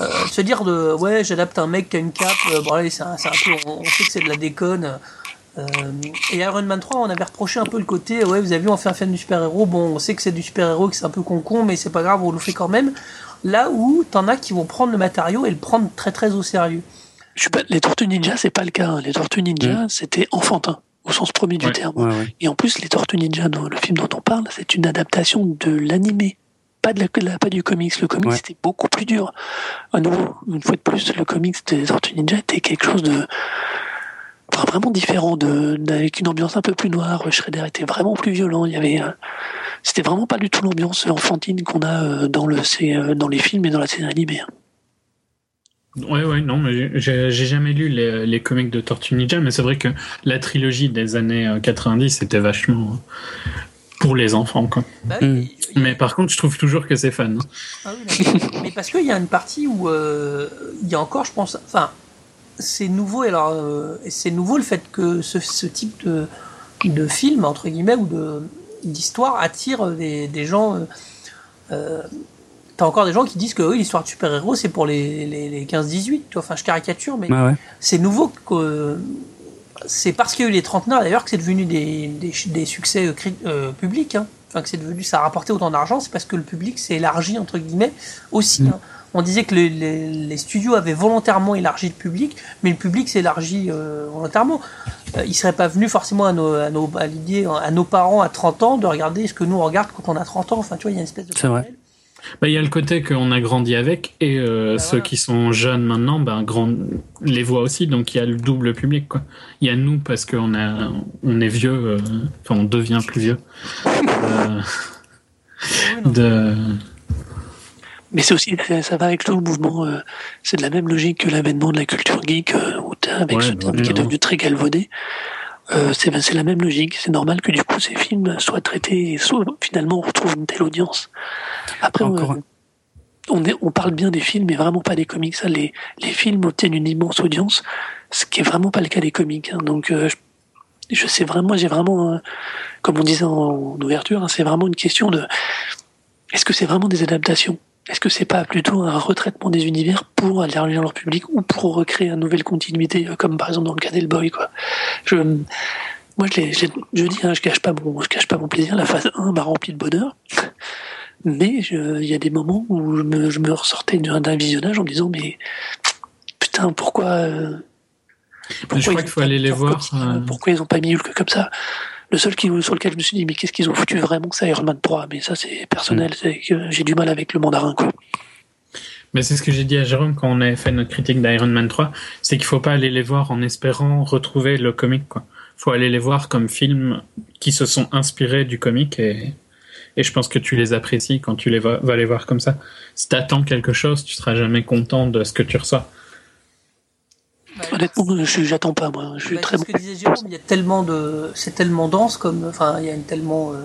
euh, de se dire de, ouais, j'adapte un mec qui a une cape, euh, bon, allez, c'est un, c'est un peu, on, on sait que c'est de la déconne. euh, et Iron Man 3, on avait reproché un peu le côté, ouais, vous avez vu, on fait un film du super-héros, bon, on sait que c'est du super-héros, que c'est un peu con-con, mais c'est pas grave, on le fait quand même. Là où t'en as qui vont prendre le matériau et le prendre très très au sérieux. Je suis pas... Les Tortues Ninja, c'est pas le cas. hein. Les Tortues Ninja, c'était enfantin, au sens premier du Ouais. terme. Ouais, ouais. Et en plus, les Tortues Ninja, dont, le film dont on parle, c'est une adaptation de l'animé. Pas, de la, de la- pas du comics. Le comics Ouais. c'était beaucoup plus dur. À nouveau, une fois de plus, le comics des Tortues Ninja était quelque chose de. Enfin, vraiment différent, de, avec une ambiance un peu plus noire. Shredder était vraiment plus violent. Il y avait. euh, c'était vraiment pas du tout l'ambiance enfantine qu'on a euh, dans, le, c'est, euh, dans les films et dans la série animée. hein. Ouais, ouais, non, mais j'ai jamais lu les, les comics de Tortue Ninja, mais c'est vrai que la trilogie des années euh, 90 c'était vachement euh, pour les enfants, quoi. Bah oui, Mm. Mais par contre, je trouve toujours que c'est fun. Ah oui, mais parce qu'il y a une partie où euh, il y a encore, je pense, enfin, c'est nouveau. Alors, euh, c'est nouveau le fait que ce, ce type de, de film entre guillemets ou de d'histoire attire des, des gens. Euh, euh, T'as encore des gens qui disent que oui, l'histoire de super-héros, c'est pour les, les, les 15-18. tu vois. Enfin, je caricature, mais ouais. c'est nouveau que c'est parce qu'il y a eu les trentenaires d'ailleurs que c'est devenu des, des, des succès euh, euh, publics. Hein. Enfin, que c'est devenu, ça a rapporté autant d'argent, c'est parce que le public s'est élargi entre guillemets aussi. Mm. hein. On disait que les, les, les studios avaient volontairement élargi le public, mais le public s'est élargi euh, volontairement. Euh, il serait pas venu forcément à nos, à, nos, à à nos parents à 30 ans de regarder ce que nous on regarde quand on a 30 ans. Enfin, tu vois, il y a une espèce de. C'est vrai. Bah, il y a le côté qu'on a grandi avec, et euh, Bah, ceux voilà. qui sont jeunes maintenant, ben, grand... les voient aussi, donc il y a le double public, quoi. Il y a nous parce qu'on a... on est vieux, euh, enfin on devient plus vieux. Euh, de... Mais c'est aussi, ça- va avec tout le mouvement. euh, c'est de la même logique que l'avènement de la culture geek, euh, avec Ouais, ce bah, terme qui est devenu très galvaudé. Euh, c'est c'est la même logique. C'est normal que du coup ces films soient traités et soit finalement on retrouve une telle audience. Après, Encore on, on, est- on parle bien des films, mais vraiment pas des comics. Ça, les, les films obtiennent une immense audience, ce qui est vraiment pas le cas des comics. hein. Donc, euh, je, je sais vraiment, j'ai vraiment, euh, comme on disait en, en ouverture, hein, c'est vraiment une question de est-ce que c'est vraiment des adaptations? Est-ce que c'est pas plutôt un retraitement des univers pour élargir leur public ou pour recréer une nouvelle continuité, euh, comme par exemple dans le cas d'Hellboy, quoi? Je, Moi, je, dis, hein, je cache pas mon, je cache pas mon plaisir. La phase 1 m'a rempli de bonheur. Mais il y a des moments où je me, je me ressortais d'un visionnage en me disant mais putain pourquoi euh, je crois qu'il faut aller les voir. Euh. Pourquoi ils ont pas mis Hulk comme ça? Le seul qui, sur lequel je me suis dit, mais qu'est-ce qu'ils ont foutu vraiment ça Iron Man 3 Mais ça, c'est personnel. Mm. J'ai du mal avec le mandarin, quoi. Mais c'est ce que j'ai dit à Jérôme quand on avait fait notre critique d'Iron Man 3, c'est qu'il faut pas aller les voir en espérant retrouver le comic, quoi. Faut aller les voir comme films qui se sont inspirés du comic et, et je pense que tu les apprécies quand tu les vas, les voir comme ça. Si t'attends quelque chose, tu seras jamais content de ce que tu reçois. Honnêtement, j'attends pas moi. Je suis bah, très ce que disait Jérôme, il y a tellement de, c'est tellement dense comme, enfin, il y a une tellement, euh,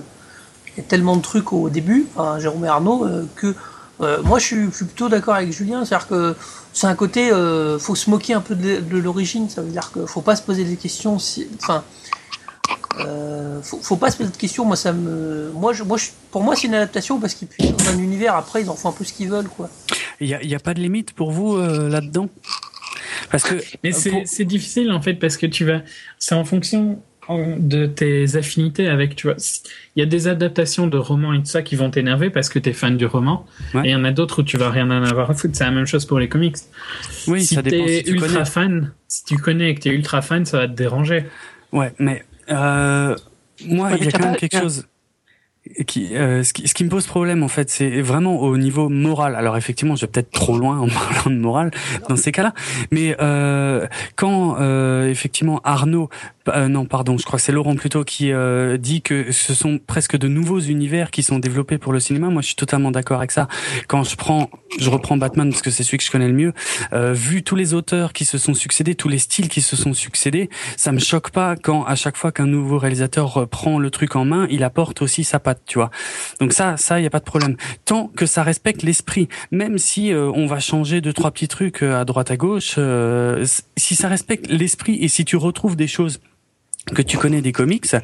il y a tellement de trucs au début, enfin, Jérôme et Arnaud, euh, que euh, moi, je suis, plutôt d'accord avec Julien. C'est-à-dire que c'est un côté, euh, faut se moquer un peu de, l'origine. Ça veut dire qu'il faut pas se poser des questions. Si, enfin, euh, faut, pas se poser de questions. Moi, ça me, moi, je, moi, pour moi, c'est une adaptation parce qu'ils puissent dans un univers. Après, ils en font un peu ce qu'ils veulent, quoi. Il y a, y a, pas de limite pour vous euh, là-dedans? Parce que mais c'est difficile en fait parce que tu vas, c'est en fonction de tes affinités avec, tu vois. Il y a des adaptations de romans et tout ça qui vont t'énerver parce que t'es fan du roman. Et il y en a d'autres où tu vas rien en avoir à foutre. C'est la même chose pour les comics. Oui, si ça dépend. Si tu ultra fan, si tu connais et que t'es ultra fan, ça va te déranger. Ouais, mais euh, moi, il y a quand même quelque chose qui, euh, ce, qui, ce qui me pose problème en fait, c'est vraiment au niveau moral. Alors effectivement, je vais peut-être trop loin en parlant de morale dans ces cas-là, mais euh, quand euh, effectivement Arnaud euh, non, pardon, je crois que c'est Laurent plutôt qui euh, dit que ce sont presque de nouveaux univers qui sont développés pour le cinéma. Moi, je suis totalement d'accord avec ça. Quand je prends, je reprends Batman parce que c'est celui que je connais le mieux. Euh, vu tous les auteurs qui se sont succédés, tous les styles qui se sont succédés, ça me choque pas quand à chaque fois qu'un nouveau réalisateur prend le truc en main, il apporte aussi sa patte, tu vois. Donc ça, ça, il y a pas de problème. Tant que ça respecte l'esprit, même si on va changer deux trois petits trucs à droite à gauche, si ça respecte l'esprit et si tu retrouves des choses que tu connais des comics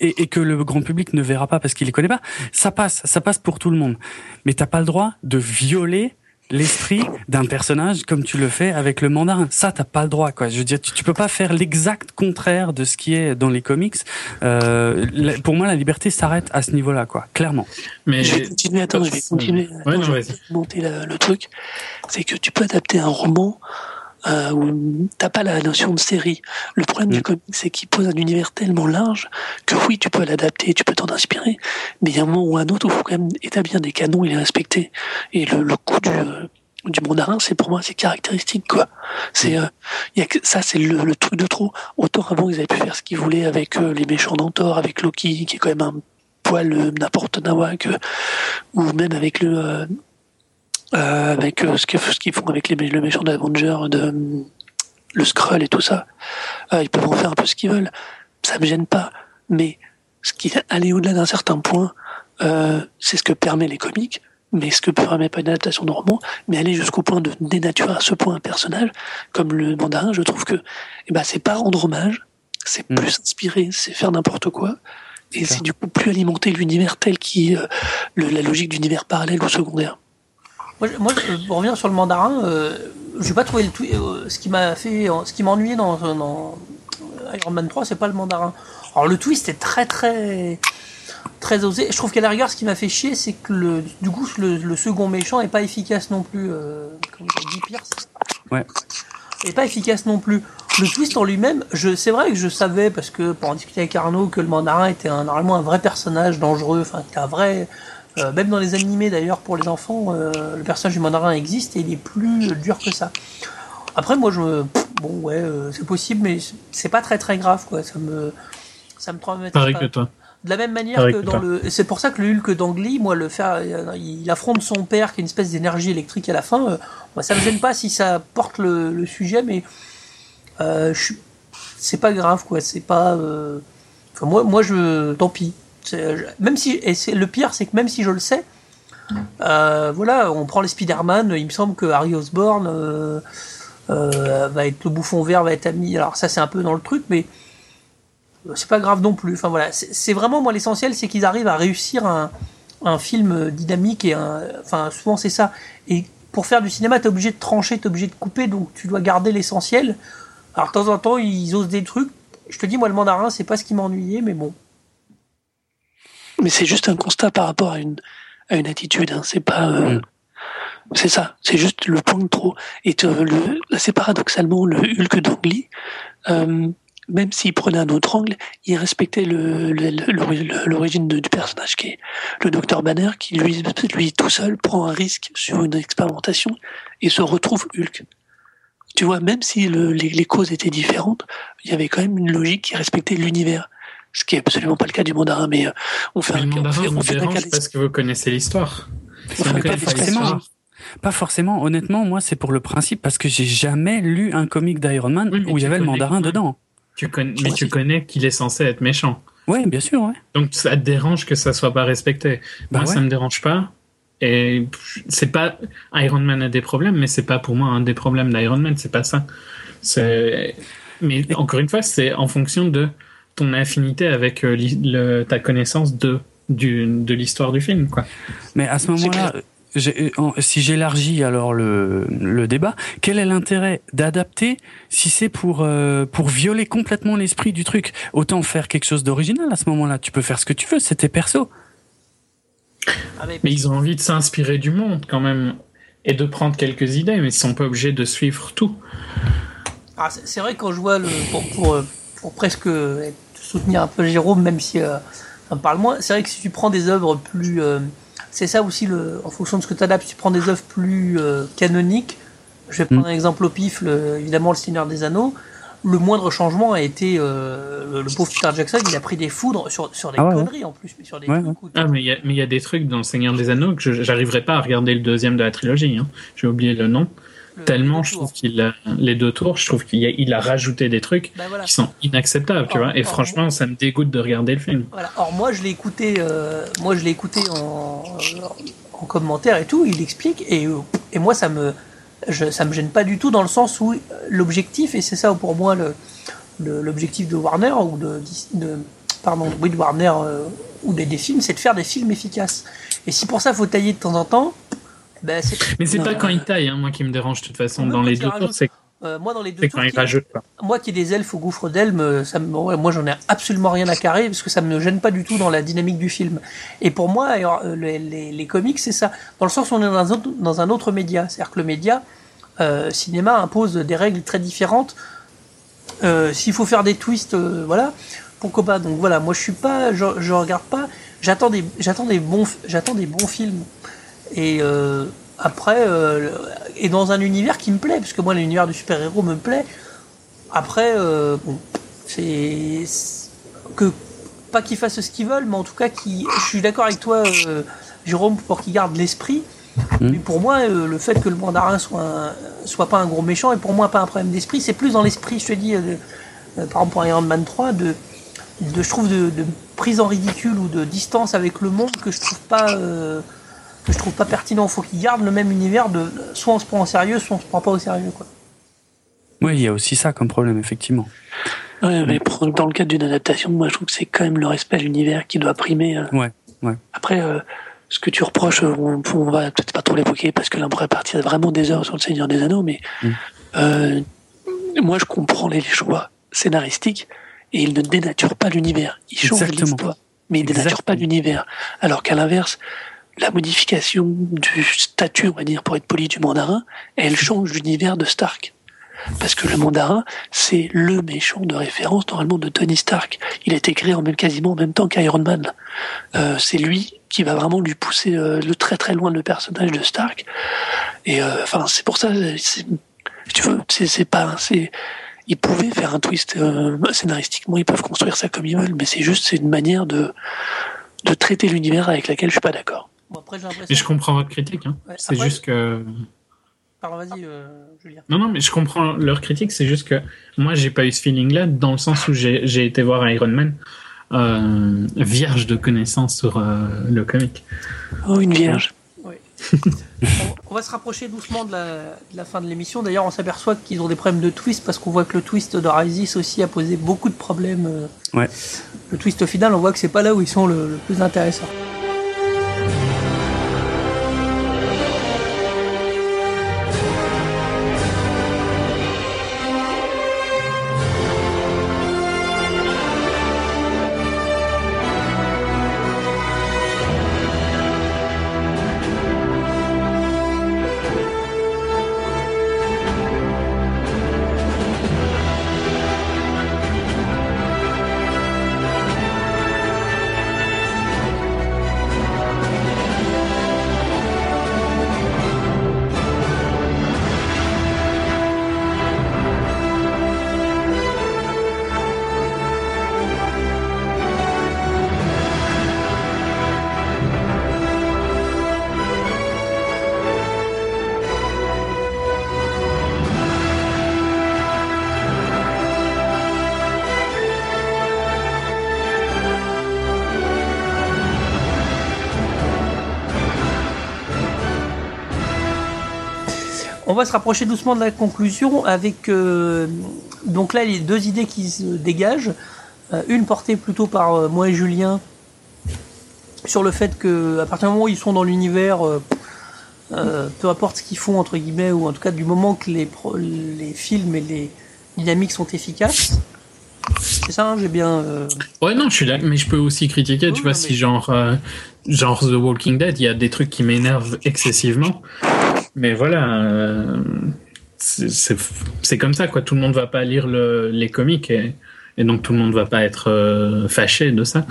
et, et, que le grand public ne verra pas parce qu'il les connaît pas, ça passe, ça passe pour tout le monde. Mais t'as pas le droit de violer l'esprit d'un personnage comme tu le fais avec le mandarin. Ça, t'as pas le droit, quoi. Je veux dire, tu, tu peux pas faire l'exact contraire de ce qui est dans les comics. Euh, pour moi, la liberté s'arrête à ce niveau-là, quoi. Clairement. Mais je vais continuer. Attends, je vais continuer. je vais monter le truc. C'est que tu peux adapter un roman euh, où t'as pas la notion de série. Le problème du mm. comic, c'est qu'il pose un univers tellement large que oui, tu peux l'adapter, tu peux t'en inspirer, mais il y a un moment ou un autre où il faut quand même établir des canons et les respecter. Et le, le coup du, euh, du mandarin, c'est pour moi, c'est caractéristique, quoi. C'est, euh, y a, ça, c'est le, le, truc de trop. Autant avant, ils avaient pu faire ce qu'ils voulaient avec euh, les méchants d'Antor, avec Loki, qui est quand même un poil euh, n'importe nawak, ou même avec le, avec euh, ce qu'ils font avec les, le méchant d'Avenger, de, le Skrull et tout ça. Euh, ils peuvent en faire un peu ce qu'ils veulent. Ça me gêne pas. Mais ce qui aller au-delà d'un certain point, euh, c'est ce que permet les comics, mais ce que permet pas une adaptation de roman, mais aller jusqu'au point de dénaturer à ce point un personnage, comme le mandarin, je trouve que eh ben, c'est pas rendre hommage, c'est mm. plus inspiré, c'est faire n'importe quoi. Et c'est du coup plus alimenter l'univers tel qui, euh, la logique d'univers parallèle ou secondaire. Moi, pour revenir sur le mandarin, euh, je n'ai pas trouvé le euh, ce qui m'a fait, ce qui m'ennuyait dans, dans, Iron Man 3, c'est pas le mandarin. Alors le twist est très très très osé. Je trouve qu'à la rigueur, ce qui m'a fait chier, c'est que le, du coup, le, second méchant est pas efficace non plus. Euh, comme dit Pierce. Ouais. Est pas efficace non plus. Le twist en lui-même, c'est vrai que je savais parce que pour en discuter avec Arnaud que le mandarin était un, normalement un vrai personnage dangereux, enfin un vrai euh, même dans les animés d'ailleurs pour les enfants, euh, le personnage du mandarin existe et il est plus dur que ça. Après moi je bon ouais euh, c'est possible mais c'est pas très très grave quoi. Ça me ça me Pareil que toi. De la même manière que, dans le c'est pour ça que le Hulk d'Angly moi le faire il affronte son père qui est une espèce d'énergie électrique à la fin moi ça me gêne pas si ça porte le, le sujet mais je c'est pas grave quoi. C'est pas enfin, moi moi je tant pis même si, et c'est le pire, c'est que même si je le sais, euh, voilà, on prend les Spider-Man, il me semble que Harry Osborn euh, euh, va être le bouffon vert, va être ami. Alors ça, c'est un peu dans le truc, mais c'est pas grave non plus. Voilà, c'est vraiment moi l'essentiel, c'est qu'ils arrivent à réussir un, film dynamique et enfin souvent c'est ça. Et pour faire du cinéma, t'es obligé de trancher, t'es obligé de couper, donc tu dois garder l'essentiel. Alors de temps en temps, ils osent des trucs. Je te dis, moi le mandarin, c'est pas ce qui m'ennuyait, mais bon, mais c'est juste un constat par rapport à une, à une attitude. Hein. C'est pas. Euh, mm. C'est ça, c'est juste le point de trop. Et le, c'est paradoxalement le Hulk d'Angly, euh, même s'il prenait un autre angle, il respectait l'origine du personnage qui est le docteur Banner, qui lui, lui tout seul prend un risque sur une expérimentation et se retrouve Hulk. Tu vois, même si les, causes étaient différentes, il y avait quand même une logique qui respectait l'univers. Ce qui est absolument pas le cas du mandarin, mais euh, on fait un, mandarin on fait, vous parce que vous connaissez l'histoire. pas forcément. Pas forcément. Honnêtement, moi, c'est pour le principe parce que j'ai jamais lu un comic d'Iron Man où il y avait le mandarin dedans. Tu connais, mais tu connais qu'il est censé être méchant. Oui, bien sûr, ouais. Donc ça te dérange que ça soit pas respecté. Bah moi, ça me dérange pas. Et c'est pas Iron Man a des problèmes, mais c'est pas pour moi un des problèmes d'Iron Man. C'est pas ça. C'est mais encore une fois, c'est en fonction de ton affinité avec euh, le, ta connaissance de du, de l'histoire du film, quoi. Mais à ce moment-là, euh, si j'élargis alors le, le débat, quel est l'intérêt d'adapter si c'est pour euh, pour violer complètement l'esprit du truc? Autant faire quelque chose d'original à ce moment-là. Tu peux faire ce que tu veux, c'était perso. Ah, mais ils ont envie de s'inspirer du monde quand même et de prendre quelques idées, mais ils sont pas obligés de suivre tout. Ah, c'est vrai quand je vois le pour, pour, pour, presque soutenir un peu Jérôme, même si euh, parle moins, c'est vrai que si tu prends des œuvres plus c'est ça aussi, le, en fonction de ce que tu adaptes, tu prends des œuvres plus euh, canoniques. Je vais prendre mm. un exemple au pif, évidemment, Le Seigneur des Anneaux. Le moindre changement a été euh, le, pauvre Peter Jackson, il a pris des foudres sur, sur des ah conneries en plus, mais sur des Ah, mais il y, a des trucs dans Le Seigneur des Anneaux que j'arriverai pas à regarder le deuxième de la trilogie. Hein. J'ai oublié le nom. Tellement, je trouve qu'il a les deux tours, je trouve qu'il a, il a rajouté des trucs bah, qui sont inacceptables, tu vois. Et franchement, ça me dégoûte de regarder le film. Voilà. Or moi, je l'ai écouté, euh, moi je l'ai écouté en, en, commentaire et tout. Il explique et, et moi ça me, je, ça me gêne pas du tout dans le sens où l'objectif et c'est ça pour moi le l'objectif de Warner ou de, de pardon, oui, de Warner euh, ou des, des films, c'est de faire des films efficaces. Et si pour ça faut tailler de temps en temps, bah, mais c'est pas quand il taille, hein, moi qui me dérange de toute façon. Dans les deux tours, c'est euh, moi, dans les deux tours, quand il rajoute, moi qui ai des elfes au gouffre d'Elme, ça moi j'en ai absolument rien à carrer parce que ça me gêne pas du tout dans la dynamique du film. Et pour moi, euh, les, les, comics, c'est ça. Dans le sens où on est dans un autre, dans un autre média. C'est-à-dire que le média, euh, cinéma, impose des règles très différentes. S'il faut faire des twists, voilà, pourquoi pas? Donc voilà, moi je suis pas, je, je regarde pas. J'attends des, j'attends des bons, j'attends des bons films. Et euh, après, euh, et dans un univers qui me plaît, parce que moi l'univers du super-héros me plaît. Après, euh, bon, c'est que pas qu'ils fassent ce qu'ils veulent, mais en tout cas, qui, je suis d'accord avec toi, Jérôme, pour qu'ils gardent l'esprit. Mmh. Mais pour moi, le fait que le mandarin soit, soit pas un gros méchant est pour moi pas un problème d'esprit. C'est plus dans l'esprit, je te dis, par exemple pour Iron Man 3, de, de je trouve de, prise en ridicule ou de distance avec le monde que je trouve pas que je trouve pas pertinent. Il faut qu'ils gardent le même univers de soit on se prend au sérieux, soit on se prend pas au sérieux. Quoi. Oui, il y a aussi ça comme problème, effectivement. Ouais, mais dans le cadre d'une adaptation, moi je trouve que c'est quand même le respect à l'univers qui doit primer. Euh. Ouais, ouais. Après, euh, ce que tu reproches, euh, on, on va peut-être pas trop l'évoquer parce que là on pourrait partir vraiment des heures sur le Seigneur des Anneaux, mais mm. moi je comprends les choix scénaristiques et ils ne dénaturent pas l'univers. Ils changent l'histoire, mais ils ne dénaturent pas l'univers. Alors qu'à l'inverse, la modification du statut, on va dire, pour être poli, du mandarin, elle change l'univers de Stark. Parce que le mandarin, c'est le méchant de référence normalement de Tony Stark. Il a été créé en même, quasiment en même temps qu'Iron Man. Euh, c'est lui qui va vraiment lui pousser euh, le très très loin le personnage de Stark. Et euh, enfin, c'est pour ça, si tu veux, c'est pas, c'est, ils pouvaient faire un twist euh, scénaristiquement, ils peuvent construire ça comme ils veulent, mais c'est juste c'est une manière de de traiter l'univers avec laquelle je suis pas d'accord. Mais je comprends votre critique. Hein. c'est juste que. Pardon, vas-y, euh, Julien. Non, non, mais je comprends leur critique. C'est juste que moi, j'ai pas eu ce feeling-là dans le sens où j'ai été voir Iron Man euh, vierge de connaissances sur euh, le comic. Oh, une vierge. Oui. on, va se rapprocher doucement de la, fin de l'émission. D'ailleurs, on s'aperçoit qu'ils ont des problèmes de twist parce qu'on voit que le twist de Rises aussi a posé beaucoup de problèmes. Ouais. Le twist final, on voit que c'est pas là où ils sont le plus intéressants. Va se rapprocher doucement de la conclusion avec euh, donc là les deux idées qui se dégagent. Euh, une portée plutôt par euh, moi et Julien sur le fait que à partir du moment où ils sont dans l'univers, peu importe ce qu'ils font entre guillemets ou en tout cas du moment que les pro- les films et les dynamiques sont efficaces. C'est ça, hein, j'ai bien. Ouais, non, je suis là, mais je peux aussi critiquer, Oui, tu vois, si genre, genre The Walking Dead, il y a des trucs qui m'énervent excessivement. Mais voilà, euh, c'est- comme ça, quoi. Tout le monde va pas lire le- les comics et, et donc tout le monde va pas être euh, fâché de ça.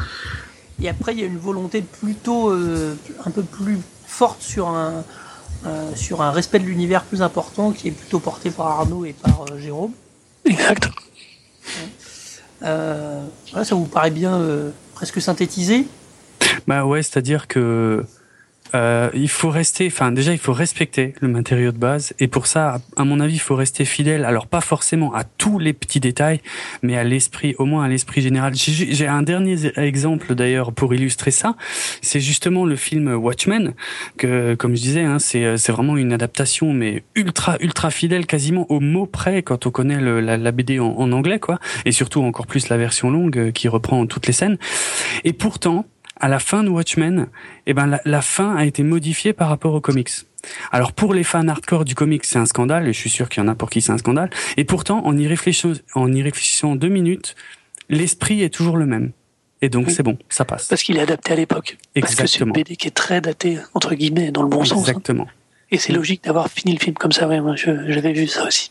Et après, il y a une volonté plutôt euh, un peu plus forte sur un, euh, sur un respect de l'univers plus important qui est plutôt porté par Arnaud et par euh, Jérôme. Exact. Euh, voilà, ça vous paraît bien euh, presque synthétisé? Bah ouais, c'est-à-dire que euh, il faut rester, enfin déjà il faut respecter le matériau de base et pour ça, à mon avis, il faut rester fidèle. Alors pas forcément à tous les petits détails, mais à l'esprit, au moins à l'esprit général. J'ai un dernier exemple d'ailleurs pour illustrer ça. C'est justement le film Watchmen que, comme je disais, hein, c'est c'est vraiment une adaptation mais ultra ultra fidèle, quasiment au mot près quand on connaît le, la, la BD en, en anglais quoi, et surtout encore plus la version longue euh, qui reprend toutes les scènes. Et pourtant à la fin de Watchmen, eh ben la, la fin a été modifiée par rapport aux comics. Alors pour les fans hardcore du comics, c'est un scandale, et je suis sûr qu'il y en a pour qui c'est un scandale. Et pourtant, en y réfléchissant, en y réfléchissant deux minutes, l'esprit est toujours le même. Et donc Oui. c'est bon, ça passe. Parce qu'il est adapté à l'époque. Parce que c'est une Exactement. BD qui est très datée, entre guillemets, dans le bon sens. hein. Exactement. Et c'est logique d'avoir fini le film comme ça. Ouais, moi, j'avais vu ça aussi.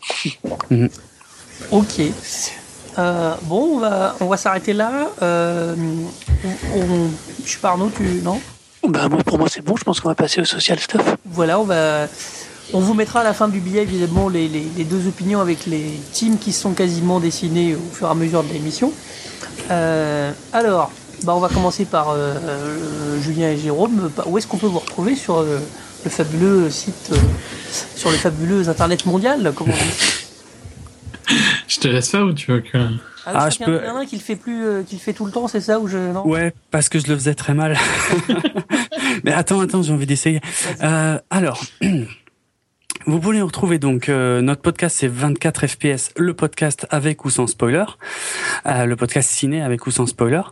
Ok. Euh, bon, on va, on va s'arrêter là. Euh, on, on- je sais pas Arnaud, tu non? Moi, pour moi, c'est bon. Je pense qu'on va passer au social stuff. Voilà, on va. On vous mettra à la fin du billet évidemment les, les- les deux opinions avec les teams qui sont quasiment dessinés au fur et à mesure de l'émission. Euh, alors, bah on va commencer par euh, Julien et Jérôme. Bah, Où est-ce qu'on peut vous retrouver sur le fabuleux site, sur le fabuleux Internet mondial, comme on dit? Je te laisse faire ou tu veux que. Ah, je je crois qu'il y en a- peux- il y en a un qui le fait plus, euh, qui le fait tout le temps, c'est ça ou je non Ouais, parce que je le faisais très mal. Mais attends, attends, j'ai envie d'essayer. Euh, alors, vous pouvez nous retrouver donc euh, notre podcast, c'est 24 FPS, le podcast avec ou sans spoiler, Euh, le podcast ciné avec ou sans spoiler.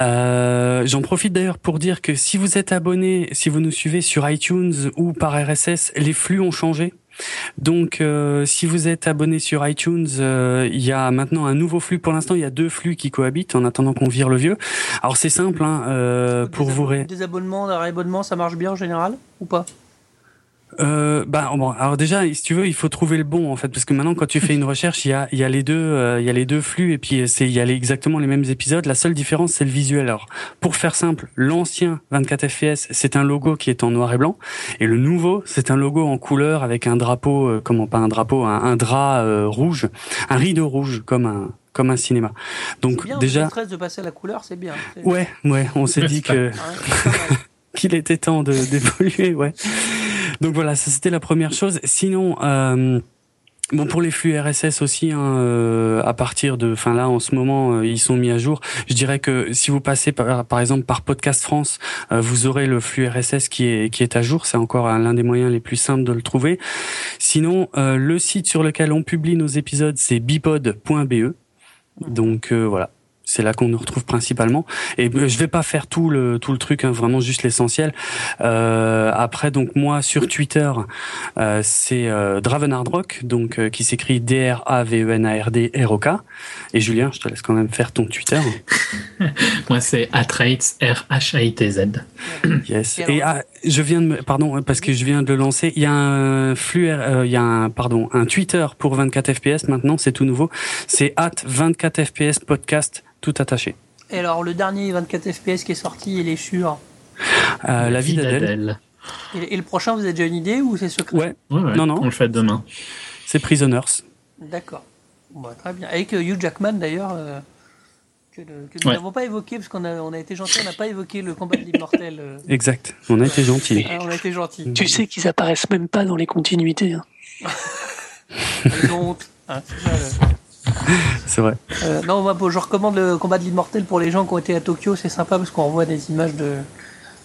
Euh, J'en profite d'ailleurs pour dire que si vous êtes abonné, si vous nous suivez sur iTunes ou par RSS, les flux ont changé. Donc, euh, si vous êtes abonné sur iTunes, euh, il y a maintenant un nouveau flux. Pour l'instant, il y a deux flux qui cohabitent en attendant qu'on vire le vieux. Alors, c'est simple, hein, euh, pour vous ré... Des abonnements, des réabonnements, ça marche bien en général ou pas? Euh, bah bon, alors déjà, si tu veux, il faut trouver le bon en fait, parce que maintenant, quand tu fais une recherche, il y a, il y a les deux, euh, il y a les deux flux et puis c'est, il y a les- exactement les mêmes épisodes. La seule différence, c'est le visuel. Alors, pour faire simple, l'ancien 24 FPS, c'est un logo qui est en noir et blanc, et le nouveau, c'est un logo en couleur avec un drapeau, euh, comment pas un drapeau, un, un drap euh, rouge, un rideau rouge comme un, comme un cinéma. Donc Bien, déjà, de passer à la couleur, c'est bien. Ouais, ouais, on s'est dit que Qu'il était temps de d'évoluer, ouais. Donc voilà, ça c'était la première chose. Sinon, euh, bon pour les flux RSS aussi, hein, euh, à partir de, enfin là en ce moment euh, ils sont mis à jour. Je dirais que si vous passez par, par exemple par Podcast France, euh, vous aurez le flux RSS qui est qui est à jour. C'est encore un- l'un des moyens les plus simples de le trouver. Sinon, euh, le site sur lequel on publie nos épisodes, c'est bipod.be. Donc euh, voilà. C'est là qu'on nous retrouve principalement. Et euh, je vais pas faire tout le tout le truc, hein, vraiment juste l'essentiel. Euh, après, donc moi sur Twitter, euh, c'est euh, Dravenardrock, donc euh, qui s'écrit D R A V E N A R D R O K. Et Julien, je te laisse quand même faire ton Twitter. Moi, c'est Atraits, R-H-A-I-T-Z. Yes. Et Et ah, je viens de me, pardon parce que je viens de le lancer. Il y a un flux, euh, il y a un pardon un Twitter pour 24 FPS maintenant, c'est tout nouveau. C'est at 24 FPS podcast tout attaché. Et alors, le dernier 24 FPS qui est sorti, il est sur. Euh, la vie d'Adèle. Et, et le prochain, vous avez déjà une idée ou c'est secret Ouais, Ouais, ouais, Non, non. On le fait demain. c'est Prisoners. D'accord. Bon, bah, très bien. Avec euh, Hugh Jackman d'ailleurs, euh, que, le- que nous Ouais. n'avons pas évoqué, parce qu'on a, on a été gentil, on n'a pas évoqué le combat de l'immortel. euh. Exact. On a été gentil. Ah, on a été gentil. Tu sais qu'ils apparaissent même pas dans les continuités. hein. Ils ont honte. Hein, c'est vrai. Euh, non, moi, je recommande le combat de l'immortel pour les gens qui ont été à Tokyo. C'est sympa parce qu'on voit des images de,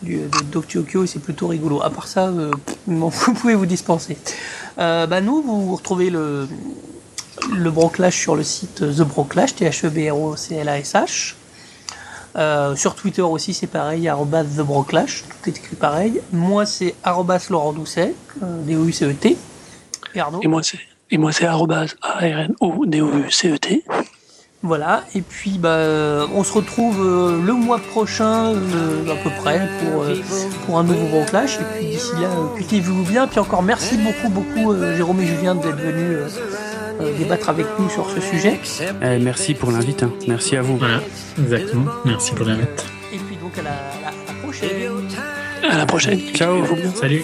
du, de Tokyo et c'est plutôt rigolo. À part ça, euh, vous pouvez vous dispenser. Euh, bah nous, vous retrouvez le, le Broclash sur le site The Broclash, T-H-E-B-R-O-C-L-A-S-H. Euh, sur Twitter aussi, c'est pareil, arrobas The Broclash, tout est écrit pareil. Moi, c'est arrobas Laurent Doucet, euh, D-O-U-C-E-T. Et Arnaud Et moi, c'est et moi c'est A-R-N-O-D-O-U-C-E-T. Voilà, et puis bah, euh, on se retrouve euh, le mois prochain euh, à peu près pour, euh, pour un nouveau Broclash. Et puis d'ici là, euh, cultivez-vous bien. Puis encore merci beaucoup, beaucoup euh, Jérôme et Julien d'être venus euh, euh, débattre avec nous sur ce sujet. Eh, merci pour l'invite. hein. Merci à vous. Voilà, exactement. Merci pour la note. Et puis donc à la, à prochaine. À la prochaine. Ciao. Salut.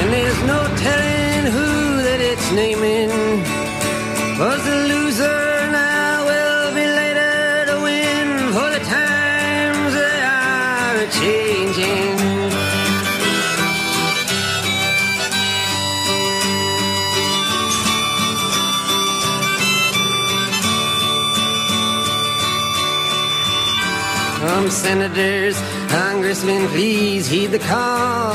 And there's no telling who that it's naming. Was the loser now will be later to win. For the times they are changing. From senators, congressmen, please heed the call.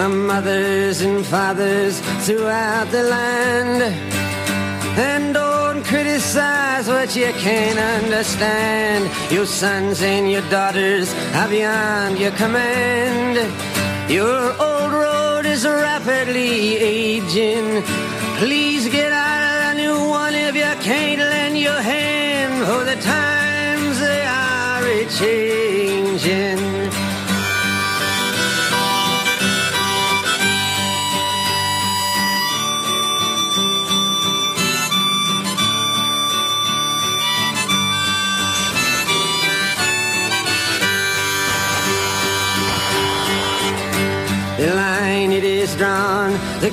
Our mothers and fathers throughout the land. And don't criticize what you can't understand. Your sons and your daughters are beyond your command. Your old road is rapidly aging. Please get